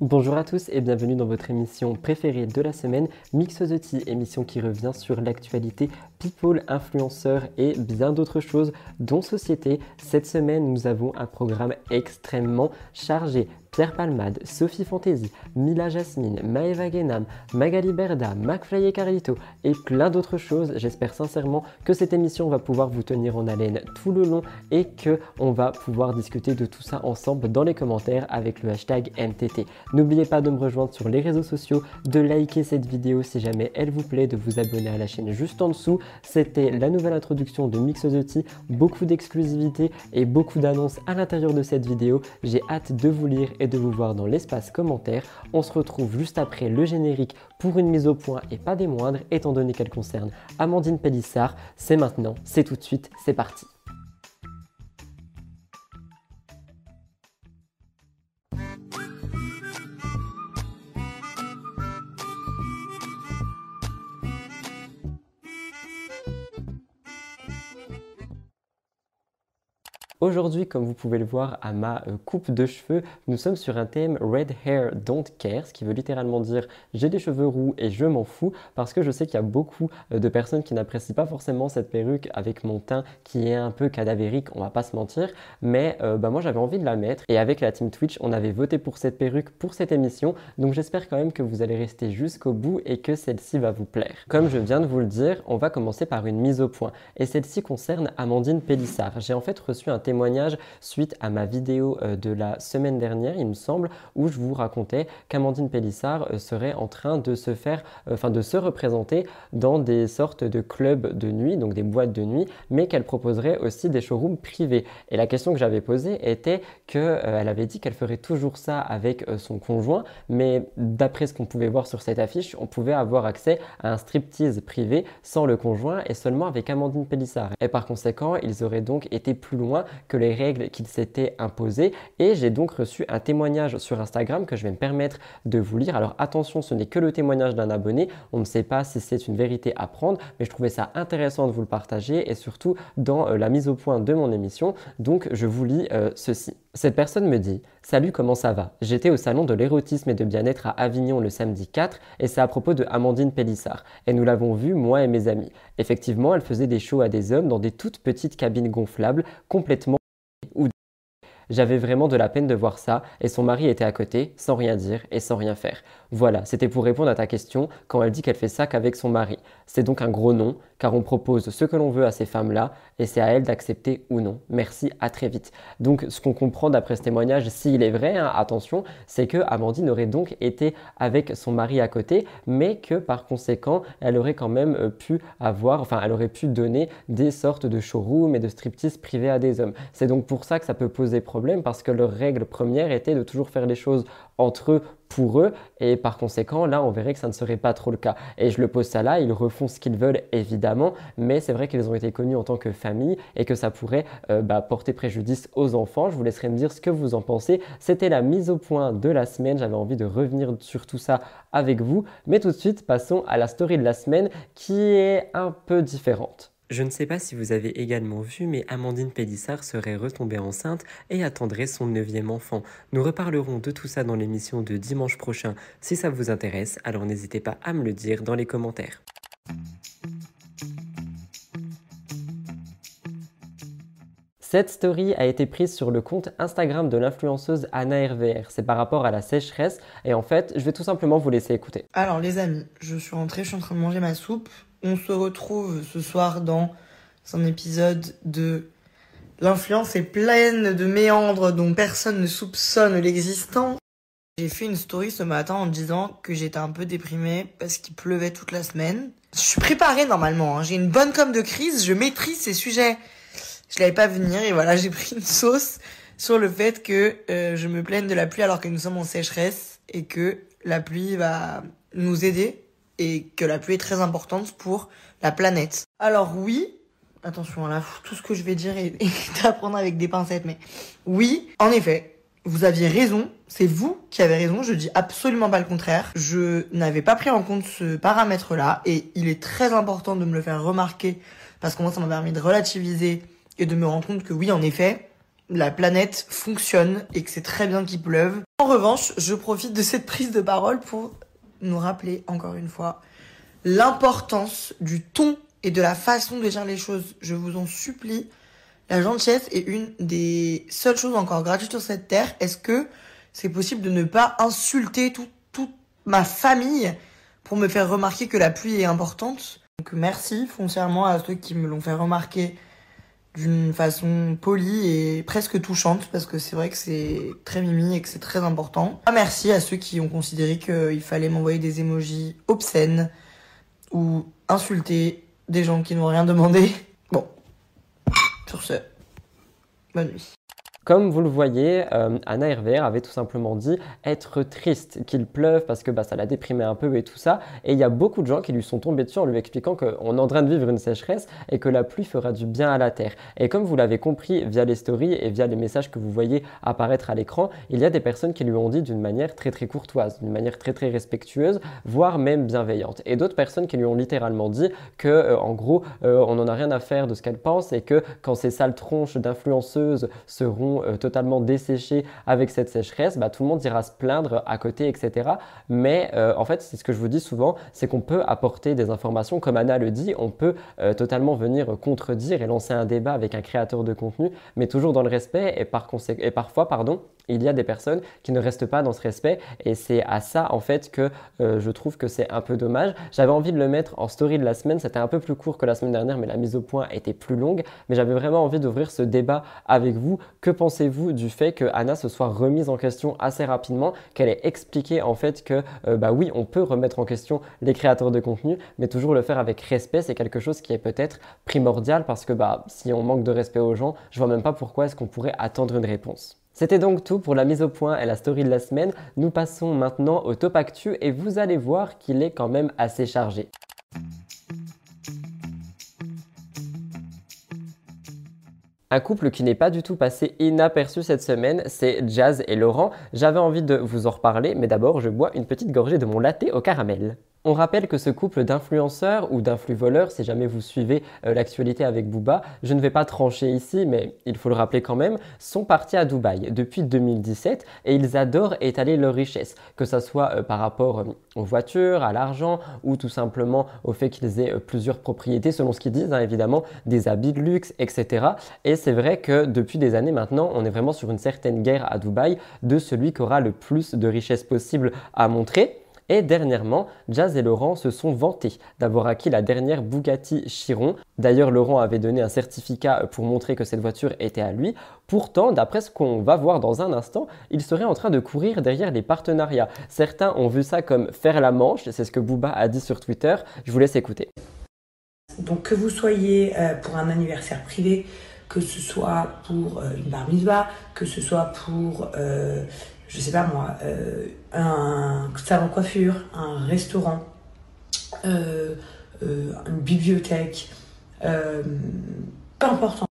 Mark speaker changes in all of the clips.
Speaker 1: Bonjour à tous et bienvenue dans votre émission préférée de la semaine, Mixosity, émission qui revient sur l'actualité people, influenceurs et bien d'autres choses, dont société. Cette semaine, nous avons un programme extrêmement chargé. Pierre Palmade, Sophie Fantasy, Mila Jasmine, Maeva Genam, Magali Berda, McFly et Carlito et plein d'autres choses. J'espère sincèrement que cette émission va pouvoir vous tenir en haleine tout le long et que on va pouvoir discuter de tout ça ensemble dans les commentaires avec le hashtag MTT. N'oubliez pas de me rejoindre sur les réseaux sociaux, de liker cette vidéo si jamais elle vous plaît, de vous abonner à la chaîne juste en dessous. C'était la nouvelle introduction de Mixosity, beaucoup d'exclusivité et beaucoup d'annonces à l'intérieur de cette vidéo. J'ai hâte de vous lire et de vous voir dans l'espace commentaire. On se retrouve juste après le générique pour une mise au point et pas des moindres, étant donné qu'elle concerne Amandine Pellissard. C'est maintenant, c'est tout de suite, c'est parti. Aujourd'hui, comme vous pouvez le voir à ma euh, coupe de cheveux, nous sommes sur un thème Red Hair Don't Care, ce qui veut littéralement dire j'ai des cheveux roux et je m'en fous, parce que je sais qu'il y a beaucoup euh, de personnes qui n'apprécient pas forcément cette perruque avec mon teint qui est un peu cadavérique, on va pas se mentir, mais euh, bah moi j'avais envie de la mettre et avec la team Twitch, on avait voté pour cette perruque pour cette émission, donc j'espère quand même que vous allez rester jusqu'au bout et que celle-ci va vous plaire. Comme je viens de vous le dire, on va commencer par une mise au point et celle-ci concerne Amandine Pélissard. J'ai en fait reçu un suite à ma vidéo euh, de la semaine dernière, il me semble, où je vous racontais qu'Amandine Pélissard euh, serait en train de se faire, euh, enfin de se représenter dans des sortes de clubs de nuit, donc des boîtes de nuit, mais qu'elle proposerait aussi des showrooms privés. Et la question que j'avais posée était qu'elle avait dit qu'elle ferait toujours ça avec son conjoint, mais d'après ce qu'on pouvait voir sur cette affiche, on pouvait avoir accès à un striptease privé sans le conjoint et seulement avec Amandine Pélissard. Et par conséquent, ils auraient donc été plus loin que les règles qu'il s'était imposées et j'ai donc reçu un témoignage sur Instagram que je vais me permettre de vous lire. Alors attention, ce n'est que le témoignage d'un abonné, on ne sait pas si c'est une vérité à prendre, mais je trouvais ça intéressant de vous le partager et surtout dans euh, la mise au point de mon émission. Donc je vous lis euh, ceci. Cette personne me dit Salut, comment ça va? J'étais au salon de l'érotisme et de bien-être à Avignon le samedi 4 et c'est à propos de Amandine Pélissard. Et nous l'avons vue, moi et mes amis. Effectivement, elle faisait des shows à des hommes dans des toutes petites cabines gonflables, complètement ou j'avais vraiment de la peine de voir ça et son mari était à côté, sans rien dire et sans rien faire. Voilà, c'était pour répondre à ta question quand elle dit qu'elle fait ça qu'avec son mari. C'est donc un gros non, car on propose ce que l'on veut à ces femmes-là et c'est à elles d'accepter ou non. Merci, à très vite. Donc ce qu'on comprend d'après ce témoignage, s'il est vrai, hein, attention, c'est que Amandine aurait donc été avec son mari à côté, mais que par conséquent, elle aurait quand même euh, pu avoir, enfin elle aurait pu donner des sortes de showrooms et de striptease privés à des hommes. C'est donc pour ça que ça peut poser problème, parce que leur règle première était de toujours faire les choses entre eux pour eux et par conséquent là on verrait que ça ne serait pas trop le cas. Et je le pose ça là ils refont ce qu'ils veulent évidemment mais c'est vrai qu'ils ont été connus en tant que famille et que ça pourrait euh, bah, porter préjudice aux enfants. Je vous laisserai me dire ce que vous en pensez. C'était la mise au point de la semaine. J'avais envie de revenir sur tout ça avec vous. Mais tout de suite passons à la story de la semaine qui est un peu différente je ne sais pas si vous avez également vu, mais Amandine Pélissard serait retombée enceinte et attendrait son neuvième enfant. Nous reparlerons de tout ça dans l'émission de dimanche prochain. Si ça vous intéresse, alors n'hésitez pas à me le dire dans les commentaires. Cette story a été prise sur le compte Instagram de l'influenceuse Anna RVR. C'est par rapport à la sécheresse et en fait, je vais tout simplement vous laisser écouter.
Speaker 2: Alors les amis, je suis rentrée, je suis en train de manger ma soupe. On se retrouve ce soir dans un épisode de L'influence est pleine de méandres dont personne ne soupçonne l'existence. J'ai fait une story ce matin en disant que j'étais un peu déprimée parce qu'il pleuvait toute la semaine. Je suis préparée normalement, hein. j'ai une bonne com de crise, je maîtrise ces sujets. Je l'avais pas venir et voilà, j'ai pris une sauce sur le fait que euh, je me plaigne de la pluie alors que nous sommes en sécheresse et que la pluie va nous aider et que la pluie est très importante pour la planète. Alors oui, attention là, tout ce que je vais dire est, à prendre avec des pincettes, mais oui, en effet, vous aviez raison, c'est vous qui avez raison, je dis absolument pas le contraire. Je n'avais pas pris en compte ce paramètre-là et il est très important de me le faire remarquer parce que moi ça m'a permis de relativiser et de me rendre compte que oui, en effet, la planète fonctionne et que c'est très bien qu'il pleuve. En revanche, je profite de cette prise de parole pour nous rappeler encore une fois l'importance du ton et de la façon de dire les choses. Je vous en supplie. La gentillesse est une des seules choses encore gratuites sur cette terre. Est-ce que c'est possible de ne pas insulter toute ma famille pour me faire remarquer que la pluie est importante? Donc merci foncièrement à ceux qui me l'ont fait remarquer d'une façon polie et presque touchante parce que c'est vrai que c'est très mimi et que c'est très important. Merci à ceux qui ont considéré qu'il fallait m'envoyer des emojis obscènes ou insulter des gens qui n'ont rien demandé. Bon, sur ce, bonne nuit.
Speaker 1: Comme vous le voyez, euh, Anna Hervé avait tout simplement dit être triste qu'il pleuve parce que bah, ça l'a déprimé un peu et tout ça. Et il y a beaucoup de gens qui lui sont tombés dessus en lui expliquant qu'on est en train de vivre une sécheresse et que la pluie fera du bien à la terre. Et comme vous l'avez compris via les stories et via les messages que vous voyez apparaître à l'écran, il y a des personnes qui lui ont dit d'une manière très très courtoise, d'une manière très très respectueuse, voire même bienveillante. Et d'autres personnes qui lui ont littéralement dit que euh, en gros euh, on n'en a rien à faire de ce qu'elle pense et que quand ces sales tronches d'influenceuses seront euh, totalement desséchés avec cette sécheresse, bah, tout le monde ira se plaindre à côté, etc. Mais euh, en fait, c'est ce que je vous dis souvent, c'est qu'on peut apporter des informations, comme Anna le dit, on peut euh, totalement venir contredire et lancer un débat avec un créateur de contenu, mais toujours dans le respect et, par et parfois, pardon, il y a des personnes qui ne restent pas dans ce respect et c'est à ça en fait que euh, je trouve que c'est un peu dommage. J'avais envie de le mettre en story de la semaine, c'était un peu plus court que la semaine dernière mais la mise au point était plus longue, mais j'avais vraiment envie d'ouvrir ce débat avec vous. Que pensez-vous du fait que Anna se soit remise en question assez rapidement, qu'elle ait expliqué en fait que euh, bah oui, on peut remettre en question les créateurs de contenu, mais toujours le faire avec respect, c'est quelque chose qui est peut-être primordial parce que bah si on manque de respect aux gens, je vois même pas pourquoi est-ce qu'on pourrait attendre une réponse. C'était donc tout pour la mise au point et la story de la semaine. Nous passons maintenant au top actu et vous allez voir qu'il est quand même assez chargé. Un couple qui n'est pas du tout passé inaperçu cette semaine, c'est Jazz et Laurent. J'avais envie de vous en reparler, mais d'abord je bois une petite gorgée de mon latte au caramel. On rappelle que ce couple d'influenceurs ou d'influ-voleurs, si jamais vous suivez euh, l'actualité avec Booba, je ne vais pas trancher ici, mais il faut le rappeler quand même, sont partis à Dubaï depuis 2017 et ils adorent étaler leur richesse, que ce soit euh, par rapport euh, aux voitures, à l'argent ou tout simplement au fait qu'ils aient plusieurs propriétés, selon ce qu'ils disent, hein, évidemment, des habits de luxe, etc. Et c'est vrai que depuis des années maintenant, on est vraiment sur une certaine guerre à Dubaï de celui qui aura le plus de richesse possible à montrer. Et dernièrement, Jazz et Laurent se sont vantés d'avoir acquis la dernière Bugatti Chiron. D'ailleurs, Laurent avait donné un certificat pour montrer que cette voiture était à lui. Pourtant, d'après ce qu'on va voir dans un instant, il serait en train de courir derrière les partenariats. Certains ont vu ça comme faire la manche, c'est ce que Booba a dit sur Twitter. Je vous laisse écouter.
Speaker 3: Donc que vous soyez euh, pour un anniversaire privé, que ce soit pour euh, une bar que ce soit pour euh, je sais pas moi, euh, un salon coiffure, un restaurant, euh, euh, une bibliothèque, peu importe,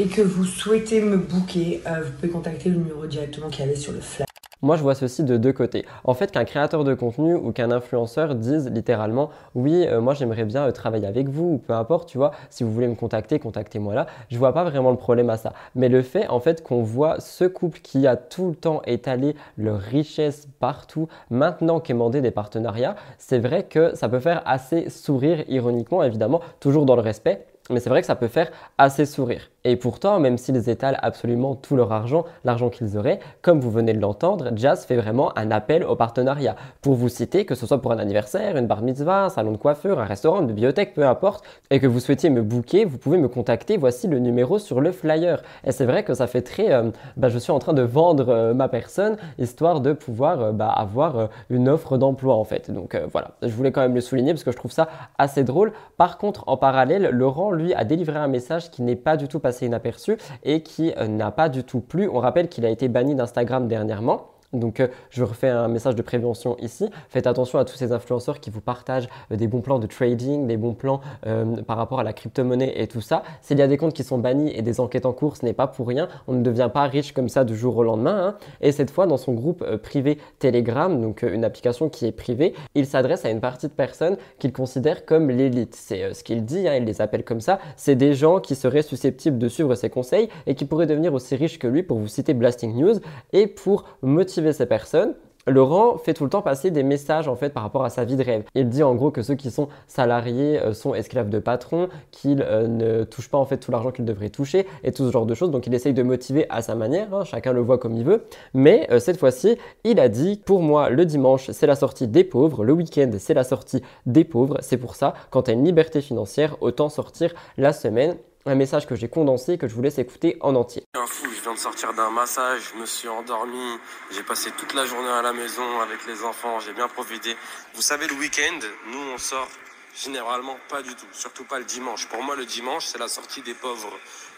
Speaker 3: et que vous souhaitez me booker, vous pouvez contacter le numéro directement qui est sur le flash.
Speaker 1: Moi, je vois ceci de deux côtés. En fait, qu'un créateur de contenu ou qu'un influenceur dise littéralement oui, euh, moi j'aimerais bien euh, travailler avec vous ou peu importe, tu vois, si vous voulez me contacter, contactez-moi là. Je vois pas vraiment le problème à ça. Mais le fait en fait qu'on voit ce couple qui a tout le temps étalé leur richesse partout, maintenant quémander des partenariats, c'est vrai que ça peut faire assez sourire ironiquement, évidemment, toujours dans le respect. Mais c'est vrai que ça peut faire assez sourire. Et pourtant, même s'ils étalent absolument tout leur argent, l'argent qu'ils auraient, comme vous venez de l'entendre, Jazz fait vraiment un appel au partenariat. Pour vous citer, que ce soit pour un anniversaire, une bar mitzvah, un salon de coiffure, un restaurant, une bibliothèque, peu importe, et que vous souhaitiez me booker, vous pouvez me contacter. Voici le numéro sur le flyer. Et c'est vrai que ça fait très, euh, bah, je suis en train de vendre euh, ma personne, histoire de pouvoir euh, bah, avoir une offre d'emploi en fait. Donc voilà, je voulais quand même le souligner parce que je trouve ça assez drôle. Par contre, en parallèle, Laurent, lui, a délivré un message qui n'est pas du tout passé inaperçu et qui euh, n'a pas du tout plu. On rappelle qu'il a été banni d'Instagram dernièrement. Donc, euh, je refais un message de prévention ici. Faites attention à tous ces influenceurs qui vous partagent euh, des bons plans de trading, des bons plans euh, par rapport à la crypto-monnaie et tout ça. S'il y a des comptes qui sont bannis et des enquêtes en cours, ce n'est pas pour rien. On ne devient pas riche comme ça du jour au lendemain. Hein. Et cette fois, dans son groupe privé Telegram, donc une application qui est privée, il s'adresse à une partie de personnes qu'il considère comme l'élite. C'est ce qu'il dit, hein, il les appelle comme ça. C'est des gens qui seraient susceptibles de suivre ses conseils et qui pourraient devenir aussi riches que lui, pour vous citer Blasting News, et pour motiver ces personnes, Laurent fait tout le temps passer des messages en fait par rapport à sa vie de rêve. Il dit en gros que ceux qui sont salariés euh, sont esclaves de patron, qu'ils euh, ne touchent pas en fait tout l'argent qu'ils devraient toucher et tout ce genre de choses. Donc il essaye de motiver à sa manière, hein. chacun le voit comme il veut. Mais euh, cette fois-ci, il a dit pour moi le dimanche c'est la sortie des pauvres, le week-end c'est la sortie des pauvres. C'est pour ça quand tu as une liberté financière, autant sortir la semaine un message que j'ai condensé que je vous laisse écouter en entier.
Speaker 4: Un fou, je viens de sortir d'un massage, je me suis endormi, j'ai passé toute la journée à la maison avec les enfants, j'ai bien profité. Vous savez, le week-end, nous on sort généralement pas du tout, surtout pas le dimanche. Pour moi, le dimanche, c'est la sortie des pauvres.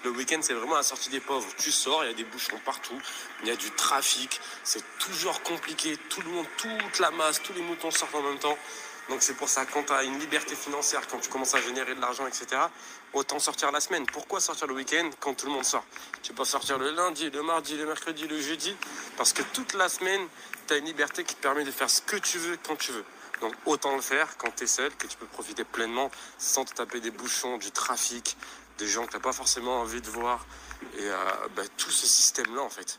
Speaker 4: Le week-end, c'est vraiment la sortie des pauvres. Tu sors, il y a des bouchons partout, il y a du trafic, c'est toujours compliqué, tout le monde, toute la masse, tous les moutons sortent en même temps. Donc c'est pour ça, quand tu as une liberté financière, quand tu commences à générer de l'argent, etc., autant sortir la semaine. Pourquoi sortir le week-end quand tout le monde sort? Tu peux sortir le lundi, le mardi, le mercredi, le jeudi, parce que toute la semaine, tu as une liberté qui te permet de faire ce que tu veux quand tu veux. Donc autant le faire quand tu es seul, que tu peux profiter pleinement sans te taper des bouchons, du trafic, des gens que tu n'as pas forcément envie de voir. Et euh, bah, tout ce système-là, en fait.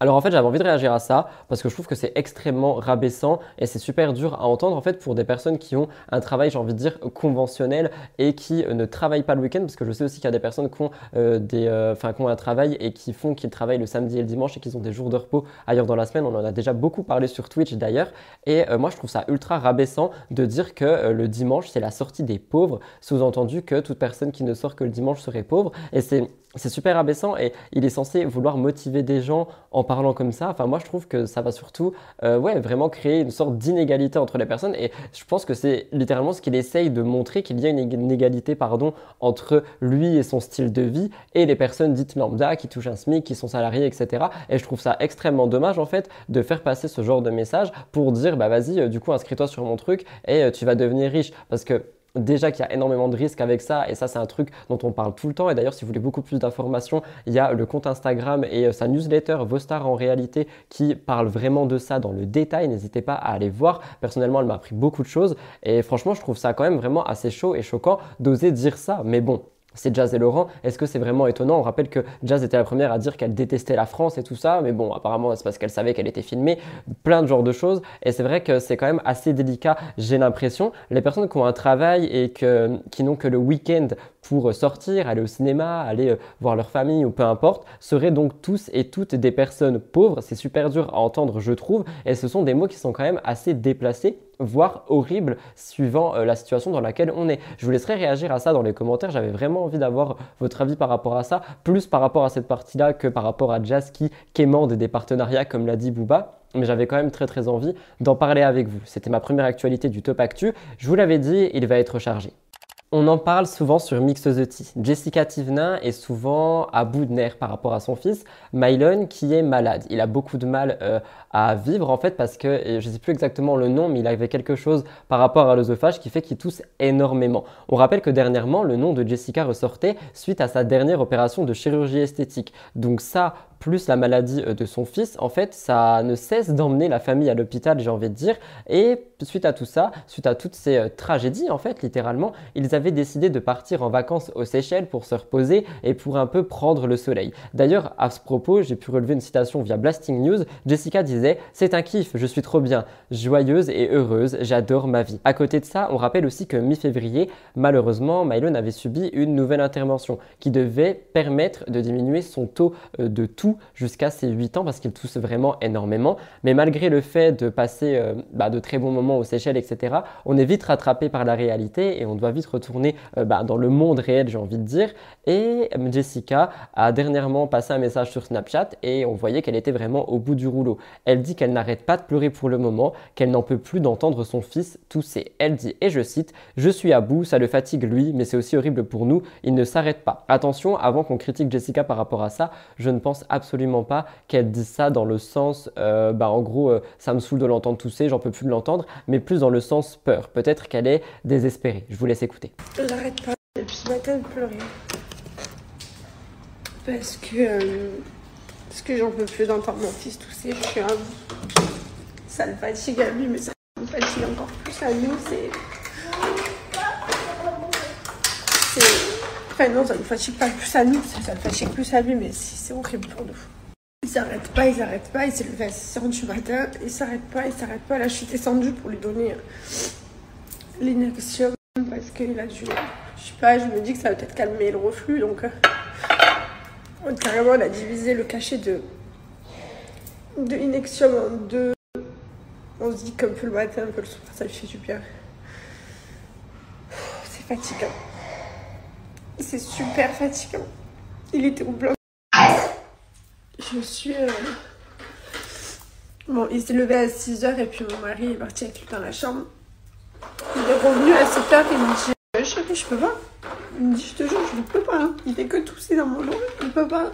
Speaker 1: Alors en fait, j'avais envie de réagir à ça parce que je trouve que c'est extrêmement rabaissant et c'est super dur à entendre en fait pour des personnes qui ont un travail, j'ai envie de dire, conventionnel et qui euh, ne travaillent pas le week-end parce que je sais aussi qu'il y a des personnes qui ont, euh, des, euh, qui ont un travail et qui font qu'ils travaillent le samedi et le dimanche et qu'ils ont des jours de repos ailleurs dans la semaine. On en a déjà beaucoup parlé sur Twitch d'ailleurs. Et moi, je trouve ça ultra rabaissant de dire que le dimanche, c'est la sortie des pauvres, sous-entendu que toute personne qui ne sort que le dimanche serait pauvre. Et c'est super abaissant et il est censé vouloir motiver des gens en parlant comme ça. Enfin, moi, je trouve que ça va surtout, euh, ouais, vraiment créer une sorte d'inégalité entre les personnes. Et je pense que c'est littéralement ce qu'il essaye de montrer qu'il y a une inégalité, pardon, entre lui et son style de vie et les personnes dites lambda qui touchent un SMIC, qui sont salariés, etc. Et je trouve ça extrêmement dommage, en fait, de faire passer ce genre de message pour dire, bah vas-y, euh, du coup, inscris-toi sur mon truc et euh, tu vas devenir riche. Parce que Déjà qu'il y a énormément de risques avec ça, et ça c'est un truc dont on parle tout le temps. Et d'ailleurs, si vous voulez beaucoup plus d'informations, il y a le compte Instagram et euh, sa newsletter Vostar en réalité qui parle vraiment de ça dans le détail. N'hésitez pas à aller voir. Personnellement, elle m'a appris beaucoup de choses, et franchement, je trouve ça quand même vraiment assez chaud et choquant d'oser dire ça. Mais bon, c'est Jazz et Laurent. Est-ce que c'est vraiment étonnant? On rappelle que Jazz était la première à dire qu'elle détestait la France et tout ça, mais bon, apparemment, c'est parce qu'elle savait qu'elle était filmée, plein de genres de choses. Et c'est vrai que c'est quand même assez délicat, j'ai l'impression. Les personnes qui ont un travail et qui n'ont que le week-end pour sortir, aller au cinéma, aller euh, voir leur famille ou peu importe, seraient donc tous et toutes des personnes pauvres. C'est super dur à entendre, je trouve, et ce sont des mots qui sont quand même assez déplacés voire horribles suivant euh, la situation dans laquelle on est. Je vous laisserai réagir à ça dans les commentaires, j'avais vraiment envie d'avoir votre avis par rapport à ça, plus par rapport à cette partie-là que par rapport à Jazz qui quémande des partenariats comme l'a dit Booba mais j'avais quand même très très envie d'en parler avec vous. C'était ma première actualité du Top Actu. Je vous l'avais dit, il va être chargé. On en parle souvent sur Mix the Tea. Jessica Tivnin est souvent à bout de nerfs par rapport à son fils, Mylon, qui est malade. Il a beaucoup de mal euh, à vivre en fait parce que, je ne sais plus exactement le nom, mais il avait quelque chose par rapport à l'œsophage qui fait qu'il tousse énormément. On rappelle que dernièrement, le nom de Jessica ressortait suite à sa dernière opération de chirurgie esthétique. Donc ça, plus la maladie euh, de son fils, en fait, ça ne cesse d'emmener la famille à l'hôpital, j'ai envie de dire. Et suite à tout ça, suite à toutes ces euh, tragédies, en fait, littéralement, ils avaient décidé de partir en vacances aux Seychelles pour se reposer et pour un peu prendre le soleil. D'ailleurs, à ce propos, j'ai pu relever une citation via Blasting News. Jessica disait C'est un kiff, je suis trop bien, joyeuse et heureuse, j'adore ma vie. À côté de ça, on rappelle aussi que mi-février, malheureusement, Mylon avait subi une nouvelle intervention qui devait permettre de diminuer son taux euh, de jusqu'à ses 8 ans parce qu'il tousse vraiment énormément. Mais malgré le fait de passer euh, bah, de très bons moments aux Seychelles, etc., on est vite rattrapé par la réalité et on doit vite retourner euh, bah, dans le monde réel, j'ai envie de dire. Et euh, Jessica a dernièrement passé un message sur Snapchat et on voyait qu'elle était vraiment au bout du rouleau. Elle dit qu'elle n'arrête pas de pleurer pour le moment, qu'elle n'en peut plus d'entendre son fils tousser. Elle dit, et je cite, Je suis à bout, ça le fatigue lui, mais c'est aussi horrible pour nous, il ne s'arrête pas. Attention, avant qu'on critique Jessica par rapport à ça, je ne pense absolument absolument pas qu'elle dise ça dans le sens, euh, bah, en gros, euh, ça me saoule de l'entendre tousser, j'en peux plus de l'entendre, mais plus dans le sens peur. Peut-être qu'elle est désespérée. Je vous laisse écouter.
Speaker 5: J'arrête pas depuis ce matin de pleurer. Parce que, j'en peux plus d'entendre mon fils tousser. Je suis un... Ça le fatigue à lui, mais ça me fatigue encore plus à nous. C'est. C'est. Enfin, non, ça ne fatigue pas plus à nous, ça, le fatigue plus à lui, mais c'est horrible pour nous. Ils s'arrêtent pas, ils s'arrêtent pas, il s'est levé à 6h du matin, il s'arrête pas, il s'arrête pas. Là, je suis descendue pour lui donner euh, l'injection parce qu'il a dû. Je sais pas, je me dis que ça va peut-être calmer le reflux, donc. euh, on- carrément, on a divisé le cachet de. de en deux. On se dit qu'un peu le matin, un peu le soir, ça lui fait du bien. C'est fatigant. C'est super fatigant. Il était au blanc. Je suis. euh, Bon, il s'est levé à 6h et puis mon mari est parti avec lui dans la chambre. Il est revenu à 7h et il me dit Euh, je peux pas. Il me dit Je te jure, je ne peux pas. hein. Il fait que tousser dans mon dos. Il peut pas.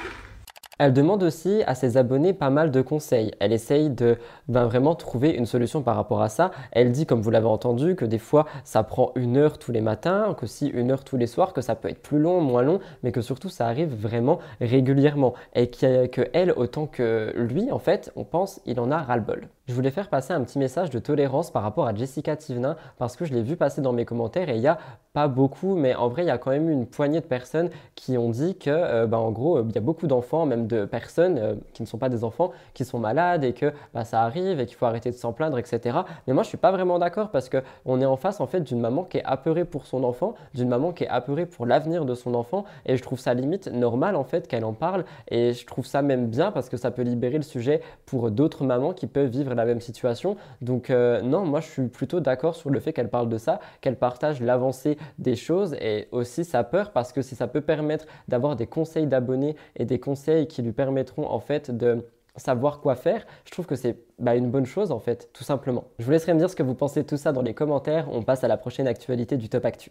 Speaker 1: Elle demande aussi à ses abonnés pas mal de conseils. Elle essaye de ben, vraiment trouver une solution par rapport à ça. Elle dit, comme vous l'avez entendu, que des fois ça prend une heure tous les matins, qu'aussi une heure tous les soirs, que ça peut être plus long, moins long, mais que surtout ça arrive vraiment régulièrement. Et que, que elle, autant que lui, en fait, on pense, il en a ras-le-bol. Je voulais faire passer un petit message de tolérance par rapport à Jessica Thivenin parce que je l'ai vu passer dans mes commentaires et il y a pas beaucoup, mais en vrai, il y a quand même une poignée de personnes qui ont dit que, euh, bah, en gros, euh, il y a beaucoup d'enfants, même de personnes euh, qui ne sont pas des enfants, qui sont malades et que bah, ça arrive et qu'il faut arrêter de s'en plaindre, etc. Mais moi, je suis pas vraiment d'accord parce que on est en face en fait d'une maman qui est apeurée pour son enfant, d'une maman qui est apeurée pour l'avenir de son enfant, et je trouve ça limite normal en fait qu'elle en parle, et je trouve ça même bien parce que ça peut libérer le sujet pour d'autres mamans qui peuvent vivre la même situation. Donc euh, non, moi, je suis plutôt d'accord sur le fait qu'elle parle de ça, qu'elle partage l'avancée des choses et aussi sa peur parce que si ça peut permettre d'avoir des conseils d'abonnés et des conseils qui lui permettront en fait de savoir quoi faire, je trouve que c'est bah, une bonne chose en fait, tout simplement. Je vous laisserai me dire ce que vous pensez de tout ça dans les commentaires. On passe à la prochaine actualité du Top Actu.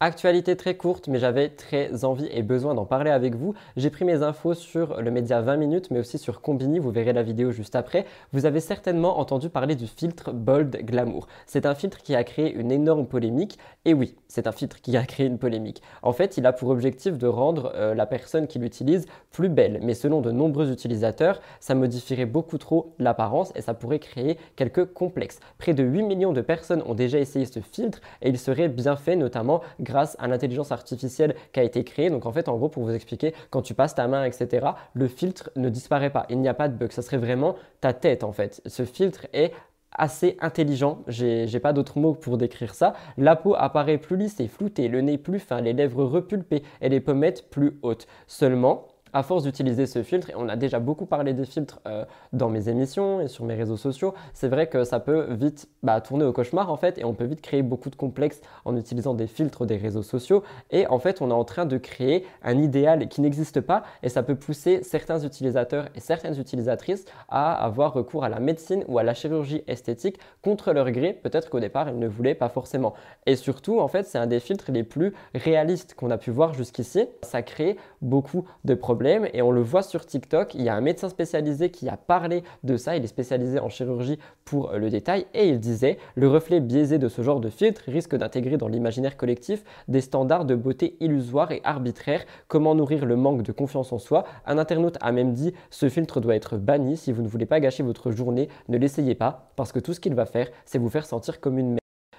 Speaker 1: Actualité très courte, mais j'avais très envie et besoin d'en parler avec vous. J'ai pris mes infos sur le média 20 minutes, mais aussi sur Combini, vous verrez la vidéo juste après. Vous avez certainement entendu parler du filtre Bold Glamour. C'est un filtre qui a créé une énorme polémique, et oui, c'est un filtre qui a créé une polémique. En fait, il a pour objectif de rendre euh, la personne qui l'utilise plus belle, mais selon de nombreux utilisateurs, ça modifierait beaucoup trop l'apparence et ça pourrait créer quelques complexes. Près de 8 millions de personnes ont déjà essayé ce filtre et il serait bien fait notamment grâce à l'intelligence artificielle qui a été créée. Donc en fait, en gros, pour vous expliquer, quand tu passes ta main, etc., le filtre ne disparaît pas. Il n'y a pas de bug. Ça serait vraiment ta tête en fait. Ce filtre est assez intelligent, j'ai pas d'autres mots pour décrire ça. La peau apparaît plus lisse et floutée, le nez plus fin, les lèvres repulpées et les pommettes plus hautes. Seulement, à force d'utiliser ce filtre, et on a déjà beaucoup parlé des filtres euh, dans mes émissions et sur mes réseaux sociaux, c'est vrai que ça peut vite bah, tourner au cauchemar en fait, et on peut vite créer beaucoup de complexes en utilisant des filtres des réseaux sociaux. Et en fait, on est en train de créer un idéal qui n'existe pas, et ça peut pousser certains utilisateurs et certaines utilisatrices à avoir recours à la médecine ou à la chirurgie esthétique contre leur gré. Peut-être qu'au départ, ils ne voulaient pas forcément. Et surtout, en fait, c'est un des filtres les plus réalistes qu'on a pu voir jusqu'ici. Ça crée beaucoup de problèmes et on le voit sur TikTok. Il y a un médecin spécialisé qui a parlé de ça. Il est spécialisé en chirurgie pour le détail et il disait le reflet biaisé de ce genre de filtre risque d'intégrer dans l'imaginaire collectif des standards de beauté illusoires et arbitraires. Comment nourrir le manque de confiance en soi? Un internaute a même dit ce filtre doit être banni. Si vous ne voulez pas gâcher votre journée, ne l'essayez pas parce que tout ce qu'il va faire, c'est vous faire sentir comme une merde.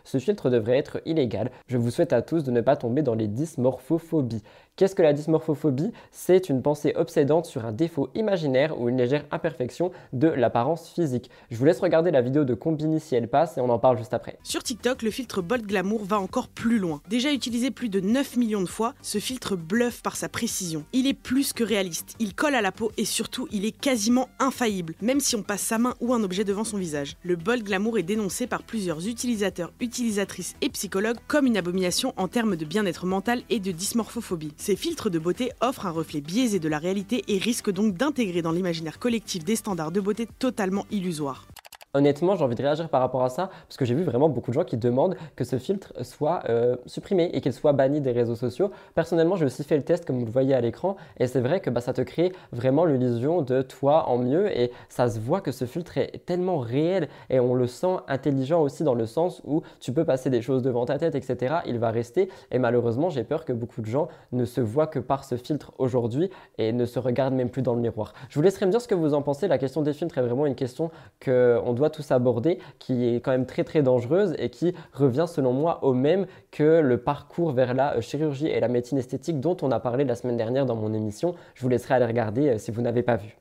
Speaker 1: Ce filtre devrait être illégal. Je vous souhaite à tous de ne pas tomber dans les dysmorphophobies. Qu'est-ce que la dysmorphophobie? C'est une pensée obsédante sur un défaut imaginaire ou une légère imperfection de l'apparence physique. Je vous laisse regarder la vidéo de Combini si elle passe et on en parle juste après.
Speaker 6: Sur TikTok, le filtre Bold Glamour va encore plus loin. Déjà utilisé plus de 9 millions de fois, ce filtre bluffe par sa précision. Il est plus que réaliste, il colle à la peau et surtout il est quasiment infaillible, même si on passe sa main ou un objet devant son visage. Le Bold Glamour est dénoncé par plusieurs utilisateurs, utilisatrices et psychologues comme une abomination en termes de bien-être mental et de dysmorphophobie. Ces filtres de beauté offrent un reflet biaisé de la réalité et risquent donc d'intégrer dans l'imaginaire collectif des standards de beauté totalement illusoires.
Speaker 1: Honnêtement, j'ai envie de réagir par rapport à ça parce que j'ai vu vraiment beaucoup de gens qui demandent que ce filtre soit euh, supprimé et qu'il soit banni des réseaux sociaux. Personnellement, j'ai aussi fait le test comme vous le voyez à l'écran et c'est vrai que bah, ça te crée vraiment l'illusion de toi en mieux et ça se voit que ce filtre est tellement réel et on le sent intelligent aussi dans le sens où tu peux passer des choses devant ta tête, etc. Il va rester et malheureusement, j'ai peur que beaucoup de gens ne se voient que par ce filtre aujourd'hui et ne se regardent même plus dans le miroir. Je vous laisserai me dire ce que vous en pensez. La question des filtres est vraiment une question qu'on doit tous aborder, qui est quand même très très dangereuse et qui revient selon moi au même que le parcours vers la euh, chirurgie et la médecine esthétique dont on a parlé la semaine dernière dans mon émission. Je vous laisserai aller regarder euh, si vous n'avez pas vu.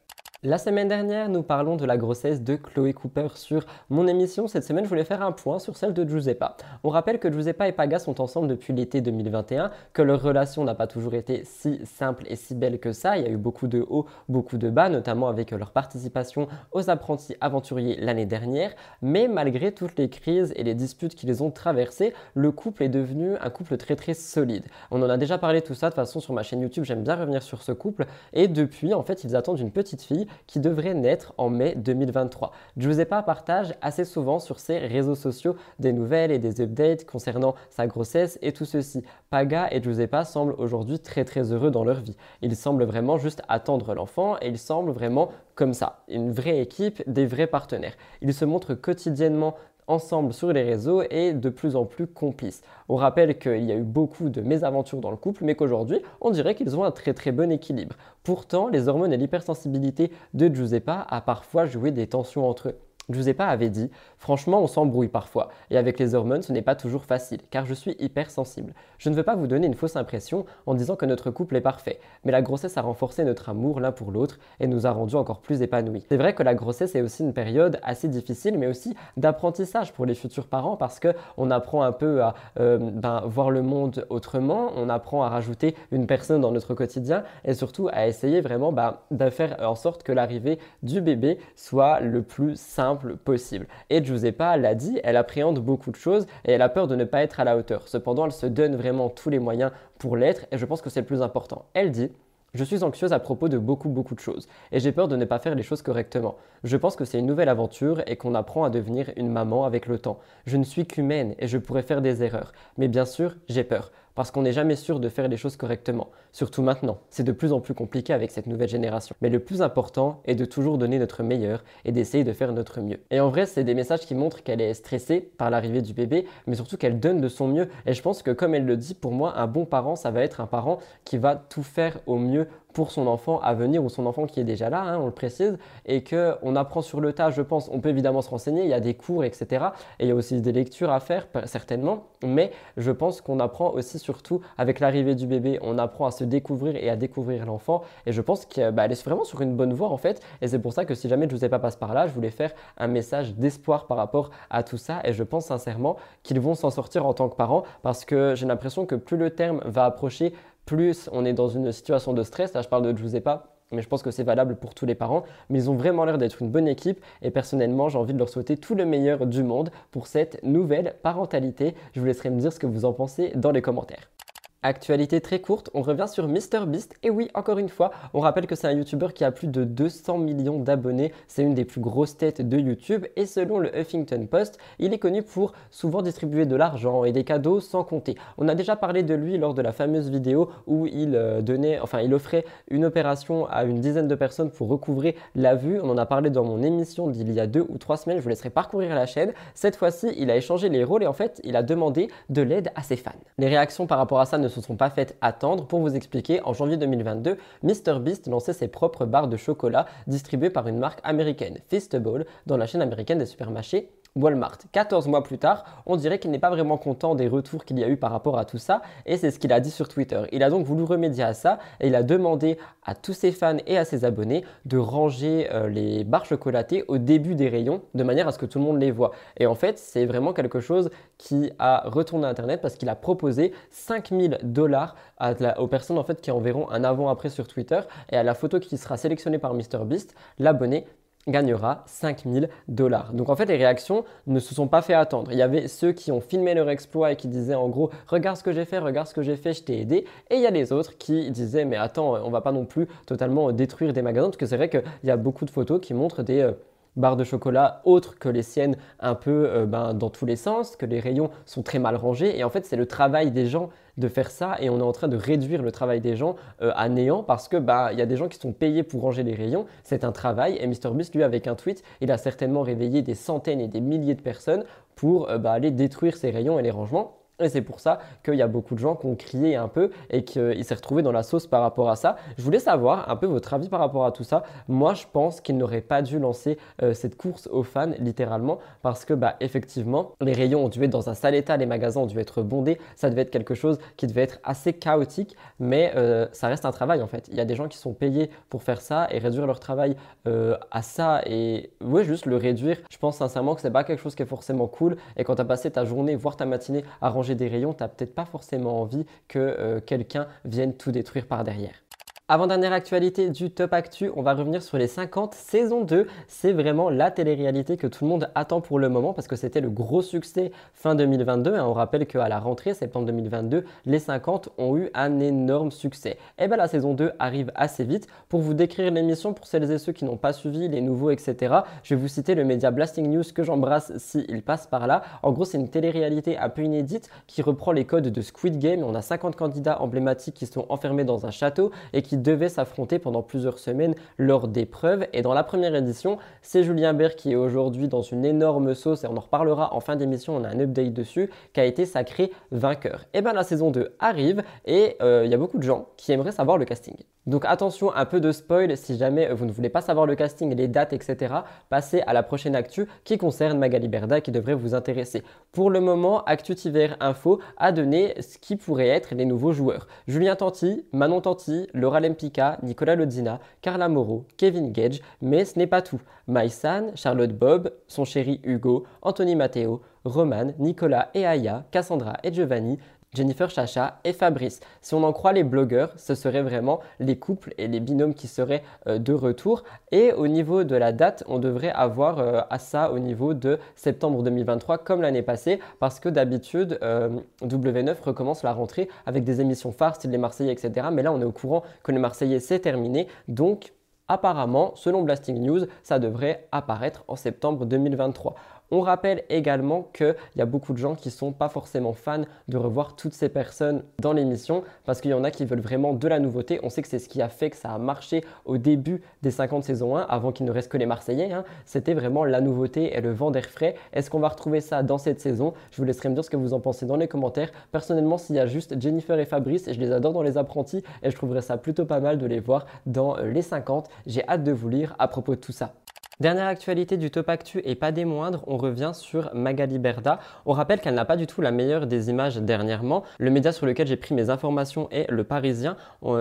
Speaker 1: La semaine dernière, nous parlons de la grossesse de Chloé Cooper sur mon émission. Cette semaine, je voulais faire un point sur celle de Giuseppa. On rappelle que Giuseppa et Paga sont ensemble depuis l'été 2021, que leur relation n'a pas toujours été si simple et si belle que ça. Il y a eu beaucoup de hauts, beaucoup de bas, notamment avec leur participation aux apprentis aventuriers l'année dernière. Mais malgré toutes les crises et les disputes qui les ont traversées, le couple est devenu un couple très très solide. On en a déjà parlé tout ça de façon sur ma chaîne YouTube. J'aime bien revenir sur ce couple. Et depuis, en fait, ils attendent une petite fille qui devrait naître en mai 2023. Giuseppa partage assez souvent sur ses réseaux sociaux des nouvelles et des updates concernant sa grossesse et tout ceci. Paga et Giuseppa semblent aujourd'hui très très heureux dans leur vie. Ils semblent vraiment juste attendre l'enfant et ils semblent vraiment comme ça, une vraie équipe, des vrais partenaires. Ils se montrent quotidiennement ensemble sur les réseaux et de plus en plus complices. On rappelle qu'il y a eu beaucoup de mésaventures dans le couple, mais qu'aujourd'hui, on dirait qu'ils ont un très très bon équilibre. Pourtant, les hormones et l'hypersensibilité de Giuseppa a parfois joué des tensions entre eux. Giuseppa avait dit Franchement, on s'embrouille parfois, et avec les hormones, ce n'est pas toujours facile, car je suis hypersensible. Je ne veux pas vous donner une fausse impression en disant que notre couple est parfait, mais la grossesse a renforcé notre amour l'un pour l'autre et nous a rendus encore plus épanouis. C'est vrai que la grossesse est aussi une période assez difficile, mais aussi d'apprentissage pour les futurs parents, parce qu'on apprend un peu à euh, ben, voir le monde autrement, on apprend à rajouter une personne dans notre quotidien, et surtout à essayer vraiment ben, de faire en sorte que l'arrivée du bébé soit le plus simple possible. Et Giuseppa l'a dit, elle appréhende beaucoup de choses et elle a peur de ne pas être à la hauteur. Cependant, elle se donne vraiment tous les moyens pour l'être et je pense que c'est le plus important. Elle dit je suis anxieuse à propos de beaucoup beaucoup de choses et j'ai peur de ne pas faire les choses correctement. Je pense que c'est une nouvelle aventure et qu'on apprend à devenir une maman avec le temps. Je ne suis qu'humaine et je pourrais faire des erreurs. Mais bien sûr, j'ai peur parce qu'on n'est jamais sûr de faire les choses correctement, surtout maintenant. C'est de plus en plus compliqué avec cette nouvelle génération. Mais le plus important est de toujours donner notre meilleur et d'essayer de faire notre mieux. Et en vrai, c'est des messages qui montrent qu'elle est stressée par l'arrivée du bébé, mais surtout qu'elle donne de son mieux. Et je pense que comme elle le dit, pour moi, un bon parent, ça va être un parent qui va tout faire au mieux pour son enfant à venir ou son enfant qui est déjà là, hein, on le précise, et qu'on apprend sur le tas, je pense. On peut évidemment se renseigner, il y a des cours, etc. Et il y a aussi des lectures à faire, certainement, mais je pense qu'on apprend aussi surtout avec l'arrivée du bébé, on apprend à se découvrir et à découvrir l'enfant. Et je pense qu'elle bah, est vraiment sur une bonne voie en fait. Et c'est pour ça que si jamais je pas passe par là, je voulais faire un message d'espoir par rapport à tout ça. Et je pense sincèrement qu'ils vont s'en sortir en tant que parents parce que j'ai l'impression que plus le terme va approcher, plus on est dans une situation de stress. Là, je parle de Giuseppa, mais je pense que c'est valable pour tous les parents. Mais ils ont vraiment l'air d'être une bonne équipe et personnellement, j'ai envie de leur souhaiter tout le meilleur du monde pour cette nouvelle parentalité. Je vous laisserai me dire ce que vous en pensez dans les commentaires. Actualité très courte, on revient sur MrBeast. Et oui, encore une fois, on rappelle que c'est un YouTuber qui a plus de 200 millions d'abonnés. C'est une des plus grosses têtes de YouTube. Et selon le Huffington Post, il est connu pour souvent distribuer de l'argent et des cadeaux sans compter. On a déjà parlé de lui lors de la fameuse vidéo où il euh, donnait, enfin, il offrait une opération à une dizaine de personnes pour recouvrer la vue. On en a parlé dans mon émission d'il y a deux ou trois semaines. Je vous laisserai parcourir la chaîne. Cette fois-ci, il a échangé les rôles et en fait, il a demandé de l'aide à ses fans. Les réactions par rapport à ça ne ne se sont pas faites attendre. Pour vous expliquer, en janvier 2022, MrBeast lançait ses propres barres de chocolat distribuées par une marque américaine, Feastable, dans la chaîne américaine des supermarchés Walmart. 14 mois plus tard, on dirait qu'il n'est pas vraiment content des retours qu'il y a eu par rapport à tout ça, et c'est ce qu'il a dit sur Twitter. Il a donc voulu remédier à ça, et il a demandé à tous ses fans et à ses abonnés de ranger euh, les barres chocolatées au début des rayons, de manière à ce que tout le monde les voit. Et en fait, c'est vraiment quelque chose qui a retourné Internet parce qu'il a proposé 5000 dollars aux personnes en fait qui enverront un avant-après sur Twitter, et à la photo qui sera sélectionnée par MrBeast, l'abonné gagnera 5000 dollars. Donc en fait, les réactions ne se sont pas fait attendre. Il y avait ceux qui ont filmé leur exploit et qui disaient en gros, regarde ce que j'ai fait, regarde ce que j'ai fait, je t'ai aidé. Et il y a les autres qui disaient, mais attends, on va pas non plus totalement détruire des magasins, parce que c'est vrai qu'il y a beaucoup de photos qui montrent des... Euh, barres de chocolat autres que les siennes, un peu euh, ben, dans tous les sens, que les rayons sont très mal rangés. Et en fait, c'est le travail des gens de faire ça et on est en train de réduire le travail des gens euh, à néant parce que bah il y a des gens qui sont payés pour ranger les rayons, c'est un travail et MrBeast lui avec un tweet, il a certainement réveillé des centaines et des milliers de personnes pour euh, bah, aller détruire ces rayons et les rangements. Et c'est pour ça qu'il y a beaucoup de gens qui ont crié un peu et qu'il s'est retrouvé dans la sauce par rapport à ça. Je voulais savoir un peu votre avis par rapport à tout ça. Moi, je pense qu'il n'aurait pas dû lancer euh, cette course aux fans, littéralement, parce que, bah, effectivement, les rayons ont dû être dans un sale état, les magasins ont dû être bondés. Ça devait être quelque chose qui devait être assez chaotique, mais euh, ça reste un travail en fait. Il y a des gens qui sont payés pour faire ça et réduire leur travail euh, à ça et, ouais, juste le réduire. Je pense sincèrement que c'est pas quelque chose qui est forcément cool. Et quand as passé ta journée, voire ta matinée à ranger des rayons, tu peut-être pas forcément envie que euh, quelqu'un vienne tout détruire par derrière. Avant-dernière actualité du Top Actu, on va revenir sur les 50 saison 2. C'est vraiment la télé-réalité que tout le monde attend pour le moment parce que c'était le gros succès fin 2022. On rappelle qu'à la rentrée, septembre 2022, les 50 ont eu un énorme succès. Et bien la saison 2 arrive assez vite. Pour vous décrire l'émission, pour celles et ceux qui n'ont pas suivi, les nouveaux, etc., je vais vous citer le média Blasting News que j'embrasse s'il passe par là. En gros, c'est une télé-réalité un peu inédite qui reprend les codes de Squid Game. On a 50 candidats emblématiques qui sont enfermés dans un château et qui devaient s'affronter pendant plusieurs semaines lors d'épreuves. Et dans la première édition, c'est Julien Bert qui est aujourd'hui dans une énorme sauce, et on en reparlera en fin d'émission, on a un update dessus, qui a été sacré vainqueur. Et bien la saison 2 arrive, et euh, il y a beaucoup de gens qui aimeraient savoir le casting. Donc attention, un peu de spoil, si jamais vous ne voulez pas savoir le casting, les dates, etc., passez à la prochaine actu qui concerne Magali Berda qui devrait vous intéresser. Pour le moment, Actu TVR Info a donné ce qui pourrait être les nouveaux joueurs. Julien Tanti, Manon Tanti, Laura Lempicka, Nicolas Lodzina, Carla Moreau, Kevin Gage, mais ce n'est pas tout. Maïsan, Charlotte Bob, son chéri Hugo, Anthony Matteo, Roman, Nicolas et Aya, Cassandra et Giovanni, Jennifer Chacha et Fabrice. Si on en croit les blogueurs, ce seraient vraiment les couples et les binômes qui seraient euh, de retour. Et au niveau de la date, on devrait avoir euh, à ça au niveau de septembre 2023 comme l'année passée parce que d'habitude euh, W9 recommence la rentrée avec des émissions phares style les Marseillais etc. Mais là on est au courant que les Marseillais c'est terminé donc apparemment selon Blasting News ça devrait apparaître en septembre 2023. On rappelle également qu'il y a beaucoup de gens qui ne sont pas forcément fans de revoir toutes ces personnes dans l'émission parce qu'il y en a qui veulent vraiment de la nouveauté. On sait que c'est ce qui a fait que ça a marché au début des 50 saisons 1 avant qu'il ne reste que les Marseillais. Hein. C'était vraiment la nouveauté et le vent d'air frais. Est-ce qu'on va retrouver ça dans cette saison? Je vous laisserai me dire ce que vous en pensez dans les commentaires. Personnellement, s'il y a juste Jennifer et Fabrice, je les adore dans les apprentis et je trouverais ça plutôt pas mal de les voir dans euh, les 50. J'ai hâte de vous lire à propos de tout ça. Dernière actualité du Top Actu et pas des moindres, on revient sur Magali Berda. On rappelle qu'elle n'a pas du tout la meilleure des images dernièrement. Le média sur lequel j'ai pris mes informations est Le Parisien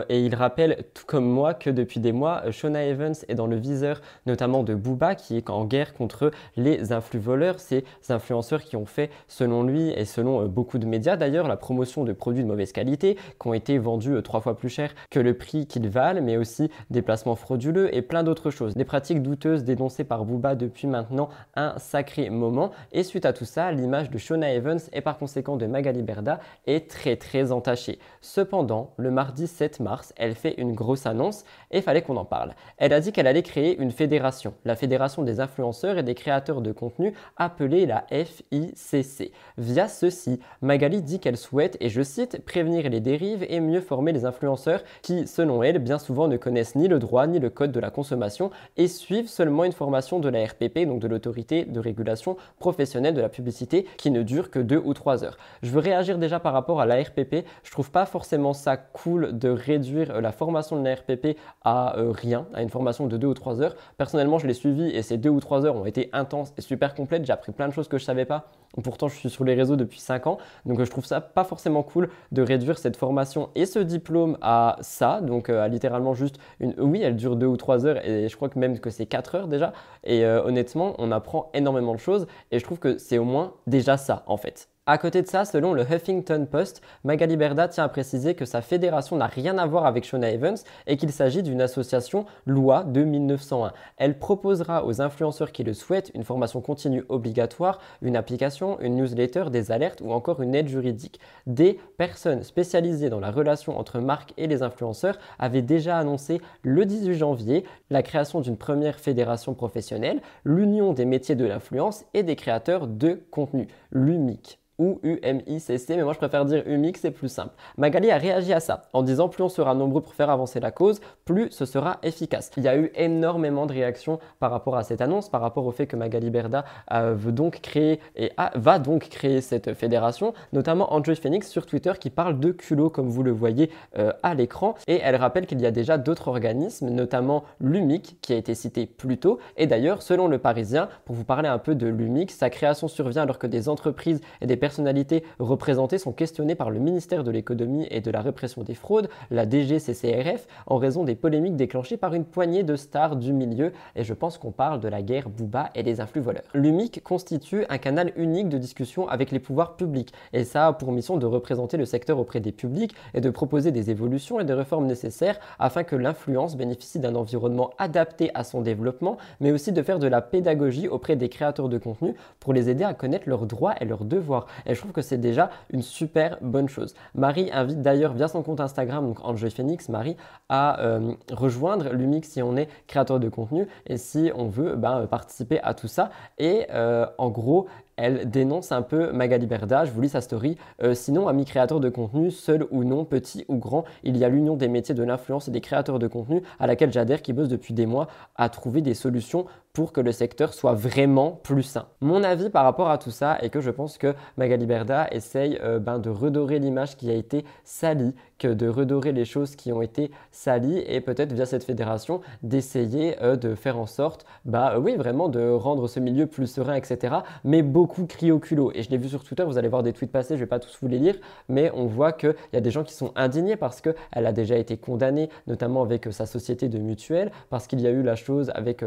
Speaker 1: et il rappelle tout comme moi que depuis des mois, Shona Evans est dans le viseur notamment de Booba qui est en guerre contre les influx voleurs, ces influenceurs qui ont fait selon lui et selon euh, beaucoup de médias d'ailleurs la promotion de produits de mauvaise qualité qui ont été vendus euh, trois fois plus cher que le prix qu'ils valent mais aussi des placements frauduleux et plein d'autres choses. Des pratiques douteuses, des par Booba depuis maintenant un sacré moment. Et suite à tout ça, l'image de Shona Evans et par conséquent de Magali Berda est très très entachée. Cependant, le mardi 7 mars, elle fait une grosse annonce et fallait qu'on en parle. Elle a dit qu'elle allait créer une fédération, la Fédération des influenceurs et des créateurs de contenu appelée la FICC. Via ceci, Magali dit qu'elle souhaite, et je cite, prévenir les dérives et mieux former les influenceurs qui, selon elle, bien souvent ne connaissent ni le droit ni le code de la consommation et suivent seulement une formation de la RPP, donc de l'autorité de régulation professionnelle de la publicité, qui ne dure que deux ou trois heures. Je veux réagir déjà par rapport à la RPP. Je trouve pas forcément ça cool de réduire euh, la formation de la RPP à euh, rien, à une formation de deux ou trois heures. Personnellement, je l'ai suivi et ces deux ou trois heures ont été intenses et super complètes. J'ai appris plein de choses que je savais pas. Pourtant, je suis sur les réseaux depuis 5 ans, donc je trouve ça pas forcément cool de réduire cette formation et ce diplôme à ça, donc euh, à littéralement juste une. Oui, elle dure 2 ou 3 heures et je crois que même que c'est 4 heures déjà. Et euh, honnêtement, on apprend énormément de choses et je trouve que c'est au moins déjà ça en fait. À côté de ça, selon le Huffington Post, Magali Berda tient à préciser que sa fédération n'a rien à voir avec Shona Evans et qu'il s'agit d'une association loi de 1901. Elle proposera aux influenceurs qui le souhaitent une formation continue obligatoire, une application, une newsletter, des alertes ou encore une aide juridique. Des personnes spécialisées dans la relation entre marques et les influenceurs avaient déjà annoncé le 18 janvier la création d'une première fédération professionnelle, l'Union des métiers de l'influence et des créateurs de contenu, l'UMIC ou UMICC, mais moi je préfère dire UMIC, c'est plus simple. Magali a réagi à ça en disant plus on sera nombreux pour faire avancer la cause, plus ce sera efficace. Il y a eu énormément de réactions par rapport à cette annonce, par rapport au fait que Magali Berda euh, veut donc créer et va donc créer cette fédération, notamment Andrew Phoenix sur Twitter qui parle de culot comme vous le voyez euh, à l'écran et elle rappelle qu'il y a déjà d'autres organismes, notamment l'UMIC qui a été cité plus tôt et d'ailleurs selon le Parisien, pour vous parler un peu de l'UMIC, sa création survient alors que des entreprises et des personnalités représentées sont questionnées par le ministère de l'économie et de la répression des fraudes, la DGCCRF, en raison des polémiques déclenchées par une poignée de stars du milieu, et je pense qu'on parle de la guerre Booba et des influx voleurs. L'UMIC constitue un canal unique de discussion avec les pouvoirs publics, et ça a pour mission de représenter le secteur auprès des publics et de proposer des évolutions et des réformes nécessaires afin que l'influence bénéficie d'un environnement adapté à son développement, mais aussi de faire de la pédagogie auprès des créateurs de contenu pour les aider à connaître leurs droits et leurs devoirs. Et je trouve que c'est déjà une super bonne chose. Marie invite d'ailleurs via son compte Instagram, donc Enjoy Phoenix, Marie, à euh, rejoindre l'UMIX si on est créateur de contenu et si on veut ben, participer à tout ça. Et euh, en gros, elle dénonce un peu Magali Berda, je vous lis sa story. Euh, sinon, amis créateurs de contenu, seul ou non, petit ou grand, il y a l'union des métiers de l'influence et des créateurs de contenu à laquelle j'adhère qui bosse depuis des mois à trouver des solutions pour que le secteur soit vraiment plus sain. Mon avis par rapport à tout ça est que je pense que Magali Berda essaye euh, ben, de redorer l'image qui a été salie, que de redorer les choses qui ont été salies et peut-être via cette fédération d'essayer euh, de faire en sorte, bah oui, vraiment de rendre ce milieu plus serein, etc. Mais beaucoup crient au culot. Et je l'ai vu sur Twitter, vous allez voir des tweets passer, je vais pas tous vous les lire, mais on voit qu'il y a des gens qui sont indignés parce qu'elle a déjà été condamnée, notamment avec sa société de mutuelle, parce qu'il y a eu la chose avec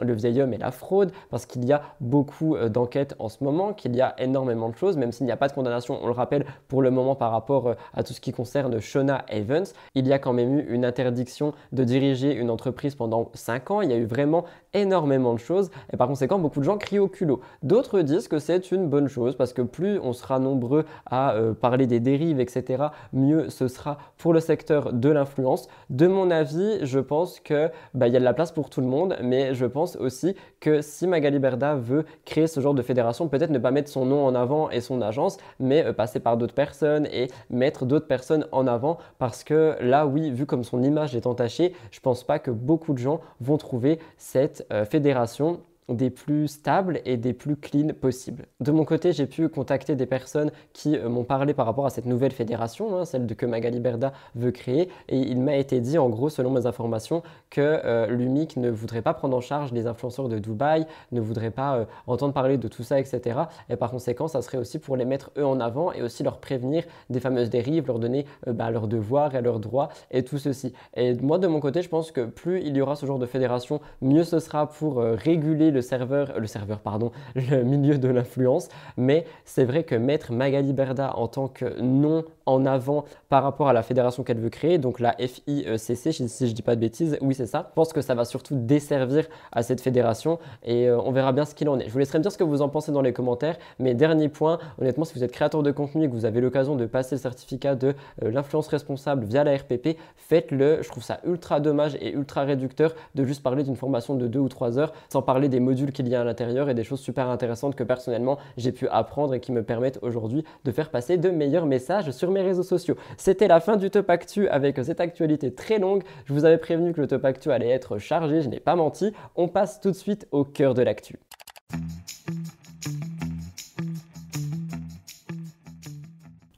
Speaker 1: le vieil homme et la fraude, parce qu'il y a beaucoup euh, d'enquêtes en ce moment, qu'il y a énormément de choses, même s'il n'y a pas de condamnation, on le rappelle pour le moment par rapport euh, à tout ce qui concerne Shona Evans, il y a quand même eu une interdiction de diriger une entreprise pendant 5 ans, il y a eu vraiment énormément de choses, et par conséquent beaucoup de gens crient au culot. D'autres disent que c'est une bonne chose, parce que plus on sera nombreux à euh, parler des dérives, etc., mieux ce sera pour le secteur de l'influence. De mon avis, je pense que bah, il y a de la place pour tout le monde, mais je pense aussi que si Magali Berda veut créer ce genre de fédération, peut-être ne pas mettre son nom en avant et son agence, mais euh, passer par d'autres personnes et mettre d'autres personnes en avant parce que là, oui, vu comme son image est entachée, je pense pas que beaucoup de gens vont trouver cette euh, fédération des plus stables et des plus clean possibles. De mon côté, j'ai pu contacter des personnes qui euh, m'ont parlé par rapport à cette nouvelle fédération, hein, celle que Magali Berda veut créer, et il m'a été dit, en gros, selon mes informations, que euh, l'UMIC ne voudrait pas prendre en charge les influenceurs de Dubaï, ne voudrait pas euh, entendre parler de tout ça, etc. Et par conséquent, ça serait aussi pour les mettre eux en avant et aussi leur prévenir des fameuses dérives, leur donner bah, leurs devoirs et leurs droits et tout ceci. Et moi, de mon côté, je pense que plus il y aura ce genre de fédération, mieux ce sera pour réguler le serveur, le serveur, pardon, le milieu de l'influence. Mais c'est vrai que mettre Magali Berda en tant que nom en avant par rapport à la fédération qu'elle veut créer, donc la FICC, si, si je dis pas de bêtises, oui c'est ça. Je pense que ça va surtout desservir à cette fédération et euh, on verra bien ce qu'il en est. Je vous laisserai me dire ce que vous en pensez dans les commentaires. Mais dernier point, honnêtement, si vous êtes créateur de contenu et que vous avez l'occasion de passer le certificat de euh, l'influence responsable via la RPP, faites-le. Je trouve ça ultra dommage et ultra réducteur de juste parler d'une formation de 2 ou 3 heures sans parler des modules qu'il y a à l'intérieur et des choses super intéressantes que personnellement j'ai pu apprendre et qui me permettent aujourd'hui de faire passer de meilleurs messages sur mes réseaux sociaux. C'était la fin du Top Actu avec cette actualité très longue. Je vous avais prévenu que le Top Actu allait être chargé, je n'ai pas menti. On passe tout de suite au cœur de l'actu.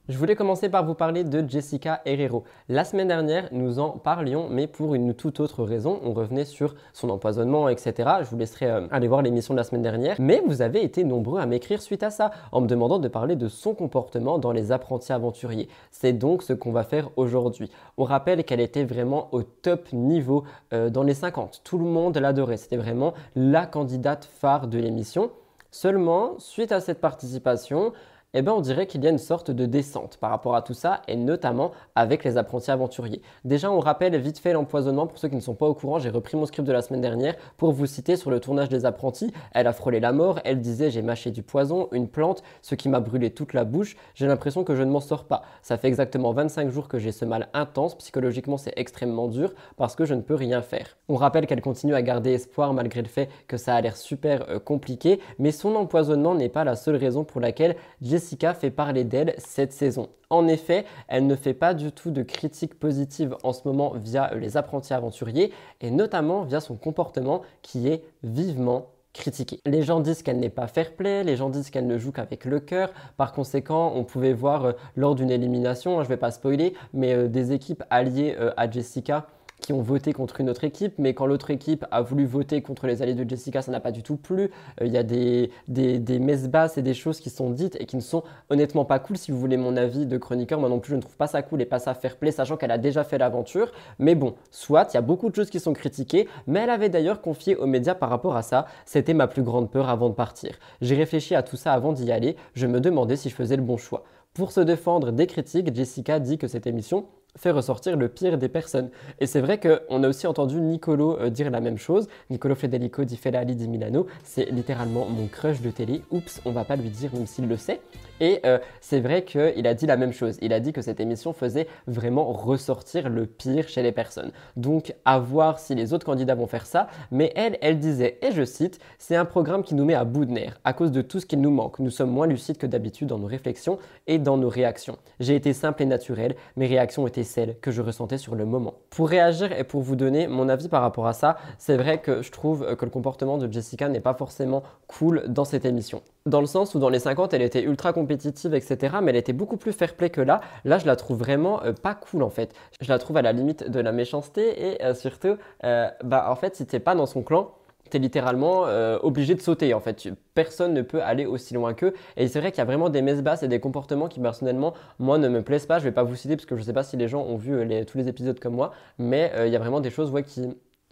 Speaker 1: Je voulais commencer par vous parler de Jessica Herrero. La semaine dernière, nous en parlions, mais pour une toute autre raison. On revenait sur son empoisonnement, etc. Je vous laisserai euh, aller voir l'émission de la semaine dernière. Mais vous avez été nombreux à m'écrire suite à ça, en me demandant de parler de son comportement dans les apprentis aventuriers. C'est donc ce qu'on va faire aujourd'hui. On rappelle qu'elle était vraiment au top niveau euh, dans les 50. Tout le monde l'adorait. C'était vraiment la candidate phare de l'émission. Seulement, suite à cette participation, eh ben on dirait qu'il y a une sorte de descente par rapport à tout ça, et notamment avec les apprentis aventuriers. Déjà, on rappelle vite fait l'empoisonnement, pour ceux qui ne sont pas au courant, j'ai repris mon script de la semaine dernière pour vous citer sur le tournage des apprentis. Elle a frôlé la mort, elle disait j'ai mâché du poison, une plante, ce qui m'a brûlé toute la bouche, j'ai l'impression que je ne m'en sors pas. Ça fait exactement 25 jours que j'ai ce mal intense, psychologiquement c'est extrêmement dur parce que je ne peux rien faire. On rappelle qu'elle continue à garder espoir malgré le fait que ça a l'air super euh, compliqué, mais son empoisonnement n'est pas la seule raison pour laquelle Jessica fait parler d'elle cette saison. En effet, elle ne fait pas du tout de critiques positives en ce moment via euh, les apprentis aventuriers et notamment via son comportement qui est vivement critiqué. Les gens disent qu'elle n'est pas fair play, les gens disent qu'elle ne joue qu'avec le cœur. Par conséquent, on pouvait voir euh, lors d'une élimination, hein, je ne vais pas spoiler, mais des équipes alliées à Jessica qui ont voté contre une autre équipe, mais quand l'autre équipe a voulu voter contre les alliés de Jessica, ça n'a pas du tout plu. Euh, il y a des, des, des messes basses et des choses qui sont dites et qui ne sont honnêtement pas cool. Si vous voulez mon avis de chroniqueur, moi non plus, je ne trouve pas ça cool et pas ça fair play, sachant qu'elle a déjà fait l'aventure. Mais bon, soit, il y a beaucoup de choses qui sont critiquées, mais elle avait d'ailleurs confié aux médias par rapport à ça. C'était ma plus grande peur avant de partir. J'ai réfléchi à tout ça avant d'y aller. Je me demandais si je faisais le bon choix. Pour se défendre des critiques, Jessica dit que cette émission fait ressortir le pire des personnes. Et c'est vrai qu'on a aussi entendu Nicolo euh, dire la même chose. Nicolo Federico di Felali di Milano, c'est littéralement mon crush de télé. Oups, on va pas lui dire même s'il le sait. Et euh, c'est vrai qu'il a dit la même chose. Il a dit que cette émission faisait vraiment ressortir le pire chez les personnes. Donc à voir si les autres candidats vont faire ça. Mais elle, elle disait, et je cite, c'est un programme qui nous met à bout de nerfs à cause de tout ce qu'il nous manque. Nous sommes moins lucides que d'habitude dans nos réflexions et dans nos réactions. J'ai été simple et naturel. Mes réactions étaient celles que je ressentais sur le moment. Pour réagir et pour vous donner mon avis par rapport à ça, c'est vrai que je trouve que le comportement de Jessica n'est pas forcément cool dans cette émission. Dans le sens où dans les 50, elle était ultra compétitive, etc. Mais elle était beaucoup plus fair-play que là. Là, je la trouve vraiment euh, pas cool en fait. Je la trouve à la limite de la méchanceté et euh, surtout, euh, bah en fait, si t'es pas dans son clan, tu es littéralement obligé de sauter en fait. Personne ne peut aller aussi loin qu'eux. Et c'est vrai qu'il y a vraiment des messes basses et des comportements qui personnellement, moi, ne me plaisent pas. Je vais pas vous citer parce que je sais pas si les gens ont vu tous les épisodes comme moi, mais il y a vraiment des choses ouais, qui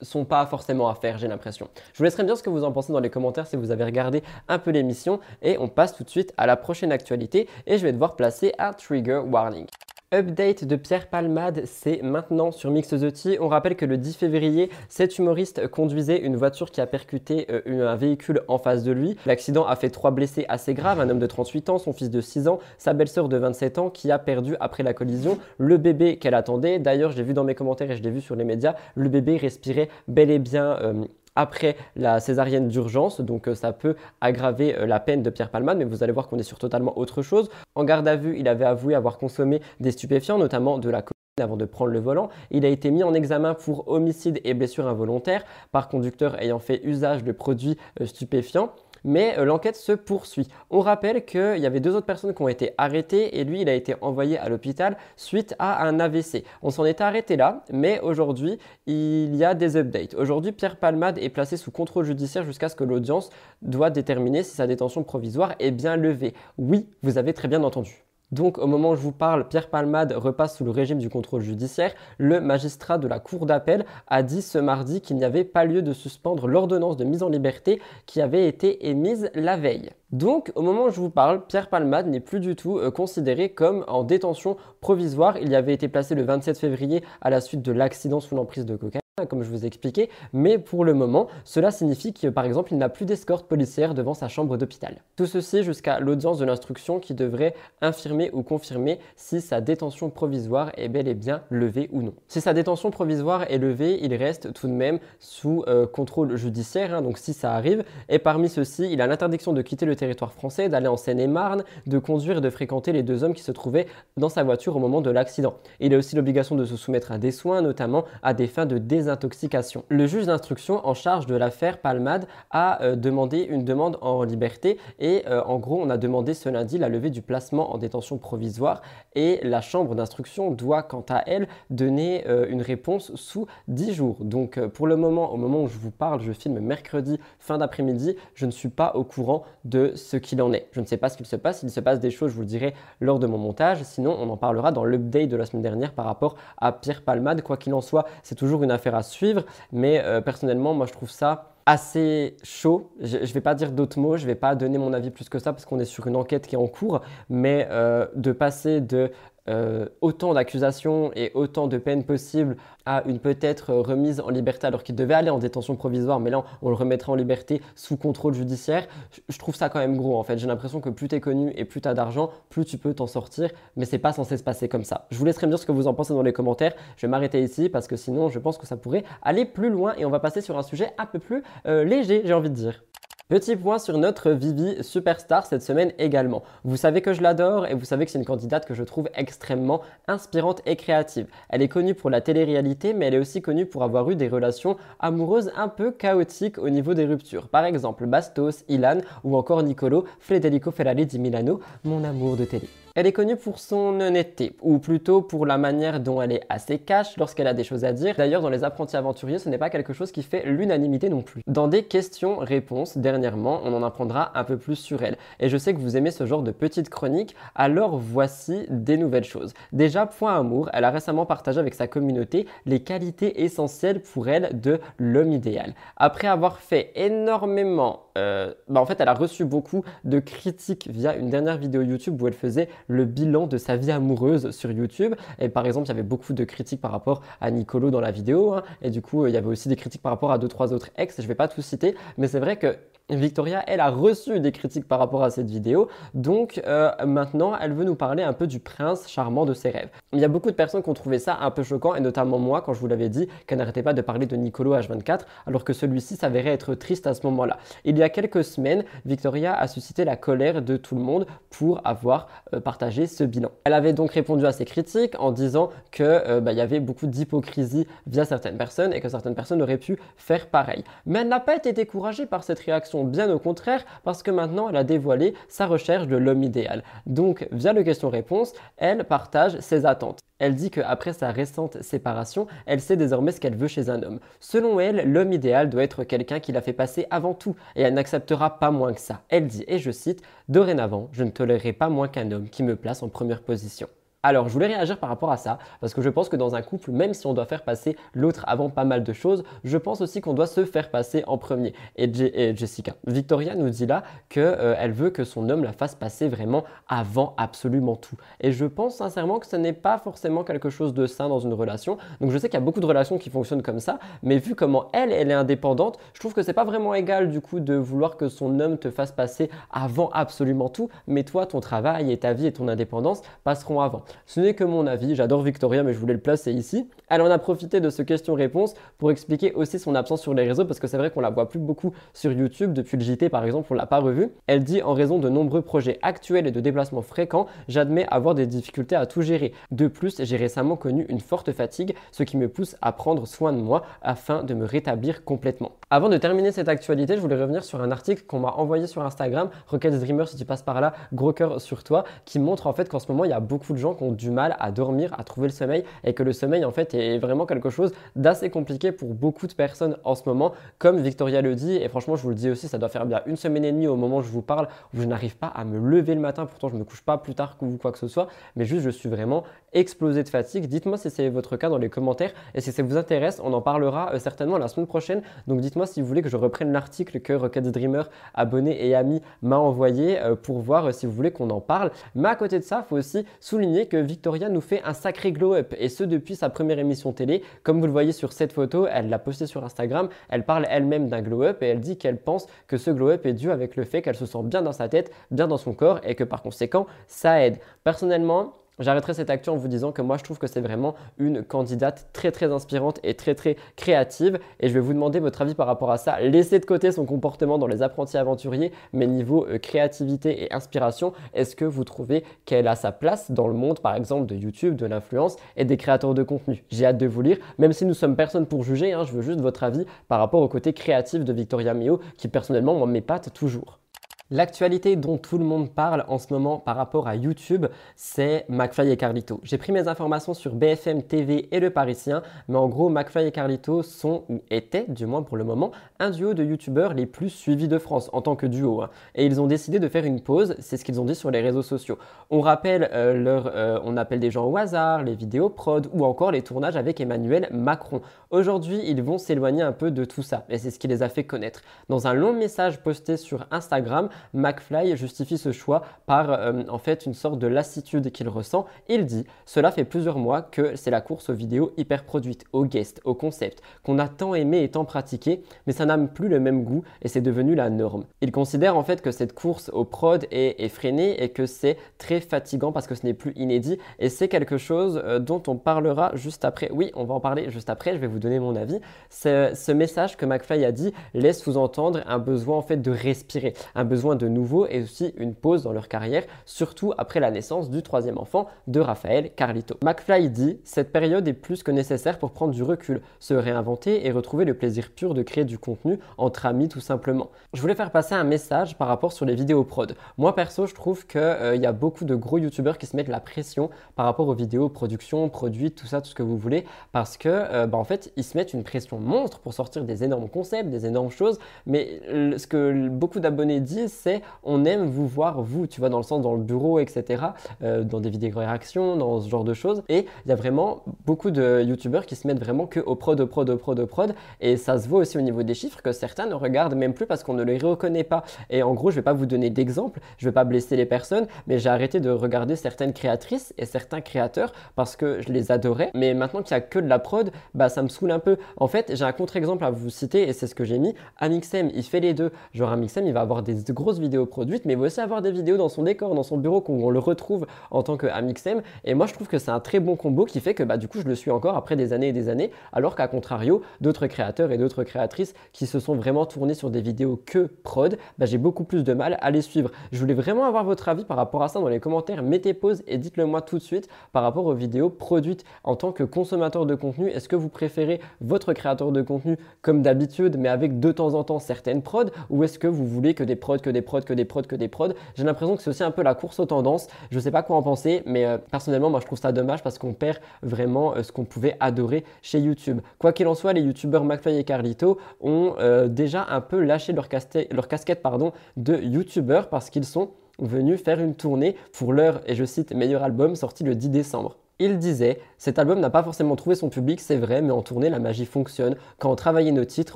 Speaker 1: sont pas forcément à faire, j'ai l'impression. Je vous laisserai me dire ce que vous en pensez dans les commentaires si vous avez regardé un peu l'émission et on passe tout de suite à la prochaine actualité et je vais devoir placer un trigger warning. Update de Pierre Palmade, c'est maintenant sur Mix The On rappelle que le 10 février, cet humoriste conduisait une voiture qui a percuté euh, un véhicule en face de lui. L'accident a fait trois blessés assez graves, un homme de 38 ans, son fils de 6 ans, sa belle-sœur de 27 ans qui a perdu après la collision le bébé qu'elle attendait. D'ailleurs, j'ai vu dans mes commentaires et je l'ai vu sur les médias, le bébé respirait bel et bien euh, après la césarienne d'urgence, donc euh, ça peut aggraver euh, la peine de Pierre Palmade, mais vous allez voir qu'on est sur totalement autre chose. En garde à vue, il avait avoué avoir consommé des stupéfiants, notamment de la cocaïne avant de prendre le volant. Il a été mis en examen pour homicide et blessure involontaire par conducteur ayant fait usage de produits euh, stupéfiants mais euh, l'enquête se poursuit. On rappelle qu'il y avait deux autres personnes qui ont été arrêtées et lui, il a été envoyé à l'hôpital suite à un AVC. On s'en est arrêté là, mais aujourd'hui, il y a des updates. Aujourd'hui, Pierre Palmade est placé sous contrôle judiciaire jusqu'à ce que l'audience doit déterminer si sa détention provisoire est bien levée. Oui, vous avez très bien entendu. Donc au moment où je vous parle, Pierre Palmade repasse sous le régime du contrôle judiciaire. Le magistrat de la Cour d'appel a dit ce mardi qu'il n'y avait pas lieu de suspendre l'ordonnance de mise en liberté qui avait été émise la veille. Donc au moment où je vous parle, Pierre Palmade n'est plus du tout euh, considéré comme en détention provisoire. Il y avait été placé le 27 février à la suite de l'accident sous l'emprise de cocaïne comme je vous ai expliqué, mais pour le moment, cela signifie que par exemple, il n'a plus d'escorte policière devant sa chambre d'hôpital. Tout ceci jusqu'à l'audience de l'instruction qui devrait infirmer ou confirmer si sa détention provisoire est bel et bien levée ou non. Si sa détention provisoire est levée, il reste tout de même sous euh, contrôle judiciaire, hein, donc si ça arrive, et parmi ceux-ci, il a l'interdiction de quitter le territoire français, d'aller en Seine-et-Marne, de conduire et de fréquenter les deux hommes qui se trouvaient dans sa voiture au moment de l'accident. Il a aussi l'obligation de se soumettre à des soins, notamment à des fins de désintégration intoxication. Le juge d'instruction en charge de l'affaire Palmade a euh, demandé une demande en liberté et euh, en gros on a demandé ce lundi la levée du placement en détention provisoire et la chambre d'instruction doit quant à elle donner euh, une réponse sous 10 jours. Donc pour le moment, au moment où je vous parle, je filme mercredi fin d'après-midi, je ne suis pas au courant de ce qu'il en est. Je ne sais pas ce qu'il se passe, s'il se passe des choses, je vous dirai lors de mon montage, sinon on en parlera dans l'update de la semaine dernière par rapport à Pierre Palmade. Quoi qu'il en soit, c'est toujours une affaire à suivre, mais euh, personnellement, moi je trouve ça assez chaud. Je vais pas dire d'autres mots, je vais pas donner mon avis plus que ça parce qu'on est sur une enquête qui est en cours, mais euh, de passer de euh, autant d'accusations et autant de peines possibles à une peut-être remise en liberté alors qu'il devait aller en détention provisoire, mais là on le remettra en liberté sous contrôle judiciaire. Je trouve ça quand même gros en fait. J'ai l'impression que plus tu es connu et plus tu as d'argent, plus tu peux t'en sortir, mais c'est pas censé se passer comme ça. Je vous laisserai me dire ce que vous en pensez dans les commentaires. Je vais m'arrêter ici parce que sinon je pense que ça pourrait aller plus loin et on va passer sur un sujet un peu plus euh, léger, j'ai envie de dire. Petit point sur notre Vivi Superstar cette semaine également. Vous savez que je l'adore et vous savez que c'est une candidate que je trouve extrêmement inspirante et créative. Elle est connue pour la télé-réalité mais elle est aussi connue pour avoir eu des relations amoureuses un peu chaotiques au niveau des ruptures. Par exemple Bastos, Ilan ou encore Nicolo Federico Ferrari di Milano, mon amour de télé. Elle est connue pour son honnêteté, ou plutôt pour la manière dont elle est assez cash lorsqu'elle a des choses à dire. D'ailleurs, dans les apprentis aventuriers, ce n'est pas quelque chose qui fait l'unanimité non plus. Dans des questions-réponses, dernièrement, on en apprendra un peu plus sur elle. Et je sais que vous aimez ce genre de petites chroniques, alors voici des nouvelles choses. Déjà, point amour, elle a récemment partagé avec sa communauté les qualités essentielles pour elle de l'homme idéal. Après avoir fait énormément euh, bah en fait, elle a reçu beaucoup de critiques via une dernière vidéo YouTube où elle faisait le bilan de sa vie amoureuse sur YouTube. Et par exemple, il y avait beaucoup de critiques par rapport à Nicolo dans la vidéo. Hein. et du coup, il y avait aussi des critiques par rapport à deux, trois autres ex. Je ne vais pas tout citer, mais c'est vrai que Victoria, elle a reçu des critiques par rapport à cette vidéo, donc euh, maintenant elle veut nous parler un peu du prince charmant de ses rêves. Il y a beaucoup de personnes qui ont trouvé ça un peu choquant, et notamment moi quand je vous l'avais dit qu'elle n'arrêtait pas de parler de Nicolo H24, alors que celui-ci s'avérait être triste à ce moment-là. Il y a quelques semaines, Victoria a suscité la colère de tout le monde pour avoir euh, partagé ce bilan. Elle avait donc répondu à ces critiques en disant qu'il euh, bah, y avait beaucoup d'hypocrisie via certaines personnes et que certaines personnes auraient pu faire pareil. Mais elle n'a pas été découragée par cette réaction bien au contraire, parce que maintenant elle a dévoilé sa recherche de l'homme idéal. Donc, via le question-réponse, elle partage ses attentes. Elle dit qu'après sa récente séparation, elle sait désormais ce qu'elle veut chez un homme. Selon elle, l'homme idéal doit être quelqu'un qui la fait passer avant tout, et elle n'acceptera pas moins que ça. Elle dit, et je cite, Dorénavant, je ne tolérerai pas moins qu'un homme qui me place en première position. Alors, je voulais réagir par rapport à ça, parce que je pense que dans un couple, même si on doit faire passer l'autre avant pas mal de choses, je pense aussi qu'on doit se faire passer en premier. Et, Jessica, Victoria nous dit là qu'elle euh, veut que son homme la fasse passer vraiment avant absolument tout. Et je pense sincèrement que ce n'est pas forcément quelque chose de sain dans une relation. Donc, je sais qu'il y a beaucoup de relations qui fonctionnent comme ça, mais vu comment elle, elle est indépendante, je trouve que c'est pas vraiment égal du coup de vouloir que son homme te fasse passer avant absolument tout, mais toi, ton travail et ta vie et ton indépendance passeront avant. Ce n'est que mon avis, j'adore Victoria mais je voulais le placer ici. Elle en a profité de ce question-réponse pour expliquer aussi son absence sur les réseaux parce que c'est vrai qu'on la voit plus beaucoup sur YouTube depuis le JT par exemple, on l'a pas revue. Elle dit en raison de nombreux projets actuels et de déplacements fréquents, j'admets avoir des difficultés à tout gérer. De plus, j'ai récemment connu une forte fatigue, ce qui me pousse à prendre soin de moi afin de me rétablir complètement. Avant de terminer cette actualité, je voulais revenir sur un article qu'on m'a envoyé sur Instagram, Rocket Dreamer si tu passes par là, gros cœur sur toi, qui montre en fait qu'en ce moment il y a beaucoup de gens ont du mal à dormir, à trouver le sommeil et que le sommeil en fait est vraiment quelque chose d'assez compliqué pour beaucoup de personnes en ce moment, comme Victoria le dit et franchement je vous le dis aussi, ça doit faire bien une semaine et demie au moment où je vous parle où je n'arrive pas à me lever le matin, pourtant je me couche pas plus tard vous quoi que ce soit, mais juste je suis vraiment explosé de fatigue. Dites-moi si c'est votre cas dans les commentaires et si ça vous intéresse, on en parlera euh, certainement la semaine prochaine. Donc dites-moi si vous voulez que je reprenne l'article que Rocket Dreamer, abonné et ami, m'a envoyé euh, pour voir euh, si vous voulez qu'on en parle. Mais à côté de ça, il faut aussi souligner que Victoria nous fait un sacré glow-up et ce depuis sa première émission télé. Comme vous le voyez sur cette photo, elle l'a postée sur Instagram, elle parle elle-même d'un glow-up et elle dit qu'elle pense que ce glow-up est dû avec le fait qu'elle se sent bien dans sa tête, bien dans son corps et que par conséquent, ça aide. Personnellement, J'arrêterai cette actu en vous disant que moi je trouve que c'est vraiment une candidate très très inspirante et très très créative et je vais vous demander votre avis par rapport à ça. Laissez de côté son comportement dans les apprentis aventuriers, mais niveau euh, créativité et inspiration, est-ce que vous trouvez qu'elle a sa place dans le monde par exemple de YouTube, de l'influence et des créateurs de contenu? J'ai hâte de vous lire, même si nous sommes personne pour juger, hein, je veux juste votre avis par rapport au côté créatif de Victoria Mio qui personnellement m'épate toujours. L'actualité dont tout le monde parle en ce moment par rapport à YouTube, c'est McFly et Carlito. J'ai pris mes informations sur BFM TV et Le Parisien, mais en gros, McFly et Carlito sont, ou étaient, du moins pour le moment, un duo de YouTubeurs les plus suivis de France en tant que duo. Hein. Et ils ont décidé de faire une pause, c'est ce qu'ils ont dit sur les réseaux sociaux. On rappelle euh, leur, euh, on appelle des gens au hasard, les vidéos prod ou encore les tournages avec Emmanuel Macron. Aujourd'hui, ils vont s'éloigner un peu de tout ça, et c'est ce qui les a fait connaître. Dans un long message posté sur Instagram, McFly justifie ce choix par euh, en fait une sorte de lassitude qu'il ressent. Il dit Cela fait plusieurs mois que c'est la course aux vidéos hyper produites, aux guests, au concept, qu'on a tant aimé et tant pratiqué, mais ça n'a plus le même goût et c'est devenu la norme. Il considère en fait que cette course au prod est, freinée et que c'est très fatigant parce que ce n'est plus inédit et c'est quelque chose euh, dont on parlera juste après. Oui, on va en parler juste après, je vais vous donner mon avis. Ce message que McFly a dit laisse sous-entendre un besoin en fait de respirer, un besoin de nouveau et aussi une pause dans leur carrière, surtout après la naissance du troisième enfant de Raphaël Carlito. McFly dit Cette période est plus que nécessaire pour prendre du recul, se réinventer et retrouver le plaisir pur de créer du contenu entre amis tout simplement. Je voulais faire passer un message par rapport sur les vidéos prod. Moi perso, je trouve qu'il euh, y a beaucoup de gros youtubeurs qui se mettent la pression par rapport aux vidéos production, produits, tout ça, tout ce que vous voulez, parce que euh, bah, en fait, ils se mettent une pression monstre pour sortir des énormes concepts, des énormes choses, mais ce que beaucoup d'abonnés disent, c'est on aime vous voir, vous, tu vois, dans le sens dans le bureau, etc., euh, dans des vidéos réactions, dans ce genre de choses. Et il y a vraiment beaucoup de youtubeurs qui se mettent vraiment que au prod, au prod, au prod, au prod. Et ça se voit aussi au niveau des chiffres que certains ne regardent même plus parce qu'on ne les reconnaît pas. Et en gros, je vais pas vous donner d'exemple, je vais pas blesser les personnes, mais j'ai arrêté de regarder certaines créatrices et certains créateurs parce que je les adorais. Mais maintenant qu'il y a que de la prod, bah ça me saoule un peu. En fait, j'ai un contre-exemple à vous citer et c'est ce que j'ai mis. Amixem, il fait les deux. Genre Amixem, il va avoir des grosses vidéos produites, mais aussi avoir des vidéos dans son décor, dans son bureau, où on le retrouve en tant que Amixem. Et moi, je trouve que c'est un très bon combo qui fait que bah, du coup, je le suis encore après des années et des années, alors qu'à contrario, d'autres créateurs et d'autres créatrices qui se sont vraiment tournés sur des vidéos que prod, bah, j'ai beaucoup plus de mal à les suivre. Je voulais vraiment avoir votre avis par rapport à ça dans les commentaires. Mettez pause et dites-le moi tout de suite par rapport aux vidéos produites en tant que consommateur de contenu. Est-ce que vous préférez votre créateur de contenu comme d'habitude, mais avec de temps en temps certaines prods, ou est-ce que vous voulez que des prods, que des prods, que des prods, que des prods. J'ai l'impression que c'est aussi un peu la course aux tendances. Je sais pas quoi en penser, mais euh, personnellement, moi je trouve ça dommage parce qu'on perd vraiment euh, ce qu'on pouvait adorer chez YouTube. Quoi qu'il en soit, les YouTubeurs McFly et Carlito ont euh, déjà un peu lâché leur, casquette pardon, de YouTubeurs parce qu'ils sont venus faire une tournée pour leur, et je cite, meilleur album sorti le 10 décembre. Il disait Cet album n'a pas forcément trouvé son public, c'est vrai, mais en tournée, la magie fonctionne. Quand on travaillait nos titres,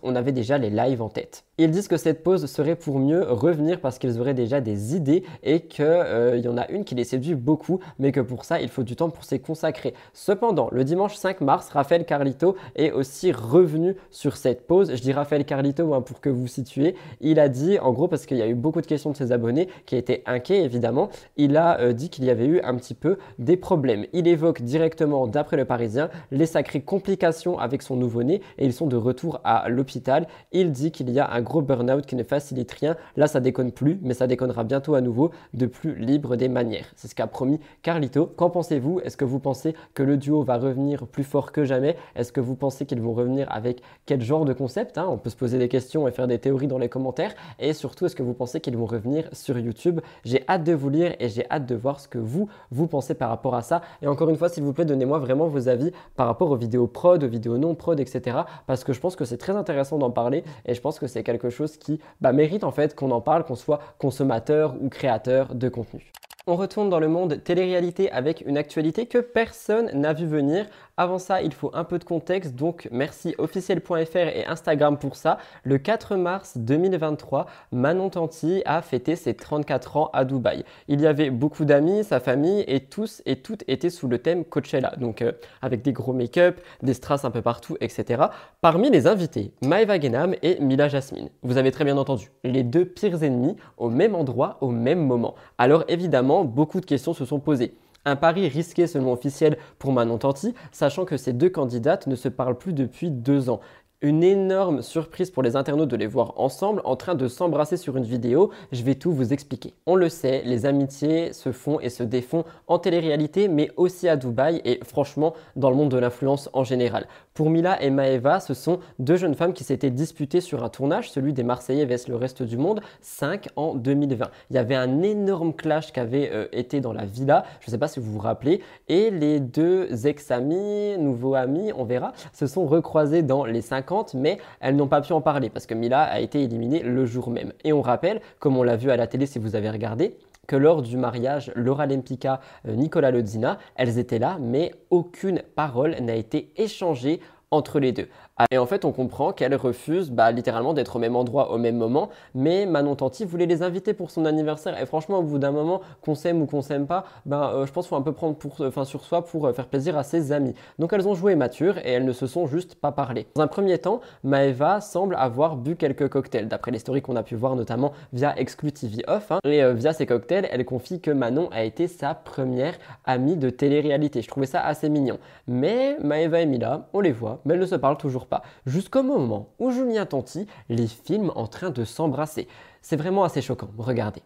Speaker 1: on avait déjà les lives en tête. Ils disent que cette pause serait pour mieux revenir parce qu'ils auraient déjà des idées et qu'il euh, y en a une qui les séduit beaucoup, mais que pour ça, il faut du temps pour s'y consacrer. Cependant, le dimanche 5 mars, Raphaël Carlito est aussi revenu sur cette pause. Je dis Raphaël Carlito hein, pour que vous situez. Il a dit, en gros, parce qu'il y a eu beaucoup de questions de ses abonnés qui étaient inquiets évidemment, il a euh, dit qu'il y avait eu un petit peu des problèmes. Directement, d'après le Parisien, les sacrées complications avec son nouveau-né et ils sont de retour à l'hôpital. Il dit qu'il y a un gros burn-out qui ne facilite rien. Là, ça déconne plus, mais ça déconnera bientôt à nouveau, de plus libre des manières. C'est ce qu'a promis Carlito. Qu'en pensez-vous? Est-ce que vous pensez que le duo va revenir plus fort que jamais? Est-ce que vous pensez qu'ils vont revenir avec quel genre de concept hein? On peut se poser des questions et faire des théories dans les commentaires. Et surtout, est-ce que vous pensez qu'ils vont revenir sur YouTube? J'ai hâte de vous lire et j'ai hâte de voir ce que vous, vous pensez par rapport à ça. Et encore une fois, s'il vous plaît, donnez-moi vraiment vos avis par rapport aux vidéos prod, aux vidéos non prod, etc. Parce que je pense que c'est très intéressant d'en parler et je pense que c'est quelque quelque chose qui bah, mérite en fait qu'on en parle, qu'on soit consommateur ou créateur de contenu. On retourne dans le monde télé-réalité avec une actualité que personne n'a vu venir. Avant ça, il faut un peu de contexte, donc merci officiel.fr et Instagram pour ça. Le 4 mars 2023, Manon Tanti a fêté ses 34 ans à Dubaï. Il y avait beaucoup d'amis, sa famille et tous et toutes étaient sous le thème Coachella, donc euh, avec des gros make-up, des strass un peu partout, etc. Parmi les invités, Maeva Genam et Mila Jasmine. Vous avez très bien entendu, les deux pires ennemis au même endroit, au même moment. Alors évidemment, beaucoup de questions se sont posées. Un pari risqué selon officiel pour Manon Tanti, sachant que ces deux candidates ne se parlent plus depuis deux ans. Une énorme surprise pour les internautes de les voir ensemble en train de s'embrasser sur une vidéo, je vais tout vous expliquer. On le sait, les amitiés se font et se défont en télé-réalité mais aussi à Dubaï et franchement dans le monde de l'influence en général. Pour Mila et Maeva, ce sont deux jeunes femmes qui s'étaient disputées sur un tournage, celui des Marseillais vs le reste du monde, 5 en 2020. Il y avait un énorme clash qui avait euh, été dans la villa, je ne sais pas si vous vous rappelez, et les deux ex-amis, nouveaux amis, on verra, se sont recroisés dans les 5 mais elles n'ont pas pu en parler parce que Mila a été éliminée le jour même. Et on rappelle, comme on l'a vu à la télé si vous avez regardé, que lors du mariage Laura Lempicka, euh, Nicolas Lodzina, elles étaient là, mais aucune parole n'a été échangée entre les deux. Ah, et en fait, on comprend qu'elle refuse bah, littéralement d'être au même endroit au même moment, mais Manon Tanti voulait les inviter pour son anniversaire. Et franchement, au bout d'un moment, qu'on s'aime ou qu'on s'aime pas, bah, euh, je pense qu'il faut un peu prendre pour, enfin, sur soi pour euh, faire plaisir à ses amis. Donc elles ont joué mature et elles ne se sont juste pas parlé. Dans un premier temps, Maeva semble avoir bu quelques cocktails, d'après les stories qu'on a pu voir notamment via Exclu TV Off. Hein. Et euh, via ces cocktails, elle confie que Manon a été sa première amie de télé-réalité. Je trouvais ça assez mignon. Mais Maeva et Mila, on les voit, mais elles ne se parlent toujours pas, jusqu'au moment où Julien Tanti les filme en train de s'embrasser. C'est vraiment assez choquant, regardez.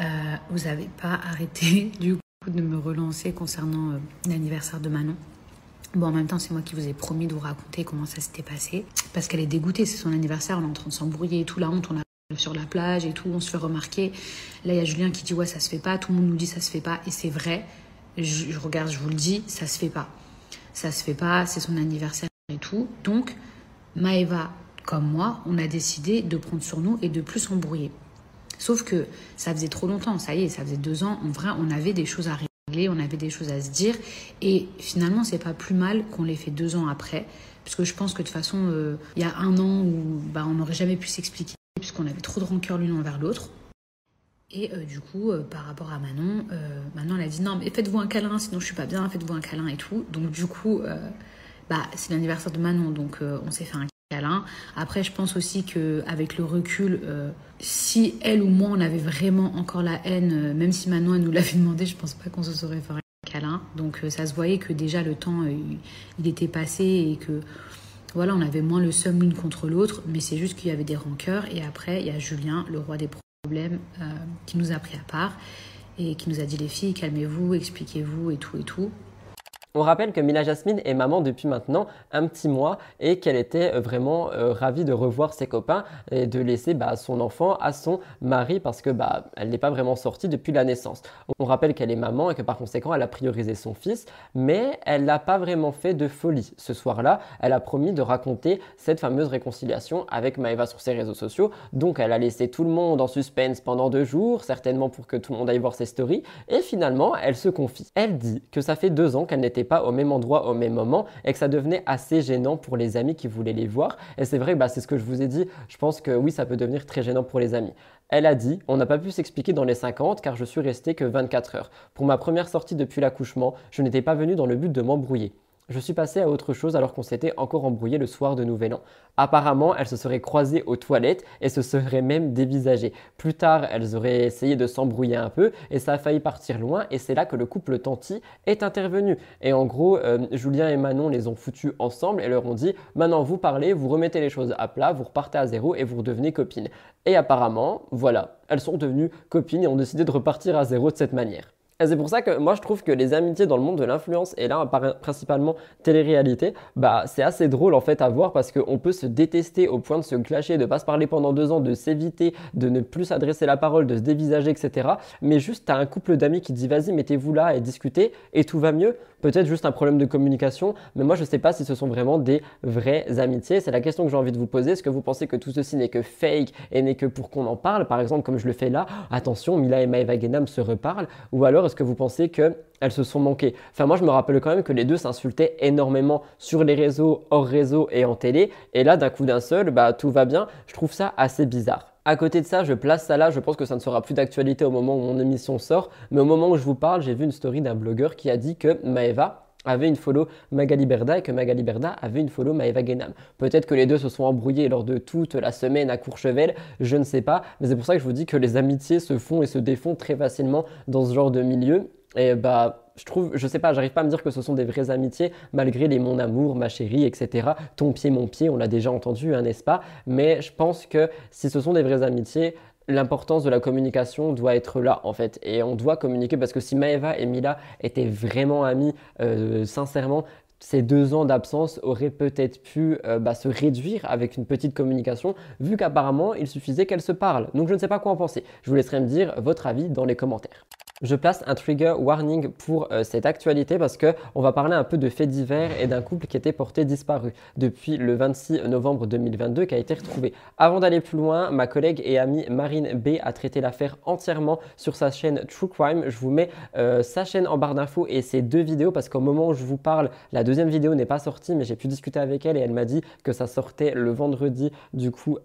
Speaker 7: Euh, vous n'avez pas arrêté du coup de me relancer concernant euh, l'anniversaire de Manon? Bon, en même temps, c'est moi qui vous ai promis de vous raconter comment ça s'était passé. Parce qu'elle est dégoûtée, c'est son anniversaire, on est en train de s'embrouiller et tout, la honte, on a sur la plage et tout, on se fait remarquer. Là, il y a Julien qui dit ouais, ça se fait pas. Tout le monde nous dit ça se fait pas, et c'est vrai. Je, regarde, je vous le dis, ça se fait pas. Ça se fait pas. C'est son anniversaire et tout. Donc, Maëva, comme moi, on a décidé de prendre sur nous et de plus s'embrouiller. Sauf que ça faisait trop longtemps. Ça y est, ça faisait deux ans. En vrai, on avait des choses à régler, on avait des choses à se dire, et finalement, c'est pas plus mal qu'on les fait deux ans après. Parce que je pense que de toute façon, euh, il y a un an où bah, on n'aurait jamais pu s'expliquer puisqu'on avait trop de rancœur l'une envers l'autre. Et euh, du coup, euh, par rapport à Manon, euh, Manon elle a dit non mais faites-vous un câlin, sinon je suis pas bien, faites-vous un câlin et tout. Donc du coup, bah c'est l'anniversaire de Manon, donc on s'est fait un câlin. Après, je pense aussi que avec le recul, si elle ou moi on avait vraiment encore la haine, même si Manon elle nous l'avait demandé, je pense pas qu'on se serait fait un câlin. Donc ça se voyait que déjà le temps il était passé et que voilà, on avait moins le seum l'une contre l'autre, mais c'est juste qu'il y avait des rancœurs. Et après, il y a Julien, le roi des problèmes, euh, qui nous a pris à part et qui nous a dit les filles, calmez-vous, expliquez-vous et tout et tout.
Speaker 1: On rappelle que Mila Jasmine est maman depuis maintenant un petit mois et qu'elle était euh, vraiment euh, ravie de revoir ses copains et de laisser bah, son enfant à son mari parce que bah, elle n'est pas vraiment sortie depuis la naissance. On rappelle qu'elle est maman et que par conséquent elle a priorisé son fils, mais elle n'a pas vraiment fait de folie. Ce soir-là, elle a promis de raconter cette fameuse réconciliation avec Maëva sur ses réseaux sociaux. Donc elle a laissé tout le monde en suspense pendant deux jours, certainement pour que tout le monde aille voir ses stories. Et finalement, elle se confie. Elle dit que ça fait deux ans qu'elle n'était pas au même endroit au même moment et que ça devenait assez gênant pour les amis qui voulaient les voir. Et c'est vrai, bah, c'est ce que je vous ai dit. Je pense que oui, ça peut devenir très gênant pour les amis. Elle a dit On n'a pas pu s'expliquer dans les 50 car je suis restée que 24 heures. Pour ma première sortie depuis l'accouchement, je n'étais pas venue dans le but de m'embrouiller. Je suis passée à autre chose alors qu'on s'était encore embrouillé le soir de Nouvel An. Apparemment, elles se seraient croisées aux toilettes et se seraient même dévisagées. Plus tard, elles auraient essayé de s'embrouiller un peu et ça a failli partir loin et c'est là que le couple Tanti est intervenu. Et en gros, euh, Julien et Manon les ont foutus ensemble et leur ont dit maintenant vous parlez, vous remettez les choses à plat, vous repartez à zéro et vous redevenez copines. Et apparemment, voilà, elles sont devenues copines et ont décidé de repartir à zéro de cette manière. C'est pour ça que moi je trouve que les amitiés dans le monde de l'influence et là principalement télé-réalité, bah c'est assez drôle en fait à voir parce qu'on peut se détester au point de se clasher, de pas se parler pendant deux ans, de s'éviter, de ne plus s'adresser la parole, de se dévisager, etc. Mais juste t'as un couple d'amis qui dit vas-y mettez-vous là et discutez et tout va mieux. Peut-être juste un problème de communication, mais moi je sais pas si ce sont vraiment des vraies amitiés. C'est la question que j'ai envie de vous poser. Est-ce que vous pensez que tout ceci n'est que fake et n'est que pour qu'on en parle? Par exemple comme je le fais là, attention Mila et Maeva Genam se reparlent ou alors est-ce que vous pensez qu'elles se sont manquées Enfin, moi, je me rappelle quand même que les deux s'insultaient énormément sur les réseaux, hors réseau et en télé. Et là, d'un coup d'un seul, bah, tout va bien. Je trouve ça assez bizarre. À côté de ça, je place ça là, je pense que ça ne sera plus d'actualité au moment où mon émission sort, mais au moment où je vous parle, j'ai vu une story d'un blogueur qui a dit que Maeva avait une follow Magali Berda et que Magali Berda avait une follow Maeva Genam. Peut-être que les deux se sont embrouillés lors de toute la semaine à Courchevel, je ne sais pas, mais c'est pour ça que je vous dis que les amitiés se font et se défont très facilement dans ce genre de milieu. Et bah je trouve, je sais pas, j'arrive pas à me dire que ce sont des vraies amitiés, malgré les mon amour, ma chérie, etc. Ton pied, mon pied, on l'a déjà entendu, hein, n'est-ce pas? Mais je pense que si ce sont des vraies amitiés, l'importance de la communication doit être là en fait et on doit communiquer parce que si Maeva et Mila étaient vraiment amis euh, sincèrement ces deux ans d'absence auraient peut-être pu euh, bah, se réduire avec une petite communication, vu qu'apparemment il suffisait qu'elles se parlent. Donc je ne sais pas quoi en penser. Je vous laisserai me dire votre avis dans les commentaires. Je place un trigger warning pour euh, cette actualité parce que on va parler un peu de faits divers et d'un couple qui était porté disparu depuis le 26 novembre 2022 qui a été retrouvé. Avant d'aller plus loin, ma collègue et amie Marine B a traité l'affaire entièrement sur sa chaîne True Crime. Je vous mets euh, sa chaîne en barre d'infos et ses deux vidéos parce qu'au moment où je vous parle, la deuxième vidéo n'est pas sortie mais j'ai pu discuter avec elle et elle m'a dit que ça sortait le vendredi du coup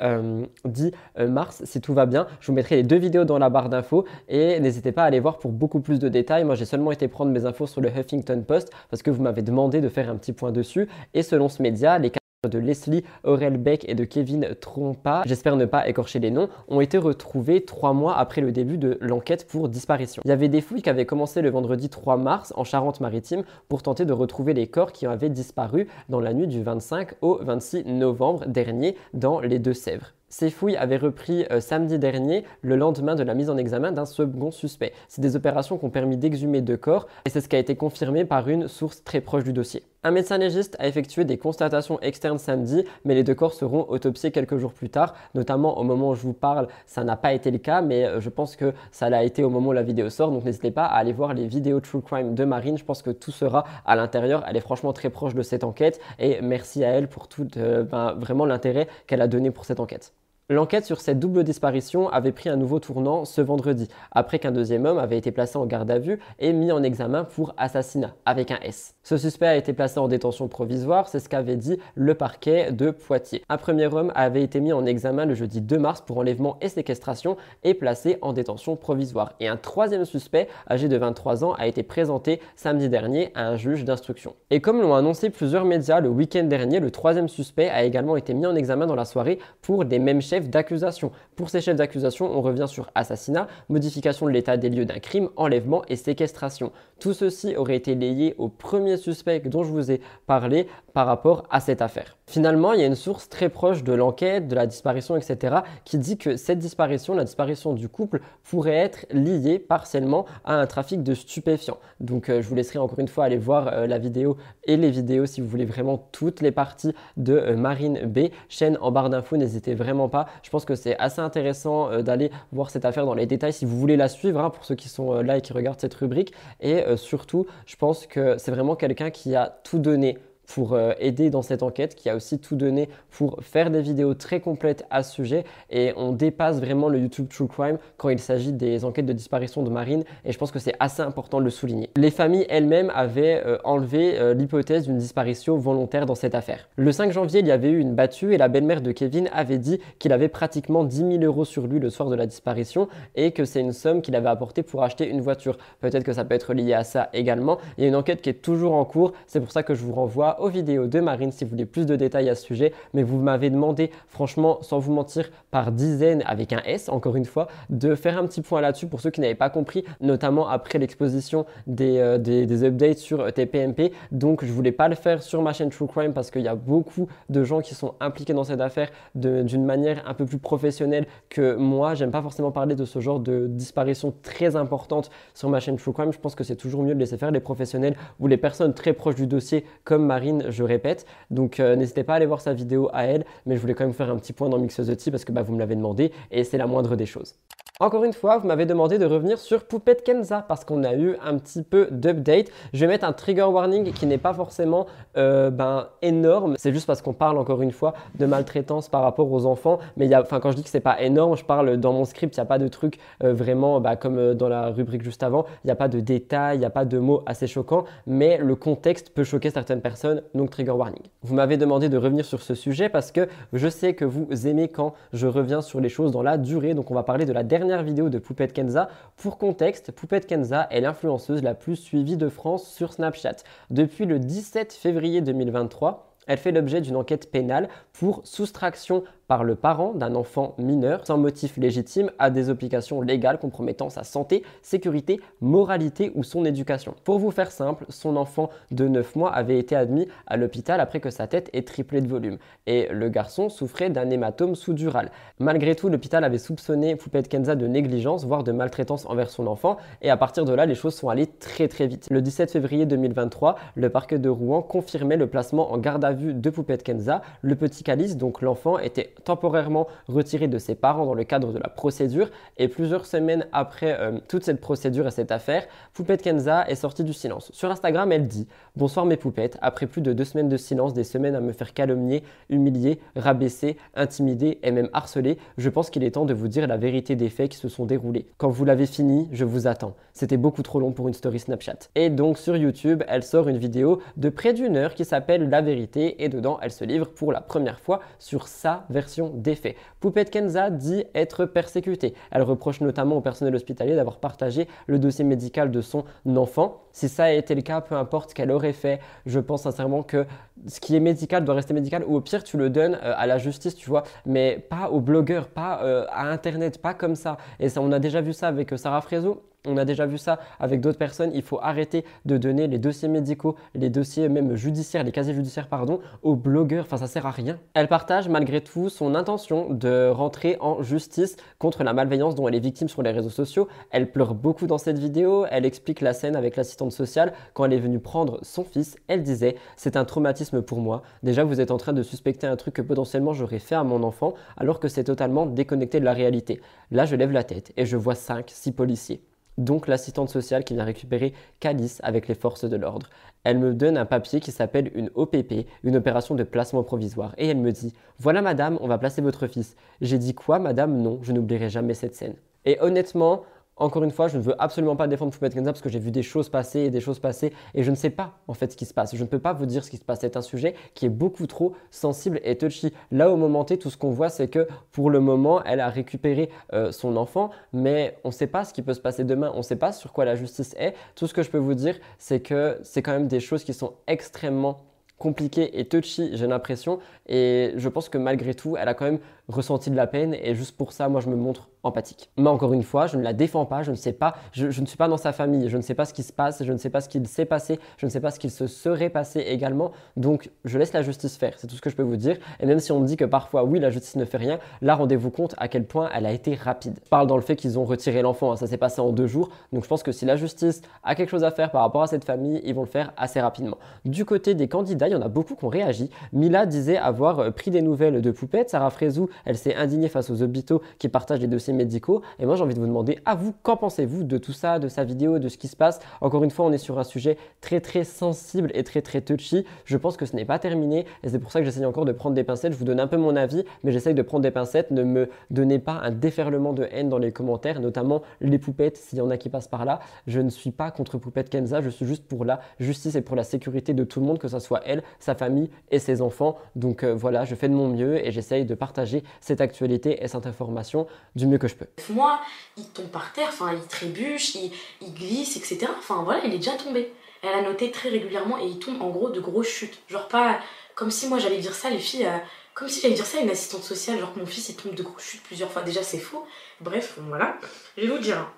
Speaker 1: 10 euh, mars si tout va bien. Je vous mettrai les deux vidéos dans la barre d'infos et n'hésitez pas à aller voir beaucoup plus de détails. Moi, j'ai seulement été prendre mes infos sur le Huffington Post parce que vous m'avez demandé de faire un petit point dessus. Et selon ce média, les de Leslie Aurel Beck et de Kevin Trompa, j'espère ne pas écorcher les noms, ont été retrouvés trois mois après le début de l'enquête pour disparition. Il y avait des fouilles qui avaient commencé le vendredi 3 mars en Charente-Maritime pour tenter de retrouver les corps qui avaient disparu dans la nuit du 25 au 26 novembre dernier dans les Deux-Sèvres. Ces fouilles avaient repris euh, samedi dernier, le lendemain de la mise en examen d'un second suspect. C'est des opérations qui ont permis d'exhumer deux corps et c'est ce qui a été confirmé par une source très proche du dossier. Un médecin légiste a effectué des constatations externes samedi, mais les deux corps seront autopsiés quelques jours plus tard. Notamment au moment où je vous parle, ça n'a pas été le cas, mais euh, je pense que ça l'a été au moment où la vidéo sort. Donc n'hésitez pas à aller voir les vidéos True Crime de Marine. Je pense que tout sera à l'intérieur. Elle est franchement très proche de cette enquête et merci à elle pour tout euh, ben, vraiment l'intérêt qu'elle a donné pour cette enquête. L'enquête sur cette double disparition avait pris un nouveau tournant ce vendredi, après qu'un deuxième homme avait été placé en garde à vue et mis en examen pour assassinat, avec un S. Ce suspect a été placé en détention provisoire, c'est ce qu'avait dit le parquet de Poitiers. Un premier homme avait été mis en examen le jeudi 2 mars pour enlèvement et séquestration et placé en détention provisoire. Et un troisième suspect, âgé de 23 ans, a été présenté samedi dernier à un juge d'instruction. Et comme l'ont annoncé plusieurs médias le week-end dernier, le troisième suspect a également été mis en examen dans la soirée pour des mêmes chefs d'accusation. Pour ces chefs d'accusation, on revient sur assassinat, modification de l'état des lieux d'un crime, enlèvement et séquestration. Tout ceci aurait été lié au premier suspect dont je vous ai parlé par rapport à cette affaire. Finalement, il y a une source très proche de l'enquête, de la disparition, etc., qui dit que cette disparition, la disparition du couple, pourrait être liée partiellement à un trafic de stupéfiants. Donc, euh, je vous laisserai encore une fois aller voir euh, la vidéo et les vidéos si vous voulez vraiment toutes les parties de euh, Marine B. Chaîne en barre d'infos, n'hésitez vraiment pas. Je pense que c'est assez intéressant d'aller voir cette affaire dans les détails si vous voulez la suivre, hein, pour ceux qui sont là et qui regardent cette rubrique. Et surtout, je pense que c'est vraiment quelqu'un qui a tout donné pour euh, aider dans cette enquête, qui a aussi tout donné pour faire des vidéos très complètes à ce sujet. Et on dépasse vraiment le YouTube True Crime quand il s'agit des enquêtes de disparition de Marine. Et je pense que c'est assez important de le souligner. Les familles elles-mêmes avaient euh, enlevé euh, l'hypothèse d'une disparition volontaire dans cette affaire. Le 5 janvier, il y avait eu une battue et la belle-mère de Kevin avait dit qu'il avait pratiquement 10 000 euros sur lui le soir de la disparition et que c'est une somme qu'il avait apportée pour acheter une voiture. Peut-être que ça peut être lié à ça également. Il y a une enquête qui est toujours en cours. C'est pour ça que je vous renvoie aux vidéos de Marine si vous voulez plus de détails à ce sujet. Mais vous m'avez demandé, franchement, sans vous mentir, par dizaines, avec un S encore une fois, de faire un petit point là-dessus pour ceux qui n'avaient pas compris, notamment après l'exposition des, euh, des, updates sur TPMP. Donc je voulais pas le faire sur ma chaîne True Crime parce qu'il y a beaucoup de gens qui sont impliqués dans cette affaire d'une manière un peu plus professionnelle que moi. J'aime pas forcément parler de ce genre de disparition très importante sur ma chaîne True Crime. Je pense que c'est toujours mieux de laisser faire les professionnels ou les personnes très proches du dossier comme Marine, je répète. Donc euh, n'hésitez pas à aller voir sa vidéo à elle, mais je voulais quand même faire un petit point dans Mixeuse parce que bah, vous me l'avez demandé et c'est la moindre des choses. Encore une fois, vous m'avez demandé de revenir sur Poupette Kenza parce qu'on a eu un petit peu d'update. Je vais mettre un trigger warning qui n'est pas forcément euh, ben, énorme. C'est juste parce qu'on parle encore une fois de maltraitance par rapport aux enfants. Mais y a, quand je dis que c'est pas énorme, je parle dans mon script, il n'y a pas de truc euh, vraiment bah, comme dans la rubrique juste avant. Il n'y a pas de détails, il n'y a pas de mots assez choquants. Mais le contexte peut choquer certaines personnes, donc trigger warning. Vous m'avez demandé de revenir sur ce sujet parce que je sais que vous aimez quand je reviens sur les choses dans la durée. Donc on va parler de la dernière vidéo de Poupette Kenza. Pour contexte, Poupette Kenza est l'influenceuse la plus suivie de France sur Snapchat. Depuis le 17 février 2023, elle fait l'objet d'une enquête pénale pour soustraction par le parent d'un enfant mineur sans motif légitime à des obligations légales compromettant sa santé, sécurité, moralité ou son éducation. Pour vous faire simple, son enfant de 9 mois avait été admis à l'hôpital après que sa tête ait triplé de volume et le garçon souffrait d'un hématome sous-dural. Malgré tout, l'hôpital avait soupçonné Poupette Kenza de négligence, voire de maltraitance envers son enfant et à partir de là, les choses sont allées très très vite. Le 17 février 2023, le parquet de Rouen confirmait le placement en garde à vue de Poupette Kenza. Le petit Calice, donc l'enfant, était temporairement retiré de ses parents dans le cadre de la procédure et plusieurs semaines après euh, toute cette procédure et cette affaire, Poupette Kenza est sortie du silence. Sur Instagram, elle dit Bonsoir mes poupettes, après plus de deux semaines de silence, des semaines à me faire calomnier, humilier, rabaisser, intimider et même harceler, je pense qu'il est temps de vous dire la vérité des faits qui se sont déroulés. Quand vous l'avez fini, je vous attends. C'était beaucoup trop long pour une story Snapchat. Et donc sur YouTube, elle sort une vidéo de près d'une heure qui s'appelle La vérité et dedans, elle se livre pour la première fois sur sa version des faits. Poupette Kenza dit être persécutée. Elle reproche notamment au personnel hospitalier d'avoir partagé le dossier médical de son enfant. Si ça a été le cas, peu importe ce qu'elle aurait fait, je pense sincèrement que ce qui est médical doit rester médical ou au pire tu le donnes euh, à la justice, tu vois, mais pas aux blogueurs, pas euh, à Internet, pas comme ça. Et ça, on a déjà vu ça avec euh, Sarah Frézo. On a déjà vu ça avec d'autres personnes. Il faut arrêter de donner les dossiers médicaux, les dossiers même judiciaires, les casiers judiciaires, pardon, aux blogueurs. Enfin, ça sert à rien. Elle partage malgré tout son intention de rentrer en justice contre la malveillance dont elle est victime sur les réseaux sociaux. Elle pleure beaucoup dans cette vidéo. Elle explique la scène avec l'assistante sociale quand elle est venue prendre son fils. Elle disait C'est un traumatisme pour moi. Déjà, vous êtes en train de suspecter un truc que potentiellement j'aurais fait à mon enfant alors que c'est totalement déconnecté de la réalité. Là, je lève la tête et je vois 5, 6 policiers donc l'assistante sociale qui vient récupérer Calice avec les forces de l'ordre. Elle me donne un papier qui s'appelle une OPP, une opération de placement provisoire, et elle me dit Voilà madame, on va placer votre fils. J'ai dit quoi madame? Non, je n'oublierai jamais cette scène. Et honnêtement, encore une fois, je ne veux absolument pas défendre Poupette Kenza parce que j'ai vu des choses passer et des choses passer et je ne sais pas en fait ce qui se passe. Je ne peux pas vous dire ce qui se passe. C'est un sujet qui est beaucoup trop sensible et touchy. Là, au moment T, tout ce qu'on voit, c'est que pour le moment, elle a récupéré euh, son enfant, mais on ne sait pas ce qui peut se passer demain. On ne sait pas sur quoi la justice est. Tout ce que je peux vous dire, c'est que c'est quand même des choses qui sont extrêmement compliquées et touchy, j'ai l'impression. Et je pense que malgré tout, elle a quand même ressenti de la peine et juste pour ça, moi, je me montre empathique. Mais encore une fois, je ne la défends pas, je ne sais pas, je, ne suis pas dans sa famille, je ne sais pas ce qui se passe, je ne sais pas ce qu'il s'est passé, je ne sais pas ce qu'il se serait passé également. Donc, je laisse la justice faire, c'est tout ce que je peux vous dire. Et même si on me dit que parfois, oui, la justice ne fait rien, là, rendez-vous compte à quel point elle a été rapide. Je parle dans le fait qu'ils ont retiré l'enfant, hein, ça s'est passé en deux jours. Donc, je pense que si la justice a quelque chose à faire par rapport à cette famille, ils vont le faire assez rapidement. Du côté des candidats, il y en a beaucoup qui ont réagi. Mila disait avoir euh, pris des nouvelles de Poupette. Sarah Frézou, elle s'est indignée face aux hôpitaux qui partagent les dossiers médicaux. Et moi, j'ai envie de vous demander, à vous, qu'en pensez-vous de tout ça, de sa vidéo, de ce qui se passe? Encore une fois, on est sur un sujet très très sensible et très très touchy. Je pense que ce n'est pas terminé et c'est pour ça que j'essaye encore de prendre des pincettes. Je vous donne un peu mon avis, mais j'essaye de prendre des pincettes. Ne me donnez pas un déferlement de haine dans les commentaires, notamment les poupettes, s'il y en a qui passent par là. Je ne suis pas contre Poupette Kenza, je suis juste pour la justice et pour la sécurité de tout le monde, que ce soit elle, sa famille et ses enfants. Donc euh, voilà, je fais de mon mieux et j'essaye de partager cette actualité et cette information du mieux que je peux.
Speaker 8: Moi, il tombe par terre, enfin il trébuche, il, glisse, etc. Enfin voilà, il est déjà tombé. Elle a noté très régulièrement et il tombe en gros de grosses chutes. Genre pas comme si moi j'allais dire ça, les filles, euh, comme si j'allais dire ça à une assistante sociale, genre que mon fils il tombe de grosses chutes plusieurs fois. Déjà c'est faux. Bref, voilà. Je vais vous dire.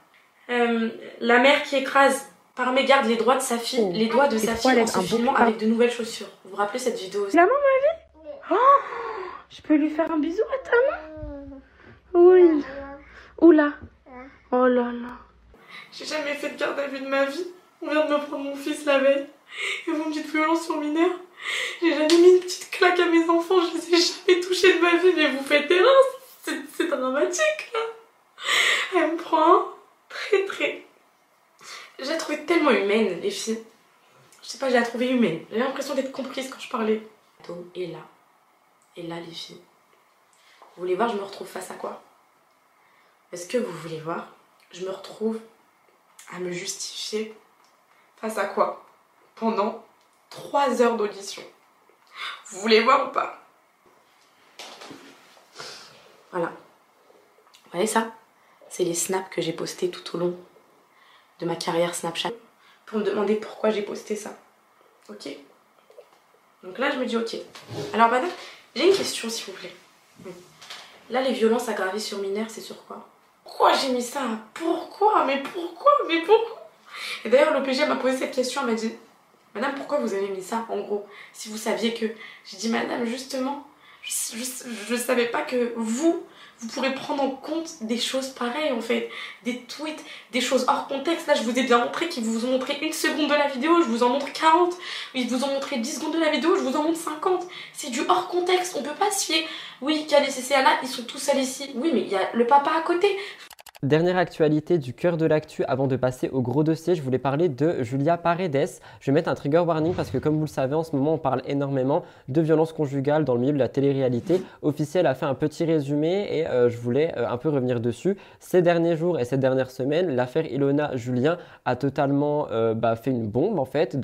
Speaker 8: Euh, la mère qui écrase par mégarde les doigts de sa fille, oh. les doigts de sa fille en se filmant avec de nouvelles chaussures. Vous vous rappelez cette vidéo
Speaker 5: La maman, ma vie oh Je peux lui faire un bisou à ta main? Oui. Oula. Oh là là.
Speaker 8: J'ai jamais fait de garde à vue de ma vie. On vient de me prendre mon fils la veille. Et vous me dites violence sur mineur. J'ai jamais mis une petite claque à mes enfants. Je les ai jamais touchés de ma vie. Mais vous faites erreur. C'est dramatique là. Elle me prend très très je l'ai trouvée tellement humaine, les filles. Je sais pas, je l'ai trouvée humaine. J'ai l'impression d'être comprise quand je parlais. Et là, et là, les filles. Vous voulez voir, je me retrouve face à quoi? Est-ce que vous voulez voir? Je me retrouve à me justifier face à quoi? Pendant 3 heures d'audition. Vous voulez voir ou pas? Voilà. Vous voyez ça? C'est les snaps que j'ai postés tout au long de ma carrière Snapchat pour me demander pourquoi j'ai posté ça. Ok? Donc là, je me dis ok. Alors madame, j'ai une question s'il vous plaît. Là, les violences aggravées sur mineurs, c'est sur quoi? Pourquoi j'ai mis ça? Pourquoi? Mais pourquoi? Mais pourquoi? Et d'ailleurs, l'OPG m'a posé cette question, elle m'a dit Madame, pourquoi vous avez mis ça en gros? Si vous saviez que. J'ai dit Madame, justement, je ne savais pas que vous, vous pourrez prendre en compte des choses pareilles en fait, des tweets, des choses hors contexte. Là, je vous ai bien montré qu'ils vous ont montré une seconde de la vidéo, je vous en montre 40. Ils vous ont montré 10 secondes de la vidéo, je vous en montre 50. C'est du hors contexte, on peut pas se fier. Oui, qu'il y a les CCA ils sont tous seuls ici. Oui, mais il y a le papa à côté.
Speaker 1: Dernière actualité du cœur de l'actu avant de passer au gros dossier, je voulais parler de Julia Paredes. Je vais mettre un trigger warning parce que comme vous le savez en ce moment on parle énormément de violences conjugales dans le milieu de la télé-réalité. Officiel a fait un petit résumé et euh, je voulais euh, un peu revenir dessus. Ces derniers jours et ces dernières semaines, l'affaire Ilona Julien a totalement euh, bah, fait une bombe en fait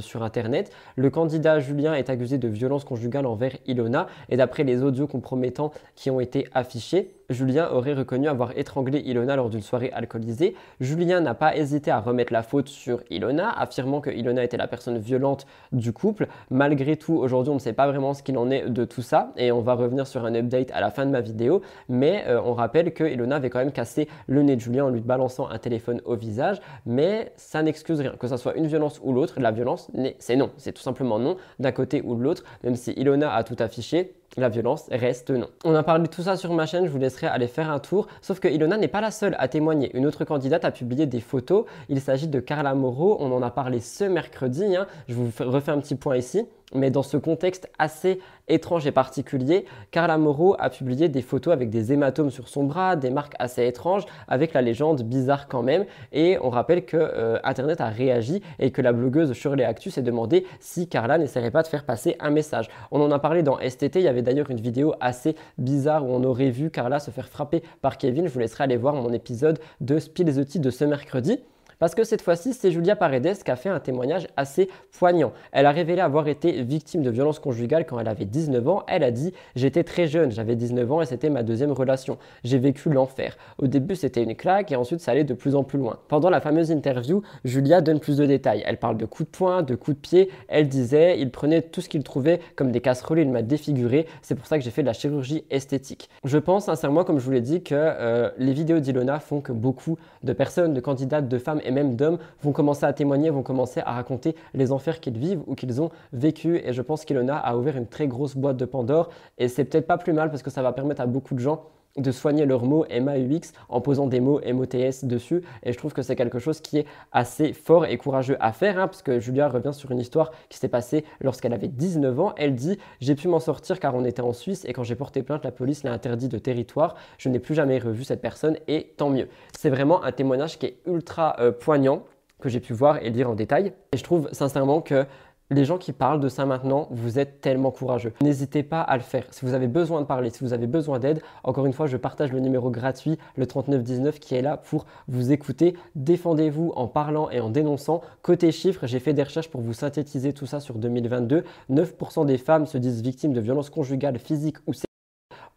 Speaker 1: sur internet. Le candidat Julien est accusé de violences conjugales envers Ilona et d'après les audios compromettants qui ont été affichés, Julien aurait reconnu avoir étranglé Ilona lors d'une soirée alcoolisée. Julien n'a pas hésité à remettre la faute sur Ilona, affirmant que Ilona était la personne violente du couple. Malgré tout, aujourd'hui, on ne sait pas vraiment ce qu'il en est de tout ça et on va revenir sur un update à la fin de ma vidéo. Mais euh, on rappelle que Ilona avait quand même cassé le nez de Julien en lui balançant un téléphone au visage. Mais ça n'excuse rien. Que ce soit une violence ou l'autre, la violence, c'est non. C'est tout simplement non d'un côté ou de l'autre. Même si Ilona a tout affiché, la violence reste non. On a parlé de tout ça sur ma chaîne, je vous laisserai aller faire un tour. Sauf que Ilona n'est pas la seule à témoigner. Une autre candidate a publié des photos. Il s'agit de Carla Moreau. On en a parlé ce mercredi. Hein. Je vous refais un petit point ici. Mais dans ce contexte assez étrange et particulier, Carla Moreau a publié des photos avec des hématomes sur son bras, des marques assez étranges, avec la légende bizarre quand même. Et on rappelle que euh, Internet a réagi et que la blogueuse Shirley Actu s'est demandé si Carla n'essaierait pas de faire passer un message. On en a parlé dans STT, il y avait d'ailleurs une vidéo assez bizarre où on aurait vu Carla se faire frapper par Kevin. Je vous laisserai aller voir mon épisode de Spill the Tea de ce mercredi. Parce que cette fois-ci, c'est Julia Paredes qui a fait un témoignage assez poignant. Elle a révélé avoir été victime de violences conjugales quand elle avait 19 ans. Elle a dit J'étais très jeune, j'avais 19 ans et c'était ma deuxième relation. J'ai vécu l'enfer. Au début, c'était une claque et ensuite, ça allait de plus en plus loin. Pendant la fameuse interview, Julia donne plus de détails. Elle parle de coups de poing, de coups de pied. Elle disait Il prenait tout ce qu'il trouvait comme des casseroles, il m'a défiguré. C'est pour ça que j'ai fait de la chirurgie esthétique. Je pense sincèrement, comme je vous l'ai dit, que euh, les vidéos d'Ilona font que beaucoup de personnes, de candidates, de femmes et même d'hommes vont commencer à témoigner, vont commencer à raconter les enfers qu'ils vivent ou qu'ils ont vécu. Et je pense qu'Ilona a ouvert une très grosse boîte de Pandore. Et c'est peut-être pas plus mal parce que ça va permettre à beaucoup de gens de soigner leurs mots MAUX en posant des mots MOTS dessus. Et je trouve que c'est quelque chose qui est assez fort et courageux à faire, hein, parce que Julia revient sur une histoire qui s'est passée lorsqu'elle avait 19 ans. Elle dit J'ai pu m'en sortir car on était en Suisse et quand j'ai porté plainte, la police l'a interdit de territoire. Je n'ai plus jamais revu cette personne et tant mieux. C'est vraiment un témoignage qui est ultra euh, poignant que j'ai pu voir et lire en détail. Et je trouve sincèrement que les gens qui parlent de ça maintenant, vous êtes tellement courageux. N'hésitez pas à le faire. Si vous avez besoin de parler, si vous avez besoin d'aide, encore une fois, je partage le numéro gratuit, le 3919, qui est là pour vous écouter. Défendez-vous en parlant et en dénonçant. Côté chiffres, j'ai fait des recherches pour vous synthétiser tout ça sur 2022. 9% des femmes se disent victimes de violences conjugales, physiques ou sexuelles.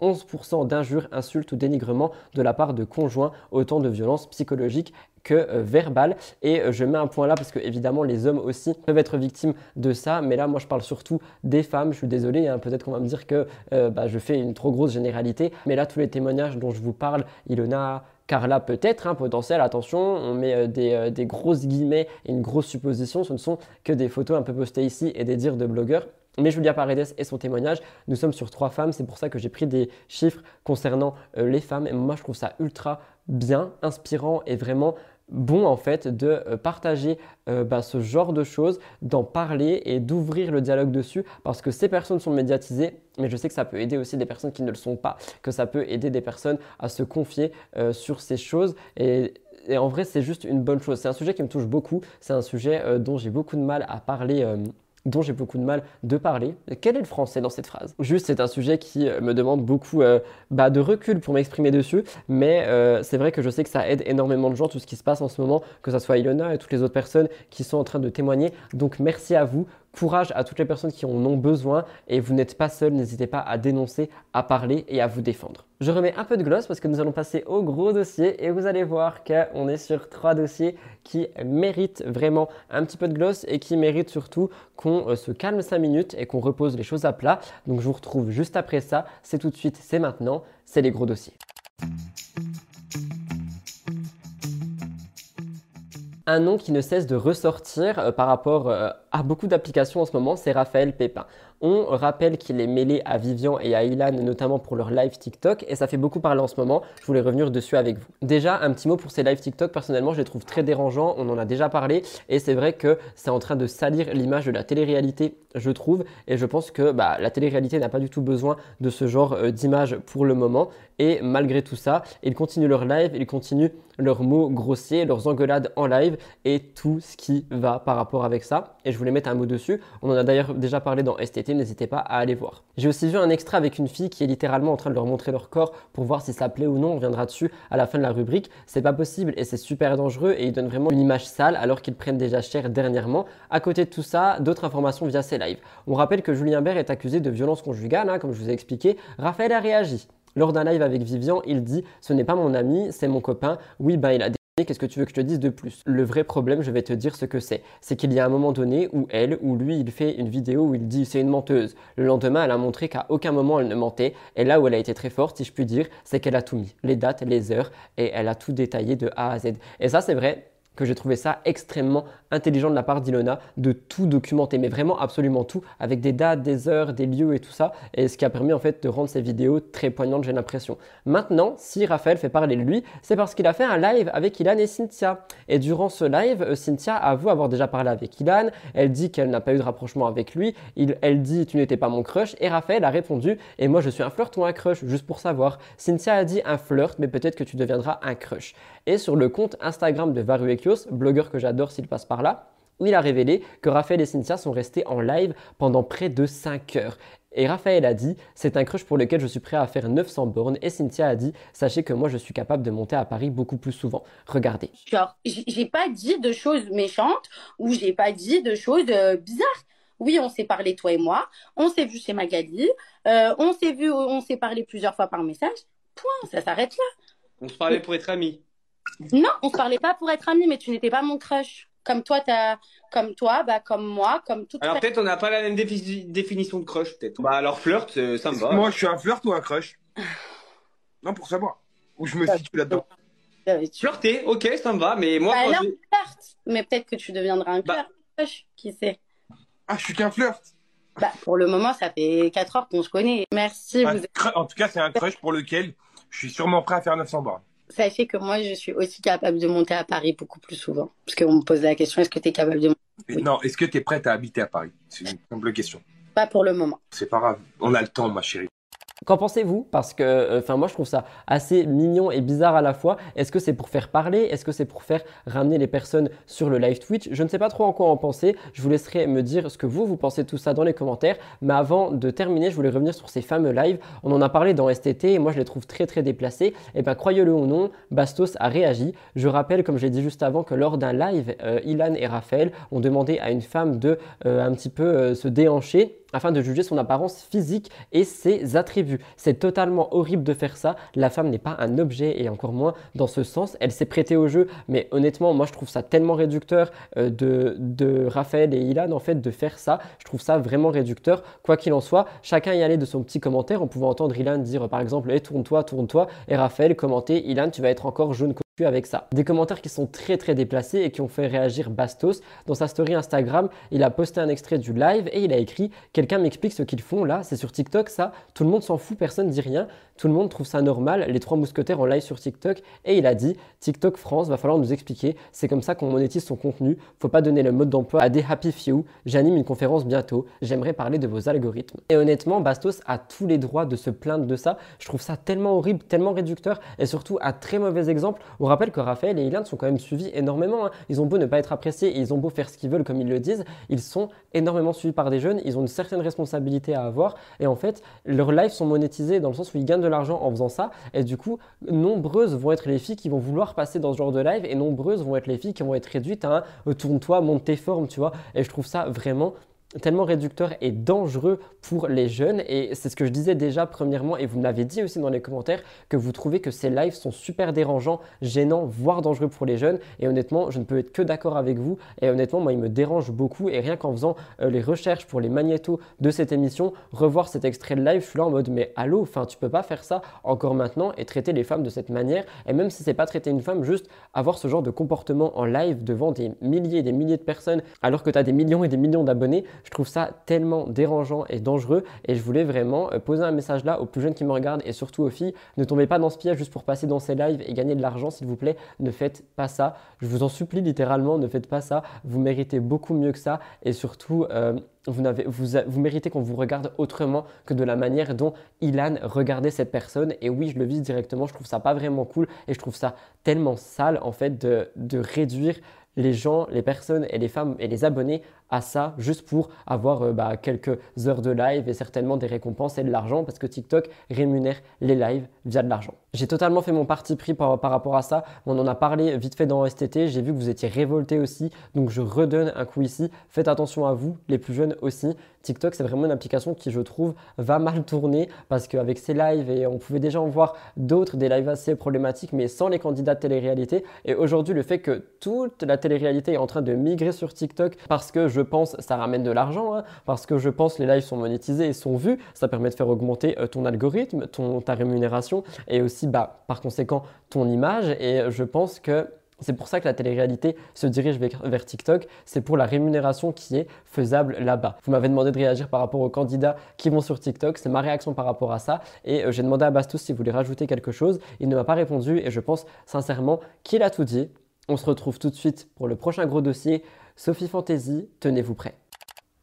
Speaker 1: 11% d'injures, insultes ou dénigrements de la part de conjoints, autant de violences psychologiques que euh, verbales. Et euh, je mets un point là parce que évidemment les hommes aussi peuvent être victimes de ça, mais là moi je parle surtout des femmes. Je suis désolé, hein, peut-être qu'on va me dire que euh, bah, je fais une trop grosse généralité, mais là tous les témoignages dont je vous parle, Ilona, Carla peut-être, un hein, potentiel, attention, on met des, des, grosses guillemets et une grosse supposition, ce ne sont que des photos un peu postées ici et des dires de blogueurs. Mais Julia Paredes et son témoignage, nous sommes sur trois femmes, c'est pour ça que j'ai pris des chiffres concernant les femmes. Et moi, je trouve ça ultra bien, inspirant et vraiment bon en fait de euh, partager euh, bah, ce genre de choses, d'en parler et d'ouvrir le dialogue dessus parce que ces personnes sont médiatisées, mais je sais que ça peut aider aussi des personnes qui ne le sont pas, que ça peut aider des personnes à se confier sur ces choses et en vrai, c'est juste une bonne chose. C'est un sujet qui me touche beaucoup. C'est un sujet dont j'ai beaucoup de mal à parler dont j'ai beaucoup de mal de parler. Quel est le français dans cette phrase? Juste, c'est un sujet qui euh, me demande beaucoup euh, bah, de recul pour m'exprimer dessus, mais euh, c'est vrai que je sais que ça aide énormément de gens, tout ce qui se passe en ce moment, que ce soit Ilona et toutes les autres personnes qui sont en train de témoigner. Donc merci à vous Courage à toutes les personnes qui en ont besoin et vous n'êtes pas seul, n'hésitez pas à dénoncer, à parler et à vous défendre. Je remets un peu de gloss parce que nous allons passer au gros dossier et vous allez voir qu'on est sur trois dossiers qui méritent vraiment un petit peu de gloss et qui méritent surtout qu'on euh, se calme 5 minutes et qu'on repose les choses à plat. Donc je vous retrouve juste après ça, c'est tout de suite, c'est maintenant, c'est les gros dossiers. un nom qui ne cesse de ressortir euh, par rapport euh, à beaucoup d'applications en ce moment, c'est Raphaël Pépin. On rappelle qu'il est mêlé à Vivian et à Ilan, notamment pour leur live TikTok, et ça fait beaucoup parler en ce moment. Je voulais revenir dessus avec vous. Déjà, un petit mot pour ces live TikTok. Personnellement, je les trouve très dérangeants. On en a déjà parlé, et c'est vrai que c'est en train de salir l'image de la télé-réalité, je trouve. Et je pense que bah, la télé-réalité n'a pas du tout besoin de ce genre euh, d'image pour le moment. Et malgré tout ça, ils continuent leur live, ils continuent leurs mots grossiers, leurs engueulades en live et tout ce qui va par rapport avec ça. Et je voulais mettre un mot dessus. On en a d'ailleurs déjà parlé dans STT n'hésitez pas à aller voir. J'ai aussi vu un extrait avec une fille qui est littéralement en train de leur montrer leur corps pour voir si ça plaît ou non. On reviendra dessus à la fin de la rubrique. C'est pas possible et c'est super dangereux et ils donnent vraiment une image sale alors qu'ils prennent déjà cher dernièrement. À côté de tout ça, d'autres informations via ces lives. On rappelle que Julien Bert est accusé de violence conjugale, hein, comme je vous ai expliqué. Raphaël a réagi. Lors d'un live avec Vivian, il dit Ce n'est pas mon ami, c'est mon copain. Oui, ben il a Qu'est-ce que tu veux que je te dise de plus? Le vrai problème, je vais te dire ce que c'est. C'est qu'il y a un moment donné où elle ou lui, il fait une vidéo où il dit c'est une menteuse. Le lendemain, elle a montré qu'à aucun moment elle ne mentait. Et là où elle a été très forte, si je puis dire, c'est qu'elle a tout mis. Les dates, les heures, et elle a tout détaillé de A à Z. Et ça, c'est vrai que j'ai trouvé ça extrêmement intelligent de la part d'Ilona de tout documenter, mais vraiment absolument tout, avec des dates, des heures, des lieux et tout ça, et ce qui a permis en fait de rendre ces vidéos très poignantes, j'ai l'impression. Maintenant, si Raphaël fait parler de lui, c'est parce qu'il a fait un live avec Ilan et Cynthia. Et durant ce live, euh, Cynthia avoue avoir déjà parlé avec Ilan, elle dit qu'elle n'a pas eu de rapprochement avec lui, elle dit tu n'étais pas mon crush, et Raphaël a répondu et moi je suis un flirt ou un crush, juste pour savoir. Cynthia a dit un flirt, mais peut-être que tu deviendras un crush. Et sur le compte Instagram de Varuekios, blogueur que j'adore s'il passe par là, il a révélé que Raphaël et Cynthia sont restés en live pendant près de 5 heures. Et Raphaël a dit, c'est un crush pour lequel je suis prêt à faire 900 bornes. Et Cynthia a dit, sachez que moi je suis capable de monter à Paris beaucoup plus souvent. Regardez.
Speaker 9: Genre, j'ai pas dit de choses méchantes ou j'ai pas dit de choses euh, bizarres. Oui, on s'est parlé toi et moi, on s'est vu chez Magali, euh, on s'est vu, on s'est parlé plusieurs fois par message. Point, ça s'arrête là.
Speaker 10: On se parlait pour être amis.
Speaker 9: Non, on se parlait pas pour être amis, mais tu n'étais pas mon crush. Comme toi, as, comme toi, bah comme moi, comme toute.
Speaker 10: Alors peut-être on n'a pas la même définition de crush, peut-être. Bah alors flirt, euh, ça me va.
Speaker 11: Moi, je suis un flirt ou un crush? Non, pour savoir où je me situe là-dedans.
Speaker 10: Flirter, ok, ça me va, mais moi.
Speaker 9: Bah, quand flirt, mais peut-être que tu deviendras un bah. crush, qui sait.
Speaker 11: Ah, je suis qu'un flirt.
Speaker 9: Bah, pour le moment, ça fait 4 heures qu'on se connaît. Merci.
Speaker 11: vous En tout cas, c'est un crush pour lequel je suis sûrement prêt à faire 900 bornes
Speaker 9: sachez que moi, je suis aussi capable de monter à Paris beaucoup plus souvent. Parce qu'on me pose la question, est-ce que tu es capable de monter
Speaker 11: Non, est-ce que tu es prête à habiter à Paris? C'est une simple question.
Speaker 9: Pas pour le moment.
Speaker 11: C'est pas grave, on a le temps, ma chérie.
Speaker 1: Qu'en pensez-vous? Parce que, euh, enfin, moi, je trouve ça assez mignon et bizarre à la fois. Est-ce que c'est pour faire parler? Est-ce que c'est pour faire ramener les personnes sur le live Twitch? Je ne sais pas trop en quoi en penser. Je vous laisserai me dire ce que vous, vous pensez de tout ça dans les commentaires. Mais avant de terminer, je voulais revenir sur ces fameux lives. On en a parlé dans STT et moi, je les trouve très, très déplacés. Et eh bien, croyez-le ou non, Bastos a réagi. Je rappelle, comme je l'ai dit juste avant, que lors d'un live, euh, Ilan et Raphaël ont demandé à une femme de euh, un petit peu se déhancher afin de juger son apparence physique et ses attributs. C'est totalement horrible de faire ça. La femme n'est pas un objet et encore moins dans ce sens. Elle s'est prêtée au jeu, mais honnêtement, moi je trouve ça tellement réducteur euh, de, de Raphaël et Ilan en fait de faire ça. Je trouve ça vraiment réducteur. Quoi qu'il en soit, chacun y allait de son petit commentaire. On pouvait entendre Ilan dire par exemple, hey, tourne-toi, tourne-toi, et Raphaël commenter, Ilan, tu vas être encore Des commentaires qui sont très très déplacés et qui ont fait réagir Bastos. Dans sa story Instagram, il a posté un extrait du live et il a écrit Quelqu'un m'explique ce qu'ils font là, c'est sur TikTok ça, tout le monde s'en fout, personne dit rien, tout le monde trouve ça normal, les trois mousquetaires en live sur TikTok. Et il a dit TikTok France, va falloir nous expliquer, c'est comme ça qu'on monétise son contenu, faut pas donner le mode d'emploi à des happy few. J'anime une conférence bientôt, j'aimerais parler de vos algorithmes. Et honnêtement, Bastos a tous les droits de se plaindre de ça. Je trouve ça tellement horrible, tellement réducteur et surtout un très mauvais exemple on rappelle que Raphaël et Ilan sont quand même suivis énormément. Hein. Ils ont beau ne pas être appréciés ils ont beau faire ce qu'ils veulent comme ils le disent, ils sont énormément suivis par des jeunes, ils ont une certaine responsabilité à avoir et en fait leurs lives sont monétisés dans le sens où ils gagnent de l'argent en faisant ça et du coup nombreuses vont être les filles qui vont vouloir passer dans ce genre de live et nombreuses vont être les filles qui vont être réduites à un euh, tourne-toi, monte tes formes, tu vois. Et je trouve ça vraiment tellement réducteur et dangereux pour les jeunes. Et c'est ce que je disais déjà premièrement, et vous me l'avez dit aussi dans les commentaires, que vous trouvez que ces lives sont super dérangeants, gênants, voire dangereux pour les jeunes. Et honnêtement, je ne peux être que d'accord avec vous. Et honnêtement, moi, il me dérange beaucoup. Et rien qu'en faisant euh, les recherches pour les magnétos de cette émission, revoir cet extrait de live, je suis là en mode, mais allô, enfin, tu peux pas faire ça encore maintenant et traiter les femmes de cette manière. Et même si c'est pas traiter une femme, juste avoir ce genre de comportement en live devant des milliers et des milliers de personnes, alors que tu as des millions et des millions d'abonnés, je trouve ça tellement dérangeant et dangereux et je voulais vraiment euh, poser un message là aux plus jeunes qui me regardent et surtout aux filles. Ne tombez pas dans ce piège juste pour passer dans ces lives et gagner de l'argent, s'il vous plaît. Ne faites pas ça. Je vous en supplie littéralement, ne faites pas ça. Vous méritez beaucoup mieux que ça et surtout, euh, vous, vous, vous, méritez qu'on vous regarde autrement que de la manière dont Ilan regardait cette personne. Et oui, je le vise directement, je trouve ça pas vraiment cool et je trouve ça tellement sale en fait de, de réduire les gens, les personnes et les femmes et les abonnés à ça juste pour avoir euh, bah, quelques heures de live et certainement des récompenses et de l'argent parce que TikTok rémunère les lives via de l'argent. J'ai totalement fait mon parti pris par, rapport à ça. On en a parlé vite fait dans STT. J'ai vu que vous étiez révoltés aussi. Donc je redonne un coup ici. Faites attention à vous, les plus jeunes aussi. TikTok, c'est vraiment une application qui, je trouve, va mal tourner parce qu'avec ces lives, et on pouvait déjà en voir d'autres, des lives assez problématiques, mais sans les candidats de télé-réalité. Et aujourd'hui, le fait que toute la télé-réalité est en train de migrer sur TikTok parce que je je pense, ça ramène de l'argent, hein, parce que je pense les lives sont monétisés et sont vus. Ça permet de faire augmenter euh, ton algorithme, ton, ta rémunération et aussi, bah, par conséquent, ton image. Et je pense que c'est pour ça que la télé-réalité se dirige vers, TikTok. C'est pour la rémunération qui est faisable là-bas. Vous m'avez demandé de réagir par rapport aux candidats qui vont sur TikTok. C'est ma réaction par rapport à ça. Et euh, j'ai demandé à Bastos s'il voulait rajouter quelque chose. Il ne m'a pas répondu et je pense sincèrement qu'il a tout dit. On se retrouve tout de suite pour le prochain gros dossier. Sophie Fantasy, tenez-vous prêts.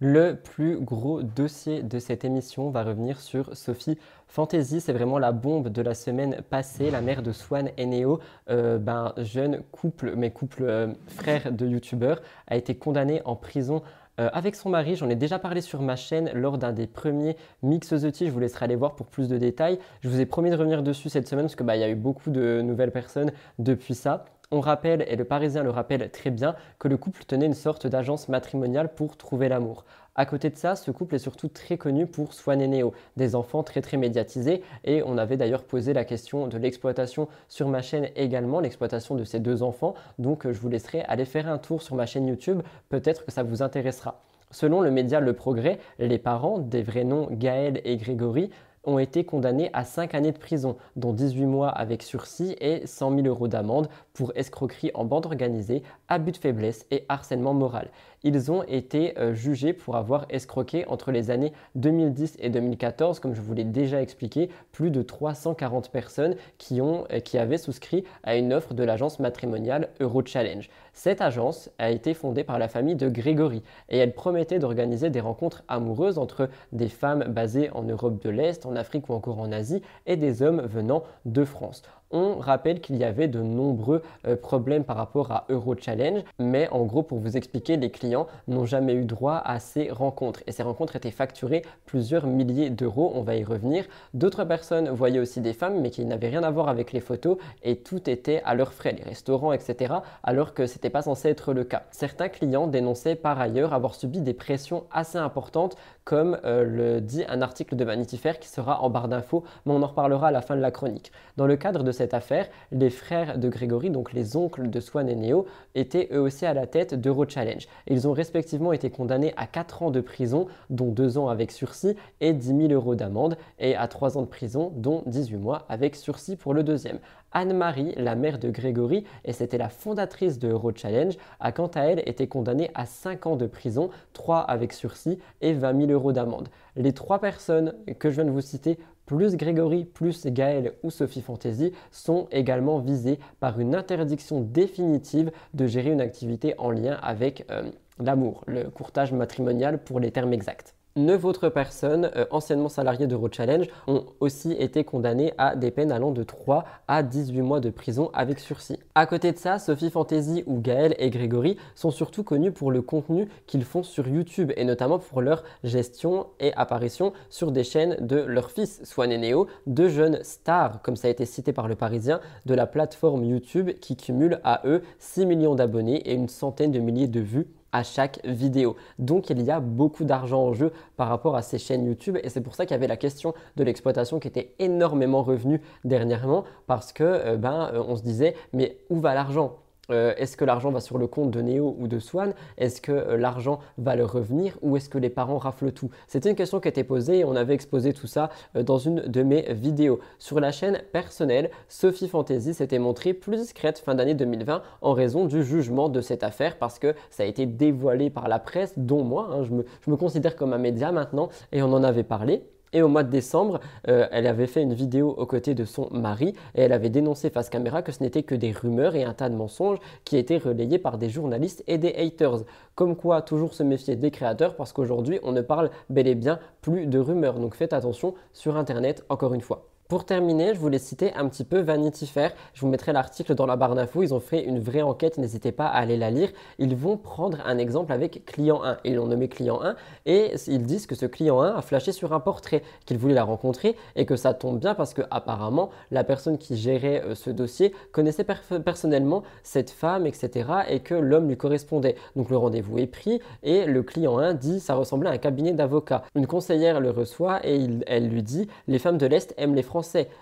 Speaker 1: Le plus gros dossier de cette émission va revenir sur Sophie Fantasy. C'est vraiment la bombe de la semaine passée. La mère de Swan et Neo, euh, ben, jeune couple, mais couple euh, frère de youtubeurs, a été condamné en prison euh, avec son mari. J'en ai déjà parlé sur ma chaîne lors d'un des premiers Mix The Je vous laisserai aller voir pour plus de détails. Je vous ai promis de revenir dessus cette semaine parce qu'il bah, y a eu beaucoup de nouvelles personnes depuis ça. On rappelle, et le Parisien le rappelle très bien, que le couple tenait une sorte d'agence matrimoniale pour trouver l'amour. À côté de ça, ce couple est surtout très connu pour Swan et Neo, des enfants très très médiatisés, et on avait d'ailleurs posé la question de l'exploitation sur ma chaîne également, l'exploitation de ces deux enfants, donc je vous laisserai aller faire un tour sur ma chaîne YouTube, peut-être que ça vous intéressera. Selon le média Le Progrès, les parents, des vrais noms Gaël et Grégory, ont été condamnés à 5 années de prison, dont 18 mois avec sursis et 100 000 euros d'amende pour escroquerie en bande organisée, abus de faiblesse et harcèlement moral. Ils ont été euh, jugés pour avoir escroqué entre les années 2010 et 2014, comme je vous l'ai déjà expliqué, plus de 340 personnes qui, ont, euh, qui avaient souscrit à une offre de l'agence matrimoniale Eurochallenge. Cette agence a été fondée par la famille de Grégory et elle promettait d'organiser des rencontres amoureuses entre des femmes basées en Europe de l'Est, en Afrique ou encore en Asie et des hommes venant de France on rappelle qu'il y avait de nombreux euh, problèmes par rapport à Euro Challenge, mais en gros, pour vous expliquer, les clients n'ont jamais eu droit à ces rencontres et ces rencontres étaient facturées plusieurs milliers d'euros. On va y revenir. D'autres personnes voyaient aussi des femmes, mais qui n'avaient rien à voir avec les photos et tout était à leurs frais, les restaurants, etc., alors que c'était pas censé être le cas. Certains clients dénonçaient par ailleurs avoir subi des pressions assez importantes, comme euh, le dit un article de Vanity Fair qui sera en barre d'infos, mais on en reparlera à la fin de la chronique. Dans le cadre de cette affaire, les frères de Grégory, donc les oncles de Swan et Neo, étaient eux aussi à la tête d'Eurochallenge. Ils ont respectivement été condamnés à 4 ans de prison, dont 2 ans avec sursis, et 10 000 euros d'amende, et à 3 ans de prison, dont 18 mois avec sursis pour le deuxième. Anne-Marie, la mère de Grégory, et c'était la fondatrice de Eurochallenge, a quant à elle été condamnée à 5 ans de prison, 3 avec sursis et 20 000 euros d'amende. Les trois personnes que je viens de vous citer plus Grégory, plus Gaël ou Sophie Fantasy sont également visés par une interdiction définitive de gérer une activité en lien avec euh, l'amour, le courtage matrimonial pour les termes exacts. Neuf autres personnes, euh, anciennement salariées d'Eurochallenge, ont aussi été condamnées à des peines allant de 3 à 18 mois de prison avec sursis. À côté de ça, Sophie Fantasy ou Gaël et Grégory sont surtout connus pour le contenu qu'ils font sur YouTube et notamment pour leur gestion et apparition sur des chaînes de leurs fils, Swan et Neo, deux jeunes stars, comme ça a été cité par le Parisien, de la plateforme YouTube qui cumule à eux 6 millions d'abonnés et une centaine de milliers de vues à chaque vidéo. Donc il y a beaucoup d'argent en jeu par rapport à ces chaînes YouTube et c'est pour ça qu'il y avait la question de l'exploitation qui était énormément revenue dernièrement parce que euh, ben euh, on se disait mais où va l'argent? Euh, est-ce que l'argent va sur le compte de Néo ou de Swan? Est-ce que euh, l'argent va leur revenir ou est-ce que les parents raflent tout? C'était une question qui était posée et on avait exposé tout ça euh, dans une de mes vidéos. Sur la chaîne personnelle, Sophie Fantasy s'était montrée plus discrète fin d'année 2020 en raison du jugement de cette affaire parce que ça a été dévoilé par la presse, dont moi. Hein. je, me, je me considère comme un média maintenant et on en avait parlé. Et au mois de décembre, euh, elle avait fait une vidéo aux côtés de son mari et elle avait dénoncé face caméra que ce n'était que des rumeurs et un tas de mensonges qui étaient relayés par des journalistes et des haters. Comme quoi, toujours se méfier des créateurs parce qu'aujourd'hui, on ne parle bel et bien plus de rumeurs. Donc faites attention sur Internet, encore une fois. Pour terminer, je voulais citer un petit peu Vanity Fair. Je vous mettrai l'article dans la barre d'infos. Ils ont fait une vraie enquête, n'hésitez pas à aller la lire. Ils vont prendre un exemple avec client 1. Ils l'ont nommé client 1 et ils disent que ce client 1 a flashé sur un portrait, qu'il voulait la rencontrer et que ça tombe bien parce que apparemment la personne qui gérait euh, ce dossier connaissait personnellement cette femme, etc. et que l'homme lui correspondait. Donc le rendez-vous est pris et le client 1 dit ça ressemblait à un cabinet d'avocat. Une conseillère le reçoit et elle lui dit les femmes de l'Est aiment les Français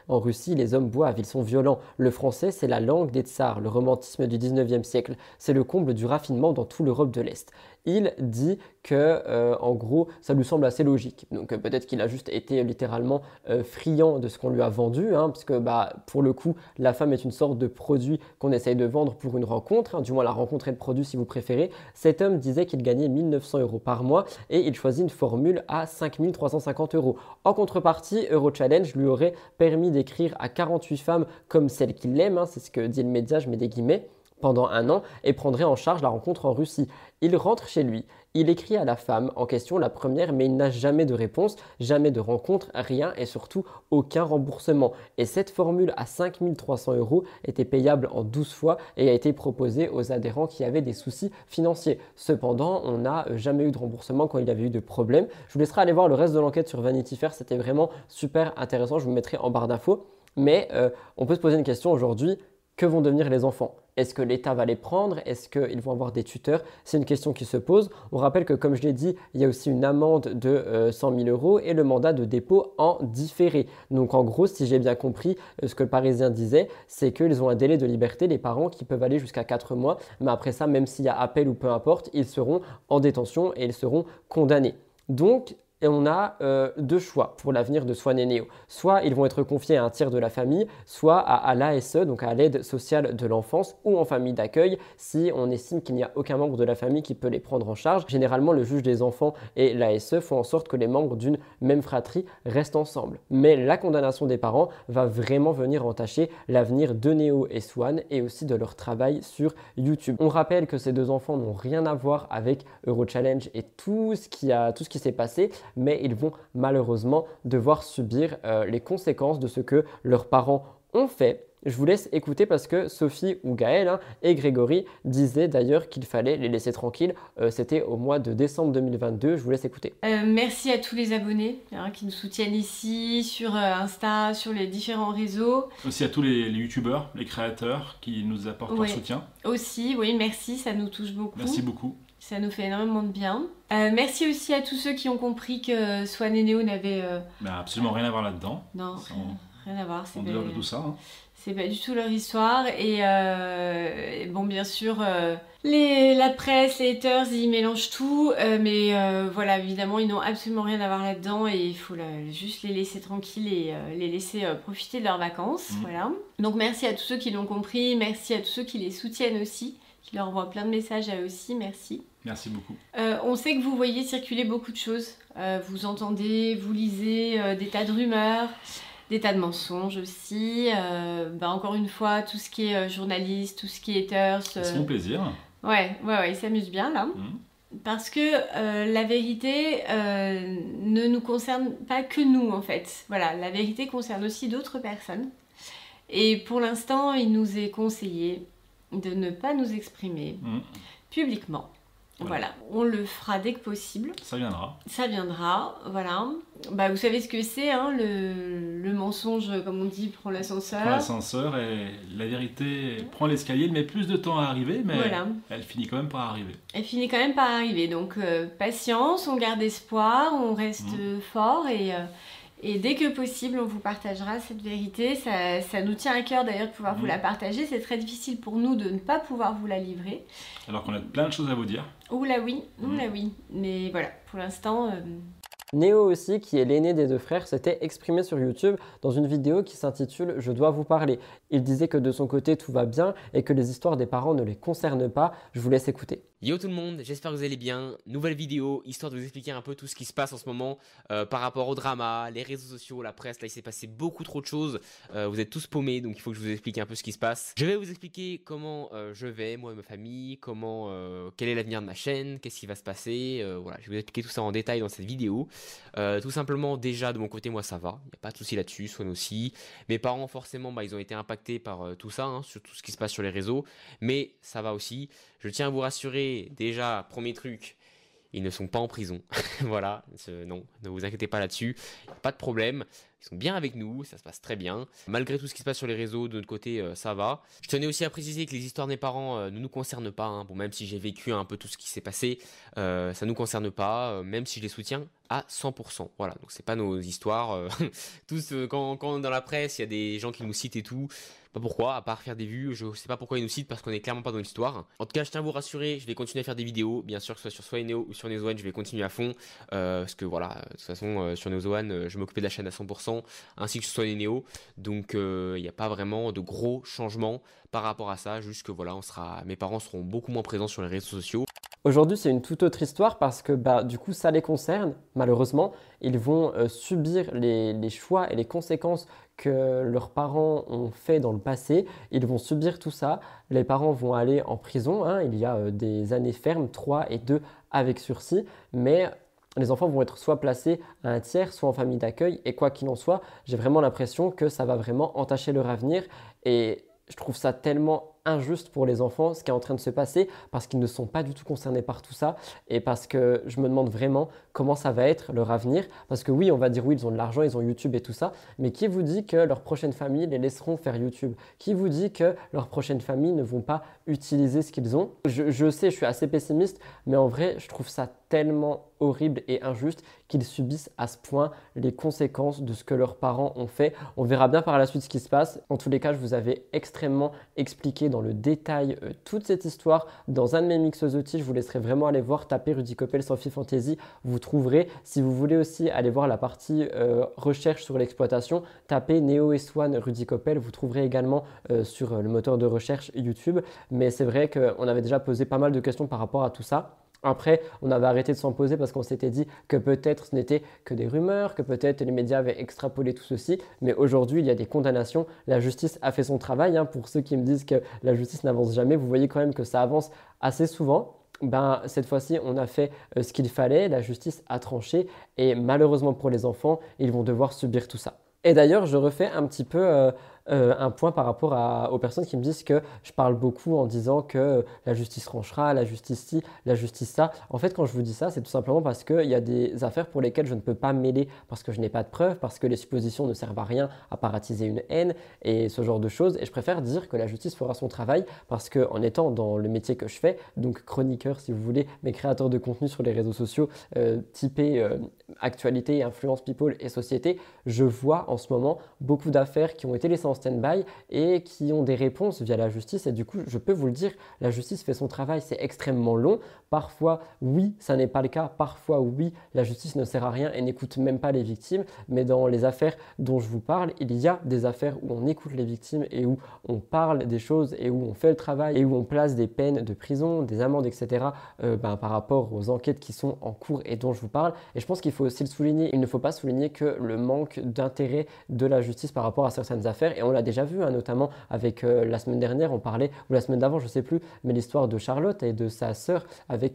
Speaker 1: en Russie, les hommes boivent, ils sont violents. Le français, c'est la langue des tsars, le romantisme du 19e siècle. C'est le comble du raffinement dans toute l'Europe de l'Est il dit que euh, en gros ça lui semble assez logique. Donc euh, peut-être qu'il a juste été littéralement euh, friand de ce qu'on lui a vendu, hein, parce que bah, pour le coup la femme est une sorte de produit qu'on essaye de vendre pour une rencontre, hein, du moins la rencontre est le produit si vous préférez. Cet homme disait qu'il gagnait 1900 euros par mois et il choisit une formule à 5350 euros. En contrepartie, Euro Challenge lui aurait permis d'écrire à 48 femmes comme celle qu'il aime, hein, c'est ce que dit le média, je mets des guillemets pendant un an et prendrait en charge la rencontre en Russie. Il rentre chez lui, il écrit à la femme en question la première, mais il n'a jamais de réponse, jamais de rencontre, rien et surtout aucun remboursement. Et cette formule à 5300 euros était payable en 12 fois et a été proposée aux adhérents qui avaient des soucis financiers. Cependant, on n'a jamais eu de remboursement quand il y avait eu de problèmes. Je vous laisserai aller voir le reste de l'enquête sur Vanity Fair, c'était vraiment super intéressant, je vous mettrai en barre d'infos. Mais euh, on peut se poser une question aujourd'hui, que vont devenir les enfants? Est-ce que l'État va les prendre? Est-ce qu'ils vont avoir des tuteurs? C'est une question qui se pose. On rappelle que, comme je l'ai dit, il y a aussi une amende de 100 euh, 000 euros et le mandat de dépôt en différé. Donc, en gros, si j'ai bien compris, euh, ce que le Parisien disait, c'est qu'ils ont un délai de liberté, les parents, qui peuvent aller jusqu'à 4 mois. Mais après ça, même s'il y a appel ou peu importe, ils seront en détention et ils seront condamnés. Donc, et on a euh, deux choix pour l'avenir de Swan et Néo. Soit ils vont être confiés à un tiers de la famille, soit à, l'ASE, donc à l'aide sociale de l'enfance, ou en famille d'accueil, si on estime qu'il n'y a aucun membre de la famille qui peut les prendre en charge. Généralement, le juge des enfants et l'ASE font en sorte que les membres d'une même fratrie restent ensemble. Mais la condamnation des parents va vraiment venir entacher l'avenir de Néo et Swan et aussi de leur travail sur YouTube. On rappelle que ces deux enfants n'ont rien à voir avec Euro Challenge et tout ce qui, a, tout ce qui s'est passé mais ils vont malheureusement devoir subir euh, les conséquences de ce que leurs parents ont fait. Je vous laisse écouter parce que Sophie ou Gaël hein, et Grégory disaient d'ailleurs qu'il fallait les laisser tranquilles. Euh, c'était au mois de décembre 2022. Je vous laisse écouter.
Speaker 12: Euh, merci à tous les abonnés hein, qui nous soutiennent ici, sur Insta, sur les différents réseaux.
Speaker 13: Aussi à tous les, youtubeurs, les créateurs qui nous apportent leur soutien.
Speaker 12: Aussi, oui, merci, ça nous touche beaucoup.
Speaker 13: Merci beaucoup.
Speaker 12: Ça nous fait énormément de bien. Euh, merci aussi à tous ceux qui ont compris que Swan et Néo n'avaient. Euh,
Speaker 13: absolument rien à voir là-dedans.
Speaker 12: Non, rien, à voir.
Speaker 13: C'est pas, tout ça. Hein.
Speaker 12: C'est pas du tout leur histoire. Et, euh, bon, bien sûr, les, la presse, les haters, ils mélangent tout. mais voilà, évidemment, ils n'ont absolument rien à voir là-dedans. Et il faut juste les laisser tranquilles et les laisser profiter de leurs vacances. Mmh. Voilà. Donc merci à tous ceux qui l'ont compris. Merci à tous ceux qui les soutiennent aussi qui leur envoie plein de messages à eux aussi. Merci.
Speaker 13: Merci beaucoup.
Speaker 12: Euh, on sait que vous voyez circuler beaucoup de choses. Euh, vous entendez, vous lisez euh, des tas de rumeurs, des tas de mensonges aussi. Bah, encore une fois, tout ce qui est journaliste, tout ce qui est haters.
Speaker 13: C'est mon plaisir.
Speaker 12: Ouais, ouais, ouais, ils s'amusent bien là. Mmh. Parce que la vérité ne nous concerne pas que nous en fait. Voilà, la vérité concerne aussi d'autres personnes. Et pour l'instant, il nous est conseillé de ne pas nous exprimer mmh. publiquement Voilà, on le fera dès que possible.
Speaker 13: Ça viendra.
Speaker 12: Ça viendra, voilà. Bah, vous savez ce que c'est, hein, le, le mensonge, comme on dit, prend l'ascenseur.
Speaker 13: Prends l'ascenseur et la vérité prend l'escalier, met plus de temps à arriver, mais
Speaker 12: Voilà.
Speaker 13: elle finit quand même par arriver.
Speaker 12: Elle finit quand même par arriver. Donc, euh, patience, on garde espoir, on reste euh, fort et, euh, et dès que possible, on vous partagera cette vérité. Ça, ça nous tient à cœur d'ailleurs de pouvoir vous
Speaker 13: Mhm.
Speaker 12: la partager. C'est très difficile pour nous de ne pas pouvoir vous la livrer.
Speaker 13: Alors qu'on a plein de choses à vous dire.
Speaker 12: Oula oui, oula oui. Mais voilà, pour l'instant, euh,
Speaker 1: Néo aussi, qui est l'aîné des deux frères, s'était exprimé sur YouTube dans une vidéo qui s'intitule Je dois vous parler. Il disait que de son côté tout va bien et que les histoires des parents ne les concernent pas. Je vous laisse écouter.
Speaker 14: Yo tout le monde, j'espère que vous allez bien. Nouvelle vidéo, histoire de vous expliquer un peu tout ce qui se passe en ce moment euh, par rapport au drama, les réseaux sociaux, la presse. Là, il s'est passé beaucoup trop de choses. Euh, vous êtes tous paumés, donc il faut que je vous explique un peu ce qui se passe. Je vais vous expliquer comment euh, je vais, moi et ma famille, comment, quel est l'avenir de ma chaîne, qu'est-ce qui va se passer. voilà, je vais vous expliquer tout ça en détail dans cette vidéo. Tout simplement, déjà de mon côté, moi ça va. Il n'y a pas de souci là-dessus, Swan aussi. Mes parents, forcément, bah, ils ont été impactés par tout ça, hein, sur tout ce qui se passe sur les réseaux. Mais ça va aussi. Je tiens à vous rassurer, déjà, premier truc, ils ne sont pas en prison. voilà, non, ne vous inquiétez pas là-dessus, pas de problème. Ils sont bien avec nous, ça se passe très bien. Malgré tout ce qui se passe sur les réseaux, de notre côté, euh, ça va. Je tenais aussi à préciser que les histoires des parents euh, ne nous concernent pas. hein. Bon, même si j'ai vécu un peu tout ce qui s'est passé, euh, ça nous concerne pas, même si je les soutiens à 100%. Voilà, donc c'est pas nos histoires. tous, quand dans la presse, il y a des gens qui nous citent et tout. Pourquoi, à part faire des vues, je sais pas pourquoi ils nous citent parce qu'on est clairement pas dans l'histoire. En tout cas, je tiens à vous rassurer, je vais continuer à faire des vidéos, bien sûr que ce soit sur Swaineo ou sur Neozoan, je vais continuer à fond, euh, parce que voilà, de toute façon, euh, sur Neozoan, euh, je m'occupais de la chaîne à 100%, ainsi que sur Swaineo, donc il n'y a pas vraiment de gros changements par rapport à ça, juste que voilà, on sera, mes parents seront beaucoup moins présents sur les réseaux sociaux.
Speaker 1: Aujourd'hui, c'est une toute autre histoire parce que bah, du coup, ça les concerne, malheureusement. Ils vont euh, subir les, choix et les conséquences que leurs parents ont fait dans le passé. Ils vont subir tout ça. Les parents vont aller en prison. hein. Il y a euh, des années fermes, 3 et 2 avec sursis. Mais les enfants vont être soit placés à un tiers, soit en famille d'accueil. Et quoi qu'il en soit, j'ai vraiment l'impression que ça va vraiment entacher leur avenir. Et je trouve ça tellement injuste pour les enfants ce qui est en train de se passer parce qu'ils ne sont pas du tout concernés par tout ça et parce que je me demande vraiment comment ça va être leur avenir parce que oui on va dire oui ils ont de l'argent ils ont YouTube et tout ça mais qui vous dit que leur prochaine famille les laisseront faire YouTube? Qui vous dit que leur prochaine famille ne vont pas utiliser ce qu'ils ont? Je, je sais je suis assez pessimiste mais en vrai je trouve ça tellement horrible et injuste qu'ils subissent à ce point les conséquences de ce que leurs parents ont fait. On verra bien par la suite ce qui se passe. En tous les cas, je vous avais extrêmement expliqué dans le détail euh, toute cette histoire dans un de mes mixosotis. Je vous laisserai vraiment aller voir, taper Rudy Coppel Sophie Fantasy, vous trouverez. Si vous voulez aussi aller voir la partie euh, recherche sur l'exploitation, tapez Neo et Swan Rudy Coppel, vous trouverez également euh, sur le moteur de recherche YouTube. Mais c'est vrai qu'on avait déjà posé pas mal de questions par rapport à tout ça. Après, on avait arrêté de s'en poser parce qu'on s'était dit que peut-être ce n'était que des rumeurs, que peut-être les médias avaient extrapolé tout ceci. Mais aujourd'hui, il y a des condamnations. La justice a fait son travail. hein. Pour ceux qui me disent que la justice n'avance jamais, vous voyez quand même que ça avance assez souvent. Ben, cette fois-ci, on a fait euh, ce qu'il fallait. La justice a tranché. Et malheureusement pour les enfants, ils vont devoir subir tout ça. Et d'ailleurs, je refais un petit peu euh, euh, un point par rapport aux personnes qui me disent que je parle beaucoup en disant que la justice tranchera, la justice ci, la justice ça. En fait, quand je vous dis ça, c'est tout simplement parce qu'il y a des affaires pour lesquelles je ne peux pas mêler parce que je n'ai pas de preuves, parce que les suppositions ne servent à rien à part attiser une haine et ce genre de choses. Et je préfère dire que la justice fera son travail parce que en étant dans le métier que je fais, donc chroniqueur si vous voulez, mais créateur de contenu sur les réseaux sociaux, euh, typé euh, actualité, influence people et société, je vois en ce moment beaucoup d'affaires qui ont été laissées en stand-by et qui ont des réponses via la justice. Et du coup, je peux vous le dire, la justice fait son travail, c'est extrêmement long. Parfois, oui, ça n'est pas le cas. Parfois, oui, la justice ne sert à rien et n'écoute même pas les victimes. Mais dans les affaires dont je vous parle, il y a des affaires où on écoute les victimes et où on parle des choses et où on fait le travail et où on place des peines de prison, des amendes, etc. euh, ben, par rapport aux enquêtes qui sont en cours et dont je vous parle. Et je pense qu'il faut aussi le souligner. Il ne faut pas souligner que le manque d'intérêt de la justice par rapport à certaines affaires. Et on l'a déjà vu, hein, notamment avec euh, la semaine dernière, on parlait, ou la semaine d'avant, je ne sais plus, mais l'histoire de Charlotte et de sa sœur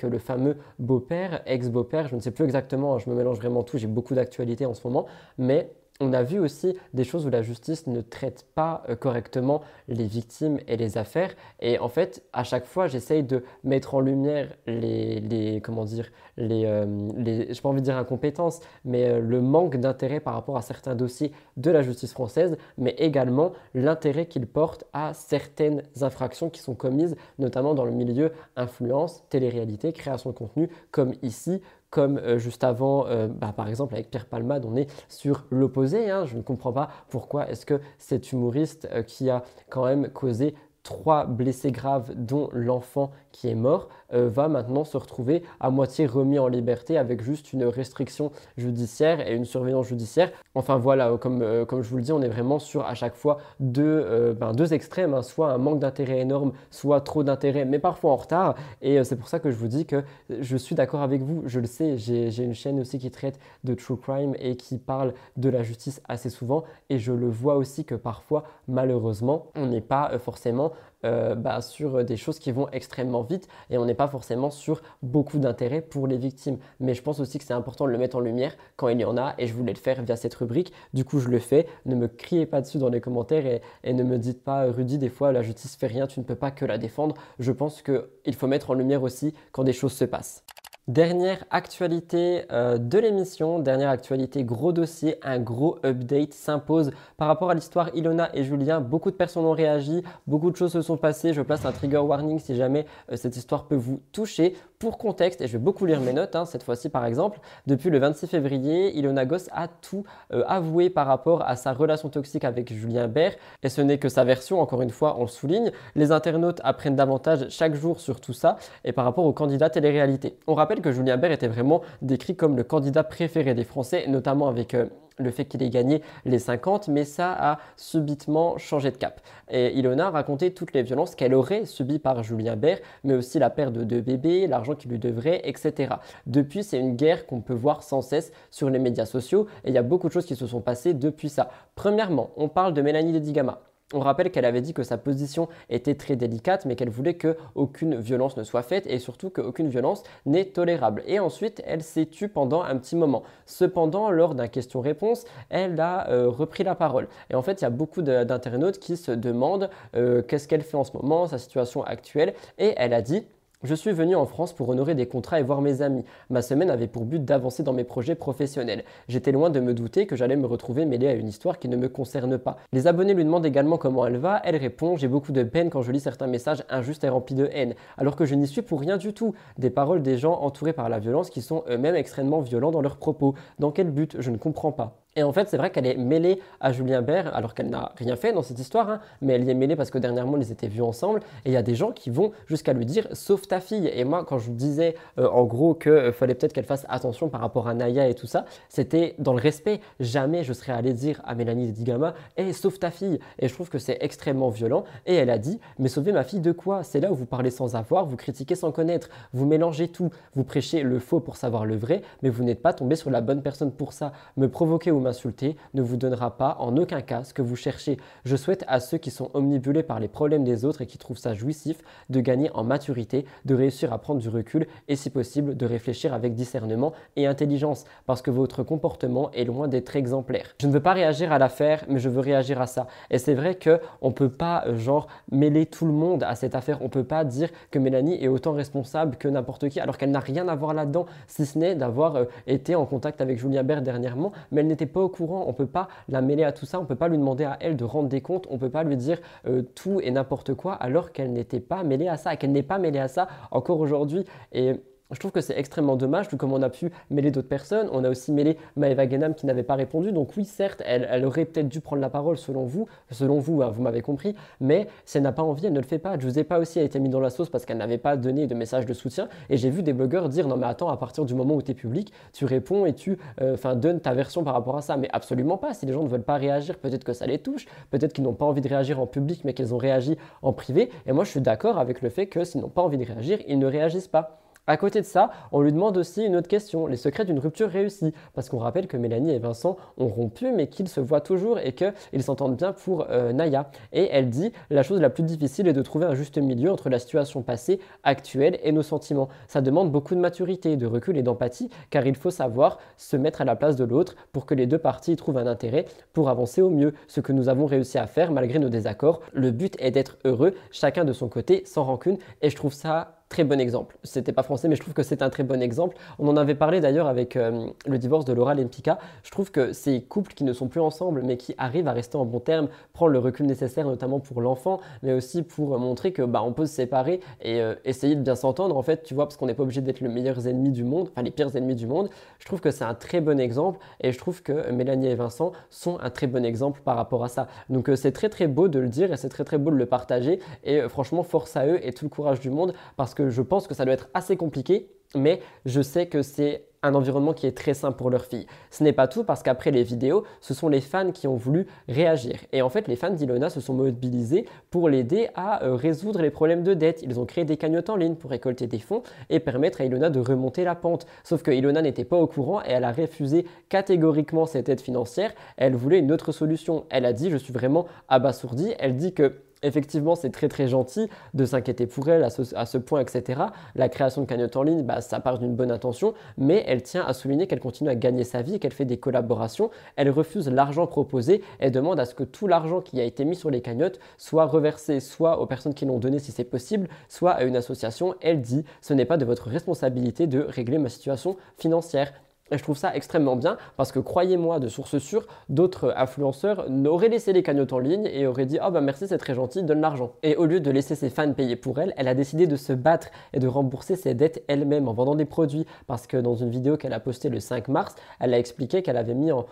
Speaker 1: euh, le fameux beau-père, ex-beau-père, je ne sais plus exactement, je me mélange vraiment tout, j'ai beaucoup d'actualités en ce moment, mais on a vu aussi des choses où la justice ne traite pas euh, correctement les victimes et les affaires. Et en fait, à chaque fois, j'essaye de mettre en lumière les, comment dire, les, euh, les pas envie de dire incompétences, mais euh, le manque d'intérêt par rapport à certains dossiers de la justice française, mais également l'intérêt qu'il porte à certaines infractions qui sont commises, notamment dans le milieu influence, télé-réalité, création de contenu, comme ici, comme euh, juste avant, euh, bah, par exemple avec Pierre Palmade, on est sur l'opposé. Hein. Je ne comprends pas pourquoi est-ce que cet humoriste euh, qui a quand même causé trois blessés graves, dont l'enfant qui est mort, euh, va maintenant se retrouver à moitié remis en liberté avec juste une restriction judiciaire et une surveillance judiciaire. Enfin voilà, comme, euh, comme je vous le dis, on est vraiment sur à chaque fois deux, euh, ben, deux extrêmes, hein. soit un manque d'intérêt énorme, soit trop d'intérêt, mais parfois en retard. Et c'est pour ça que je vous dis que je suis d'accord avec vous, je le sais, j'ai une chaîne aussi qui traite de true crime et qui parle de la justice assez souvent, et je le vois aussi que parfois, malheureusement, on n'est pas forcément euh, bah, sur des choses qui vont extrêmement vite et on n'est pas forcément sur beaucoup d'intérêt pour les victimes. Mais je pense aussi que c'est important de le mettre en lumière quand il y en a et je voulais le faire via cette rubrique. Du coup, je le fais. Ne me criez pas dessus dans les commentaires et, ne me dites pas, Rudy, des fois la justice fait rien, tu ne peux pas que la défendre. Je pense qu'il faut mettre en lumière aussi quand des choses se passent. Dernière actualité euh, de l'émission, dernière actualité, gros dossier, un gros update s'impose par rapport à l'histoire Ilona et Julien. Beaucoup de personnes ont réagi, beaucoup de choses se sont passées. Je place un trigger warning si jamais euh, cette histoire peut vous toucher. Pour contexte, et je vais beaucoup lire mes notes hein, cette fois-ci par exemple, depuis le 26 février, Ilona Goss a tout euh, avoué par rapport à sa relation toxique avec Julien Bert. Et ce n'est que sa version, encore une fois, on le souligne. Les internautes apprennent davantage chaque jour sur tout ça et par rapport aux candidats télé-réalité. On rappelle que Julien Bert était vraiment décrit comme le candidat préféré des Français, notamment avec euh, le fait qu'il ait gagné les 50, mais ça a subitement changé de cap. Et Ilona a raconté toutes les violences qu'elle aurait subies par Julien Bert, mais aussi la perte de deux bébés, l'argent qu'il lui devrait, etc. Depuis, c'est une guerre qu'on peut voir sans cesse sur les médias sociaux, et il y a beaucoup de choses qui se sont passées depuis ça. Premièrement, on parle de Mélanie Dedigama. On rappelle qu'elle avait dit que sa position était très délicate, mais qu'elle voulait qu'aucune violence ne soit faite et surtout qu'aucune violence n'est tolérable. Et ensuite, elle s'est tue pendant un petit moment. Cependant, lors d'un question-réponse, elle a euh, repris la parole. Et en fait, il y a beaucoup d'internautes qui se demandent euh, qu'est-ce qu'elle fait en ce moment, sa situation actuelle. Et elle a dit je suis venu en France pour honorer des contrats et voir mes amis. Ma semaine avait pour but d'avancer dans mes projets professionnels. J'étais loin de me douter que j'allais me retrouver mêlé à une histoire qui ne me concerne pas. Les abonnés lui demandent également comment elle va. Elle répond J'ai beaucoup de peine quand je lis certains messages injustes et remplis de haine, alors que je n'y suis pour rien du tout. Des paroles des gens entourés par la violence qui sont eux-mêmes extrêmement violents dans leurs propos. Dans quel but? Je ne comprends pas. Et en fait, c'est vrai qu'elle est mêlée à Julien Bert, alors qu'elle n'a rien fait dans cette histoire, hein, mais elle y est mêlée parce que dernièrement, ils étaient vus ensemble. Et il y a des gens qui vont jusqu'à lui dire Sauve ta fille. Et moi, quand je disais euh, en gros qu'il euh, fallait peut-être qu'elle fasse attention par rapport à Naya et tout ça, c'était dans le respect. Jamais je serais allé dire à Mélanie Digama Hé, sauve ta fille. Et je trouve que c'est extrêmement violent. Et elle a dit Mais sauver ma fille de quoi? C'est là où vous parlez sans avoir, vous critiquez sans connaître, vous mélangez tout, vous prêchez le faux pour savoir le vrai, mais vous n'êtes pas tombé sur la bonne personne pour ça. Me provoquer ou m'insulter ne vous donnera pas en aucun cas ce que vous cherchez. Je souhaite à ceux qui sont omnibulés par les problèmes des autres et qui trouvent ça jouissif de gagner en maturité, de réussir à prendre du recul et si possible de réfléchir avec discernement et intelligence parce que votre comportement est loin d'être exemplaire. Je ne veux pas réagir à l'affaire, mais je veux réagir à ça. Et c'est vrai que on peut pas euh, genre mêler tout le monde à cette affaire. On peut pas dire que Mélanie est autant responsable que n'importe qui alors qu'elle n'a rien à voir là-dedans, si ce n'est d'avoir euh, été en contact avec Julien Bert dernièrement, mais elle n'était pas au courant on ne peut pas la mêler à tout ça, on ne peut pas lui demander à elle de rendre des comptes, on ne peut pas lui dire euh, tout et n'importe quoi alors qu'elle n'était pas mêlée à ça, qu'elle n'est pas mêlée à ça encore aujourd'hui. Et je trouve que c'est extrêmement dommage, tout comme on a pu mêler d'autres personnes. On a aussi mêlé Maeva Genam qui n'avait pas répondu. Donc oui, certes, elle, aurait peut-être dû prendre la parole selon vous, selon vous, hein, vous m'avez compris. Mais si elle n'a pas envie, elle ne le fait pas. Je vous ai pas aussi été mis dans la sauce parce qu'elle n'avait pas donné de message de soutien. Et j'ai vu des blogueurs dire non mais attends, à partir du moment où tu es public, tu réponds et tu euh, donnes ta version par rapport à ça. Mais absolument pas. Si les gens ne veulent pas réagir, peut-être que ça les touche. Peut-être qu'ils n'ont pas envie de réagir en public, mais qu'ils ont réagi en privé. Et moi, je suis d'accord avec le fait que s'ils n'ont pas envie de réagir, ils ne réagissent pas. À côté de ça, on lui demande aussi une autre question, les secrets d'une rupture réussie. Parce qu'on rappelle que Mélanie et Vincent ont rompu, mais qu'ils se voient toujours et qu'ils s'entendent bien pour euh, Naya. Et elle dit la chose la plus difficile est de trouver un juste milieu entre la situation passée, actuelle et nos sentiments. Ça demande beaucoup de maturité, de recul et d'empathie, car il faut savoir se mettre à la place de l'autre pour que les deux parties trouvent un intérêt pour avancer au mieux. Ce que nous avons réussi à faire malgré nos désaccords. Le but est d'être heureux, chacun de son côté, sans rancune. Et je trouve ça très bon exemple. C'était pas français, mais je trouve que c'est un très bon exemple. On en avait parlé d'ailleurs avec euh, le divorce de Laura Lempicka. Je trouve que ces couples qui ne sont plus ensemble, mais qui arrivent à rester en bon terme, prendre le recul nécessaire, notamment pour l'enfant, mais aussi pour montrer que bah, on peut se séparer et euh, essayer de bien s'entendre, en fait, tu vois, parce qu'on n'est pas obligé d'être le meilleur ennemi du monde, enfin les pires ennemis du monde. Je trouve que c'est un très bon exemple et je trouve que Mélanie et Vincent sont un très bon exemple par rapport à ça. Donc euh, c'est très très beau de le dire et c'est très très beau de le partager et franchement force à eux et tout le courage du monde parce que je pense que ça doit être assez compliqué, mais je sais que c'est un environnement qui est très sain pour leur fille. Ce n'est pas tout parce qu'après les vidéos, ce sont les fans qui ont voulu réagir. Et en fait, les fans d'Ilona se sont mobilisés pour l'aider à euh, résoudre les problèmes de dette. Ils ont créé des cagnottes en ligne pour récolter des fonds et permettre à Ilona de remonter la pente. Sauf que Ilona n'était pas au courant et elle a refusé catégoriquement cette aide financière. Elle voulait une autre solution. Elle a dit, je suis vraiment abasourdie. Elle dit que Effectivement, c'est très très gentil de s'inquiéter pour elle à ce, point, etc. La création de cagnotte en ligne, bah, ça part d'une bonne intention, mais elle tient à souligner qu'elle continue à gagner sa vie, qu'elle fait des collaborations. Elle refuse l'argent proposé et demande à ce que tout l'argent qui a été mis sur les cagnottes soit reversé soit aux personnes qui l'ont donné si c'est possible, soit à une association. Elle dit, ce n'est pas de votre responsabilité de régler ma situation financière. Et je trouve ça extrêmement bien parce que croyez-moi, de source sûre, d'autres influenceurs n'auraient laissé les cagnottes en ligne et auraient dit Oh bah merci, c'est très gentil, donne l'argent. Et au lieu de laisser ses fans payer pour elle, elle a décidé de se battre et de rembourser ses dettes elle-même en vendant des produits. Parce que dans une vidéo qu'elle a postée le 5 mars, elle a expliqué qu'elle avait mis en,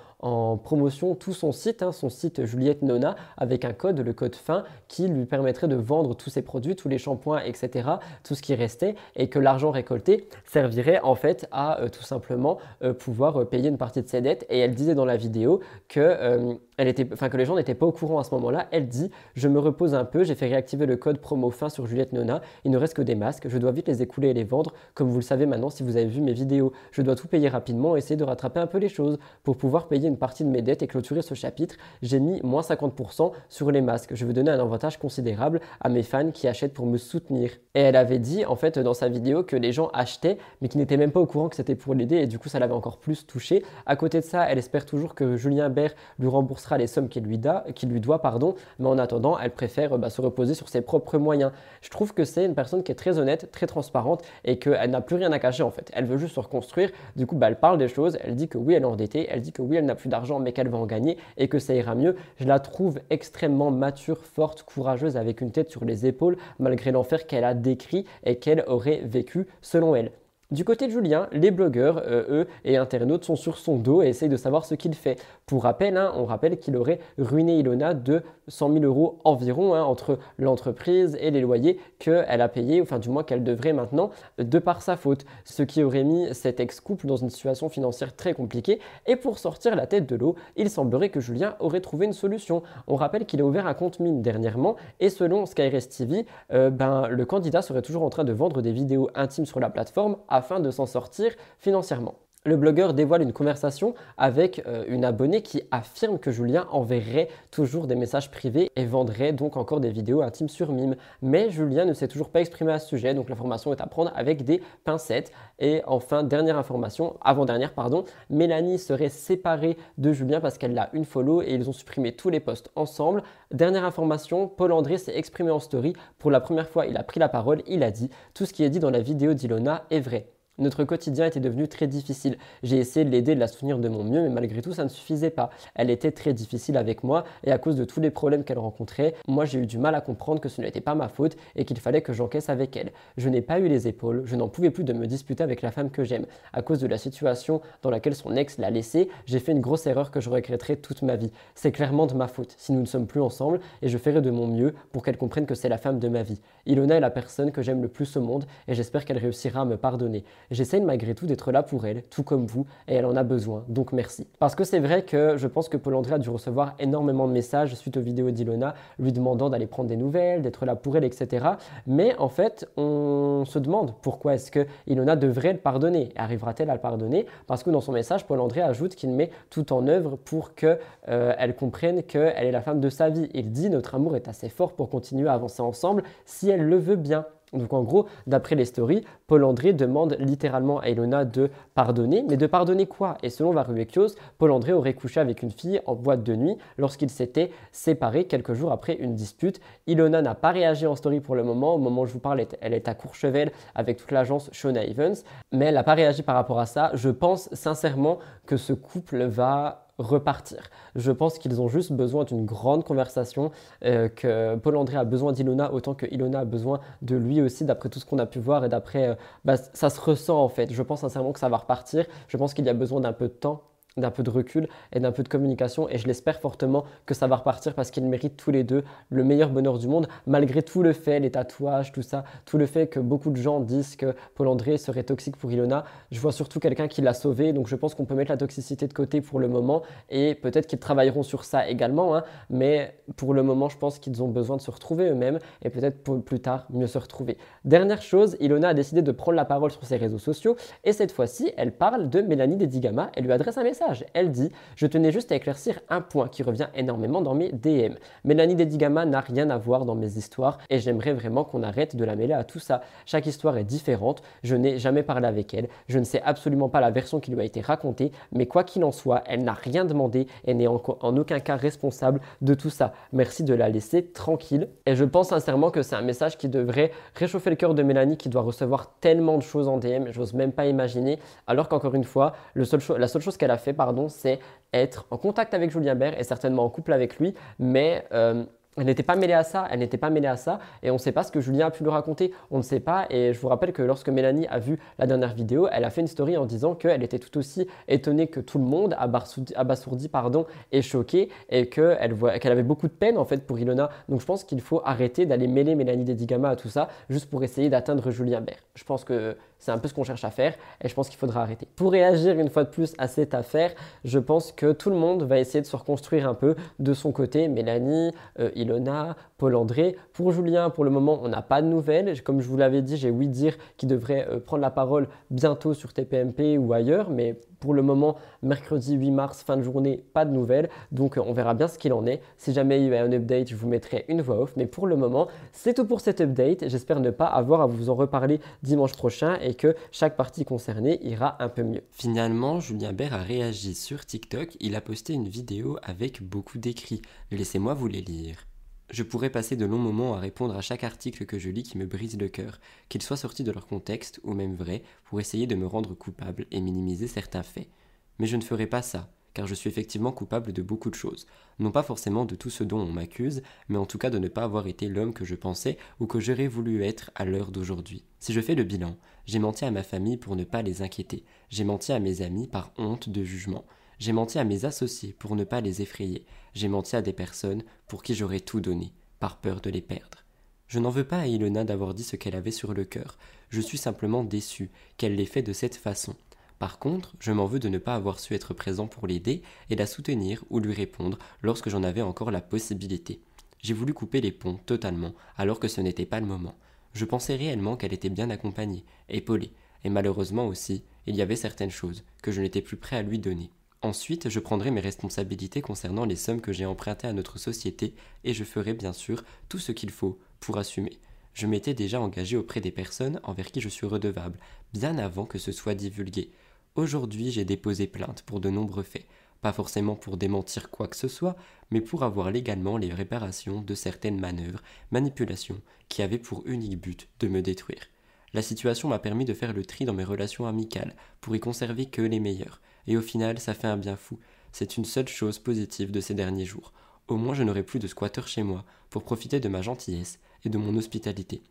Speaker 1: promotion tout son site, hein, son site Juliette Nona, avec un code, le code fin, qui lui permettrait de vendre tous ses produits, tous les shampoings, etc., tout ce qui restait, et que l'argent récolté servirait en fait à euh, tout simplement euh, pouvoir euh, payer une partie de ses dettes. Et elle disait dans la vidéo que, euh, elle était, que les gens n'étaient pas au courant à ce moment-là. Elle dit Je me repose un peu, j'ai fait réactiver le code promo fin sur Juliette Nona. Il ne reste que des masques. Je dois vite les écouler et les vendre. Comme vous le savez maintenant, si vous avez vu mes vidéos, je dois tout payer rapidement essayer de rattraper un peu les choses pour pouvoir payer une partie de mes dettes et clôturer ce chapitre. J'ai mis moins 50% sur les masques. Je veux donner un avantage considérable à mes fans qui achètent pour me soutenir. Et elle avait dit en fait dans sa vidéo que les gens achetaient mais qui n'étaient même pas au courant que c'était pour l'aider et du coup ça l'avait encore plus touché. À côté de ça, elle espère toujours que Julien Bert lui remboursera les sommes qu'il lui, lui doit, pardon, mais en attendant, elle préfère bah, se reposer sur ses propres moyens. Je trouve que c'est une personne qui est très honnête, très transparente et qu'elle n'a plus rien à cacher en fait. Elle veut juste se reconstruire. Du coup, bah, elle parle des choses, elle dit que oui, elle est endettée, elle dit que oui, elle n'a plus d'argent, mais qu'elle va en gagner et que ça ira mieux. Je la trouve extrêmement mature, forte, courageuse, avec une tête sur les épaules, malgré l'enfer qu'elle a décrit et qu'elle aurait vécu selon elle. Du côté de Julien, les blogueurs, euh, eux, et internautes sont sur son dos et essayent de savoir ce qu'il fait. Pour rappel, hein, on rappelle qu'il aurait ruiné Ilona de 100 000 euros environ hein, entre l'entreprise et les loyers qu'elle a payés, enfin du moins qu'elle devrait maintenant, de par sa faute. Ce qui aurait mis cet ex-couple dans une situation financière très compliquée. Et pour sortir la tête de l'eau, il semblerait que Julien aurait trouvé une solution. On rappelle qu'il a ouvert un compte mine dernièrement et selon Skyrest TV, euh, ben, le candidat serait toujours en train de vendre des vidéos intimes sur la plateforme afin de s'en sortir financièrement. Le blogueur dévoile une conversation avec euh, une abonnée qui affirme que Julien enverrait toujours des messages privés et vendrait donc encore des vidéos intimes sur Mime. Mais Julien ne s'est toujours pas exprimé à ce sujet, donc l'information est à prendre avec des pincettes. Et enfin, dernière information, avant-dernière, pardon, Mélanie serait séparée de Julien parce qu'elle l'a une follow et ils ont supprimé tous les posts ensemble. Dernière information, Paul André s'est exprimé en story. Pour la première fois, il a pris la parole, il a dit Tout ce qui est dit dans la vidéo d'Ilona est vrai. Notre quotidien était devenu très difficile. J'ai essayé de l'aider, de la soutenir de mon mieux, mais malgré tout, ça ne suffisait pas. Elle était très difficile avec moi et à cause de tous les problèmes qu'elle rencontrait, moi j'ai eu du mal à comprendre que ce n'était pas ma faute et qu'il fallait que j'encaisse avec elle. Je n'ai pas eu les épaules, je n'en pouvais plus de me disputer avec la femme que j'aime. À cause de la situation dans laquelle son ex l'a laissée, j'ai fait une grosse erreur que je regretterai toute ma vie. C'est clairement de ma faute si nous ne sommes plus ensemble et je ferai de mon mieux pour qu'elle comprenne que c'est la femme de ma vie. Ilona est la personne que j'aime le plus au monde et j'espère qu'elle réussira à me pardonner. J'essaye malgré tout d'être là pour elle, tout comme vous, et elle en a besoin, donc merci. Parce que c'est vrai que je pense que Paul André a dû recevoir énormément de messages suite aux vidéos d'Ilona, lui demandant d'aller prendre des nouvelles, d'être là pour elle, etc. Mais en fait, on se demande pourquoi est-ce que Ilona devrait le pardonner. Arrivera-t-elle à le pardonner? Parce que dans son message, Paul André ajoute qu'il met tout en œuvre pour qu'elle euh, comprenne qu'elle est la femme de sa vie. Il dit notre amour est assez fort pour continuer à avancer ensemble si elle le veut bien. Donc en gros, d'après les stories, Paul André demande littéralement à Ilona de pardonner, mais de pardonner quoi? Et selon Varuekios, Paul André aurait couché avec une fille en boîte de nuit lorsqu'ils s'étaient séparés quelques jours après une dispute. Ilona n'a pas réagi en story pour le moment. Au moment où je vous parle, elle est à Courchevel avec toute l'agence Shona Evans, mais elle n'a pas réagi par rapport à ça. Je pense sincèrement que ce couple va repartir. Je pense qu'ils ont juste besoin d'une grande conversation, euh, que Paul André a besoin d'Ilona autant que Ilona a besoin de lui aussi, d'après tout ce qu'on a pu voir et d'après, euh, bah, ça se ressent en fait. Je pense sincèrement que ça va repartir. Je pense qu'il y a besoin d'un peu de temps d'un peu de recul et d'un peu de communication et je l'espère fortement que ça va repartir parce qu'ils méritent tous les deux le meilleur bonheur du monde malgré tout le fait, les tatouages, tout ça, tout le fait que beaucoup de gens disent que Paul André serait toxique pour Ilona. Je vois surtout quelqu'un qui l'a sauvé donc je pense qu'on peut mettre la toxicité de côté pour le moment et peut-être qu'ils travailleront sur ça également hein, mais pour le moment je pense qu'ils ont besoin de se retrouver eux-mêmes et peut-être plus tard mieux se retrouver. Dernière chose, Ilona a décidé de prendre la parole sur ses réseaux sociaux et cette fois-ci elle parle de Mélanie Dedigama et lui adresse un message elle dit Je tenais juste à éclaircir un point qui revient énormément dans mes DM. Mélanie Dedigama n'a rien à voir dans mes histoires et j'aimerais vraiment qu'on arrête de la mêler à tout ça. Chaque histoire est différente, je n'ai jamais parlé avec elle, je ne sais absolument pas la version qui lui a été racontée, mais quoi qu'il en soit, elle n'a rien demandé et n'est en, aucun cas responsable de tout ça. Merci de la laisser tranquille. Et je pense sincèrement que c'est un message qui devrait réchauffer le cœur de Mélanie qui doit recevoir tellement de choses en DM, j'ose même pas imaginer. Alors qu'encore une fois, la seule chose qu'elle a fait, pardon, c'est être en contact avec Julien Bert et certainement en couple avec lui, mais euh, elle n'était pas mêlée à ça, elle n'était pas mêlée à ça, et on ne sait pas ce que Julien a pu lui raconter, on ne sait pas, et je vous rappelle que lorsque Mélanie a vu la dernière vidéo, elle a fait une story en disant qu'elle était tout aussi étonnée que tout le monde, abasourdi, pardon, et choquée, et qu'elle qu'elle avait beaucoup de peine en fait pour Ilona, donc je pense qu'il faut arrêter d'aller mêler Mélanie Dedigama à tout ça, juste pour essayer d'atteindre Julien Bert. Je pense que c'est un peu ce qu'on cherche à faire et je pense qu'il faudra arrêter. Pour réagir une fois de plus à cette affaire, je pense que tout le monde va essayer de se reconstruire un peu de son côté. Mélanie, euh, Ilona, Paul André. Pour Julien, pour le moment, on n'a pas de nouvelles. Comme je vous l'avais dit, j'ai oui dire qu'il devrait euh, prendre la parole bientôt sur TPMP ou ailleurs, mais pour le moment, mercredi 8 mars, fin de journée, pas de nouvelles. Donc on verra bien ce qu'il en est. Si jamais il y a un update, je vous mettrai une voix off. Mais pour le moment, c'est tout pour cet update. J'espère ne pas avoir à vous en reparler dimanche prochain et que chaque partie concernée ira un peu mieux.
Speaker 15: Finalement, Julien Bert a réagi sur TikTok. Il a posté une vidéo avec beaucoup d'écrits. Laissez-moi vous les lire. Je pourrais passer de longs moments à répondre à chaque article que je lis qui me brise le cœur, qu'il soit sorti de leur contexte ou même vrai, pour essayer de me rendre coupable et minimiser certains faits. Mais je ne ferai pas ça, car je suis effectivement coupable de beaucoup de choses. Non pas forcément de tout ce dont on m'accuse, mais en tout cas de ne pas avoir été l'homme que je pensais ou que j'aurais voulu être à l'heure d'aujourd'hui. Si je fais le bilan, j'ai menti à ma famille pour ne pas les inquiéter, j'ai menti à mes amis par honte de jugement, j'ai menti à mes associés pour ne pas les effrayer. J'ai menti à des personnes pour qui j'aurais tout donné, par peur de les perdre. Je n'en veux pas à Ilona d'avoir dit ce qu'elle avait sur le cœur. Je suis simplement déçu qu'elle l'ait fait de cette façon. Par contre, je m'en veux de ne pas avoir su être présent pour l'aider et la soutenir ou lui répondre lorsque j'en avais encore la possibilité. J'ai voulu couper les ponts totalement, alors que ce n'était pas le moment. Je pensais réellement qu'elle était bien accompagnée, épaulée, et malheureusement aussi, il y avait certaines choses que je n'étais plus prêt à lui donner. Ensuite, je prendrai mes responsabilités concernant les sommes que j'ai empruntées à notre société et je ferai bien sûr tout ce qu'il faut pour assumer. Je m'étais déjà engagé auprès des personnes envers qui je suis redevable, bien avant que ce soit divulgué. Aujourd'hui, j'ai déposé plainte pour de nombreux faits, pas forcément pour démentir quoi que ce soit, mais pour avoir légalement les réparations de certaines manœuvres, manipulations, qui avaient pour unique but de me détruire. La situation m'a permis de faire le tri dans mes relations amicales, pour y conserver que les meilleures et au final ça fait un bien fou. C'est une seule chose positive de ces derniers jours. Au moins je n'aurai plus de squatter chez moi pour profiter de ma gentillesse et de mon hospitalité.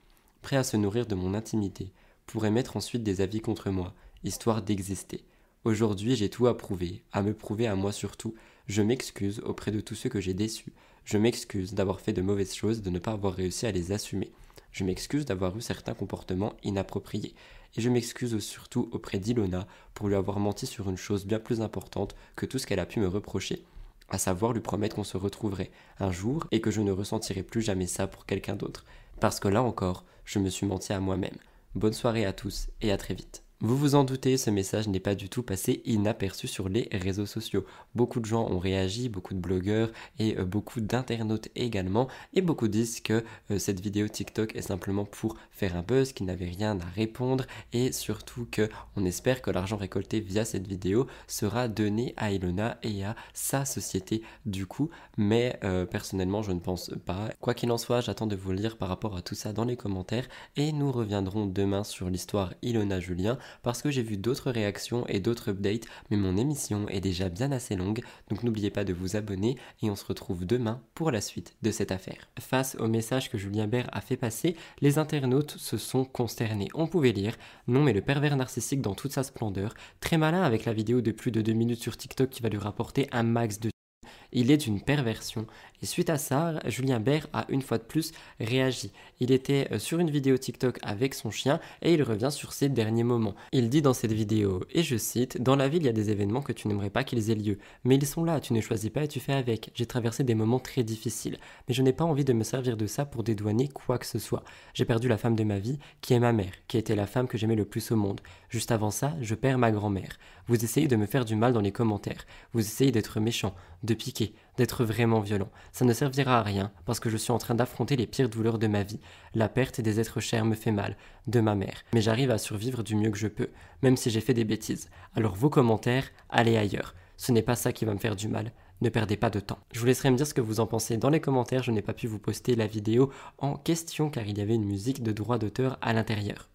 Speaker 15: Prêt à se nourrir de mon intimité, pour émettre ensuite des avis contre moi, histoire d'exister. Aujourd'hui j'ai tout à prouver, à me prouver à moi surtout. Je m'excuse auprès de tous ceux que j'ai déçus. Je m'excuse d'avoir fait de mauvaises choses, de ne pas avoir réussi à les assumer. Je m'excuse d'avoir eu certains comportements inappropriés. Et je m'excuse surtout auprès d'Ilona pour lui avoir menti sur une chose bien plus importante que tout ce qu'elle a pu me reprocher, à savoir lui promettre qu'on se retrouverait un jour et que je ne ressentirai plus jamais ça pour quelqu'un d'autre. Parce que là encore, je me suis menti à moi-même. Bonne soirée à tous et à très vite. Vous vous en doutez, ce message n'est pas du tout passé inaperçu sur les réseaux sociaux. Beaucoup de gens ont réagi, beaucoup de blogueurs et euh, beaucoup d'internautes également, et beaucoup disent que euh, cette vidéo TikTok est simplement pour faire un buzz, qu'ils n'avaient rien à répondre, et surtout que on espère que l'argent récolté via cette vidéo sera donné à Ilona et à sa société du coup, mais euh, personnellement je ne pense pas. Quoi qu'il en soit, j'attends de vous lire par rapport à tout ça dans les commentaires, et nous reviendrons demain sur l'histoire Ilona Julien parce que j'ai vu d'autres réactions et d'autres updates, mais mon émission est déjà bien assez longue, donc n'oubliez pas de vous abonner et on se retrouve demain pour la suite de cette affaire. Face au message que Julien Bert a fait passer, les internautes se sont consternés. On pouvait lire Non mais le pervers narcissique dans toute sa splendeur, très malin avec la vidéo de plus de 2 minutes sur TikTok qui va lui rapporter un max de il est d'une perversion. Et suite à ça, Julien Bert a une fois de plus réagi. Il était euh, sur une vidéo TikTok avec son chien et il revient sur ses derniers moments. Il dit dans cette vidéo, et je cite, Dans la ville, il y a des événements que tu n'aimerais pas qu'ils aient lieu. Mais ils sont là, tu ne choisis pas et tu fais avec. J'ai traversé des moments très difficiles. Mais je n'ai pas envie de me servir de ça pour dédouaner quoi que ce soit. J'ai perdu la femme de ma vie, qui est ma mère, qui était la femme que j'aimais le plus au monde. Juste avant ça, je perds ma grand-mère. Vous essayez de me faire du mal dans les commentaires. Vous essayez d'être méchant, de piquer, d'être vraiment violent. Ça ne servira à rien parce que je suis en train d'affronter les pires douleurs de ma vie. La perte des êtres chers me fait mal, de ma mère. Mais j'arrive à survivre du mieux que je peux, même si j'ai fait des bêtises. Alors vos commentaires, allez ailleurs. Ce n'est pas ça qui va me faire du mal. Ne perdez pas de temps. Je vous laisserai me dire ce que vous en pensez dans les commentaires. Je n'ai pas pu vous poster la vidéo en question car il y avait une musique de droit d'auteur à l'intérieur.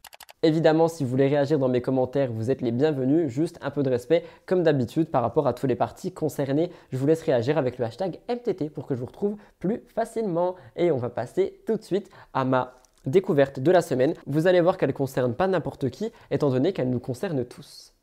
Speaker 1: Évidemment, si vous voulez réagir dans mes commentaires, vous êtes les bienvenus. Juste un peu de respect, comme d'habitude, par rapport à tous les parties concernées. Je vous laisse réagir avec le hashtag MTT pour que je vous retrouve plus facilement. Et on va passer tout de suite à ma découverte de la semaine. Vous allez voir qu'elle ne concerne pas n'importe qui, étant donné qu'elle nous concerne tous.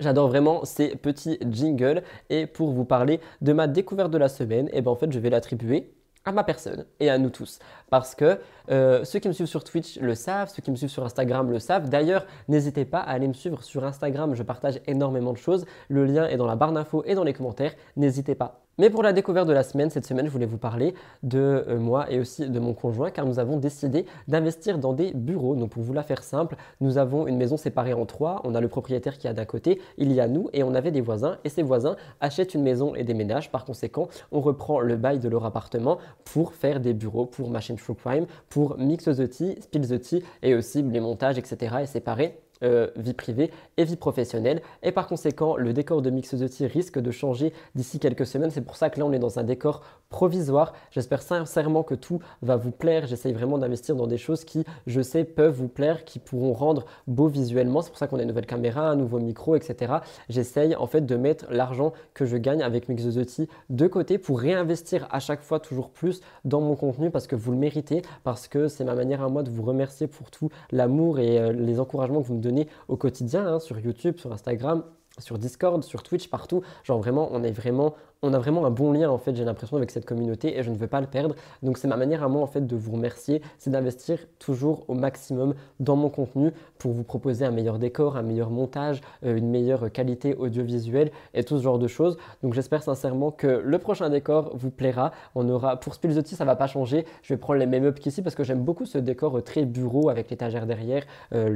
Speaker 1: J'adore vraiment ces petits jingles et pour vous parler de ma découverte de la semaine, eh ben en fait je vais l'attribuer à ma personne et à nous tous. Parce que euh, ceux qui me suivent sur Twitch le savent, ceux qui me suivent sur Instagram le savent. D'ailleurs, n'hésitez pas à aller me suivre sur Instagram, je partage énormément de choses. Le lien est dans la barre d'infos et dans les commentaires, n'hésitez pas. Mais pour la découverte de la semaine, cette semaine, je voulais vous parler de euh, moi et aussi de mon conjoint car nous avons décidé d'investir dans des bureaux. Donc pour vous la faire simple, nous avons une maison séparée en trois. On a le propriétaire qui est d'un côté, il y a nous et on avait des voisins et ces voisins achètent une maison et déménagent. Par conséquent, on reprend le bail de leur appartement pour faire des bureaux pour Machine True Crime, pour Mix the Tea, Spill the Tea et aussi les montages, etc. et séparer euh, vie privée et vie professionnelle. Et par conséquent, le décor de Mix the Tea risque de changer d'ici quelques semaines. C'est pour ça que là, on est dans un décor provisoire. J'espère sincèrement que tout va vous plaire. J'essaye vraiment d'investir dans des choses qui, je sais, peuvent vous plaire, qui pourront rendre beau visuellement. C'est pour ça qu'on a une nouvelle caméra, un nouveau micro, etc. J'essaye en fait de mettre l'argent que je gagne avec Mix the Tea de côté pour réinvestir à chaque fois toujours plus dans mon contenu parce que vous le méritez, parce que c'est ma manière à moi de vous remercier pour tout l'amour et euh, les encouragements que vous me donnez au quotidien hein, sur YouTube, sur Instagram, sur Discord, sur Twitch, partout. Genre vraiment, on est vraiment on a vraiment un bon lien en fait, j'ai l'impression avec cette communauté et je ne veux pas le perdre. Donc c'est ma manière à moi en fait de vous remercier, c'est d'investir toujours au maximum dans mon contenu pour vous proposer un meilleur décor, un meilleur montage, euh, une meilleure qualité audiovisuelle et tout ce genre de choses. Donc j'espère sincèrement que le prochain décor vous plaira. On aura pour Tea, ça va pas changer. Je vais prendre les mêmes up qu'ici parce que j'aime beaucoup ce décor très bureau avec l'étagère derrière, euh,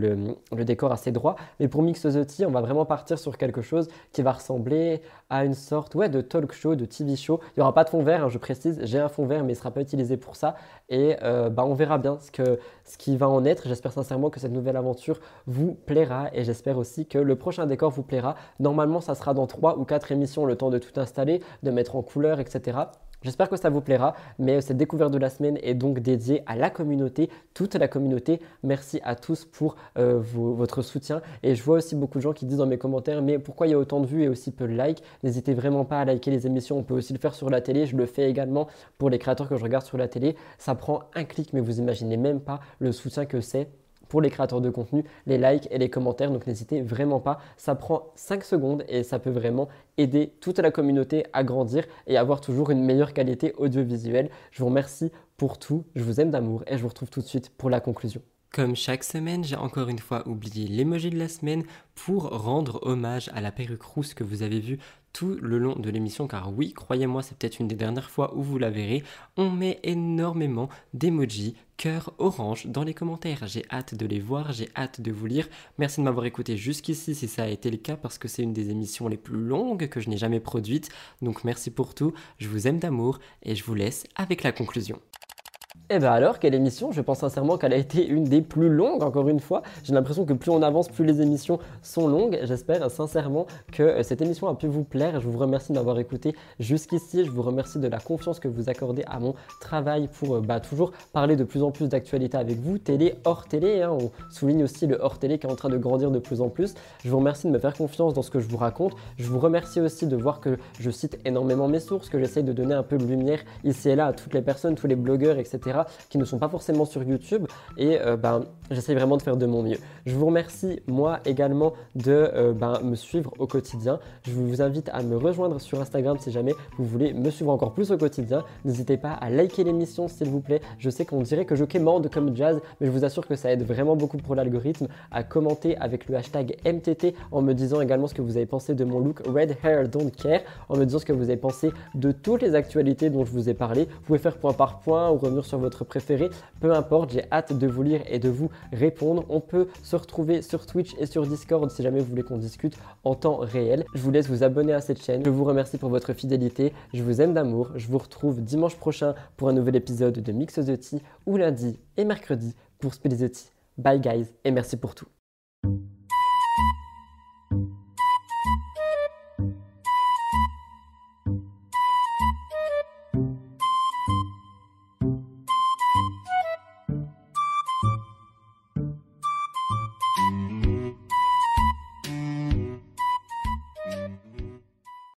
Speaker 1: le, décor assez droit. Mais pour Mix on va vraiment partir sur quelque chose qui va ressembler à une sorte ouais, de talk show, de TV show. Il n'y aura pas de fond vert, hein, je précise, j'ai un fond vert mais il ne sera pas utilisé pour ça. Et euh, bah, on verra bien ce, que, ce qui va en être. J'espère sincèrement que cette nouvelle aventure vous plaira et j'espère aussi que le prochain décor vous plaira. Normalement, ça sera dans 3 ou 4 émissions, le temps de tout installer, de mettre en couleur, etc. J'espère que ça vous plaira, mais cette découverte de la semaine est donc dédiée à la communauté, toute la communauté. Merci à tous pour euh, votre soutien. Et je vois aussi beaucoup de gens qui disent dans mes commentaires, mais pourquoi il y a autant de vues et aussi peu de likes? N'hésitez vraiment pas à liker les émissions, on peut aussi le faire sur la télé. Je le fais également pour les créateurs que je regarde sur la télé. Ça prend un clic, mais vous imaginez même pas le soutien que c'est pour les créateurs de contenu, les likes et les commentaires. Donc n'hésitez vraiment pas, ça prend 5 secondes et ça peut vraiment aider toute la communauté à grandir et avoir toujours une meilleure qualité audiovisuelle. Je vous remercie pour tout, je vous aime d'amour et je vous retrouve tout de suite pour la conclusion.
Speaker 15: Comme chaque semaine, j'ai encore une fois oublié l'emoji de la semaine pour rendre hommage à la perruque rousse que vous avez vue tout le long de l'émission car oui, croyez-moi, c'est peut-être une des dernières fois où vous la verrez. On met énormément d'emojis, cœur orange dans les commentaires. J'ai hâte de les voir, j'ai hâte de vous lire. Merci de m'avoir écouté jusqu'ici si ça a été le cas parce que c'est une des émissions les plus longues que je n'ai jamais produites. Donc merci pour tout, je vous aime d'amour et je vous laisse avec la conclusion.
Speaker 1: Et eh bien alors, quelle émission? Je pense sincèrement qu'elle a été une des plus longues, encore une fois. J'ai l'impression que plus on avance, plus les émissions sont longues. J'espère sincèrement que euh, cette émission a pu vous plaire. Je vous remercie de m'avoir écouté jusqu'ici. Je vous remercie de la confiance que vous accordez à mon travail pour euh, bah, toujours parler de plus en plus d'actualités avec vous. Télé, hors télé. Hein. On souligne aussi le hors télé qui est en train de grandir de plus en plus. Je vous remercie de me faire confiance dans ce que je vous raconte. Je vous remercie aussi de voir que je cite énormément mes sources, que j'essaye de donner un peu de lumière ici et là à toutes les personnes, tous les blogueurs, qui ne sont pas forcément sur YouTube. Et euh, ben, j'essaie vraiment de faire de mon mieux. Je vous remercie moi également de euh, ben, me suivre au quotidien. Je vous invite à me rejoindre sur Instagram si jamais vous voulez me suivre encore plus au quotidien. N'hésitez pas à liker l'émission s'il vous plaît. Je sais qu'on dirait que je quémande comme jazz, mais je vous assure que ça aide vraiment beaucoup pour l'algorithme. À commenter avec le hashtag MTT en me disant également ce que vous avez pensé de mon look Red Hair Don't Care, en me disant ce que vous avez pensé de toutes les actualités dont je vous ai parlé. Vous pouvez faire point par point ou revenir sur votre préféré, peu importe, j'ai hâte de vous lire et de vous répondre. On peut se retrouver sur Twitch et sur Discord si jamais vous voulez qu'on discute en temps réel. Je vous laisse vous abonner à cette chaîne. Je vous remercie pour votre fidélité. Je vous aime d'amour. Je vous retrouve dimanche prochain pour un nouvel épisode de Mix the Tea ou lundi et mercredi pour Spill the Tea. Bye guys et merci pour tout.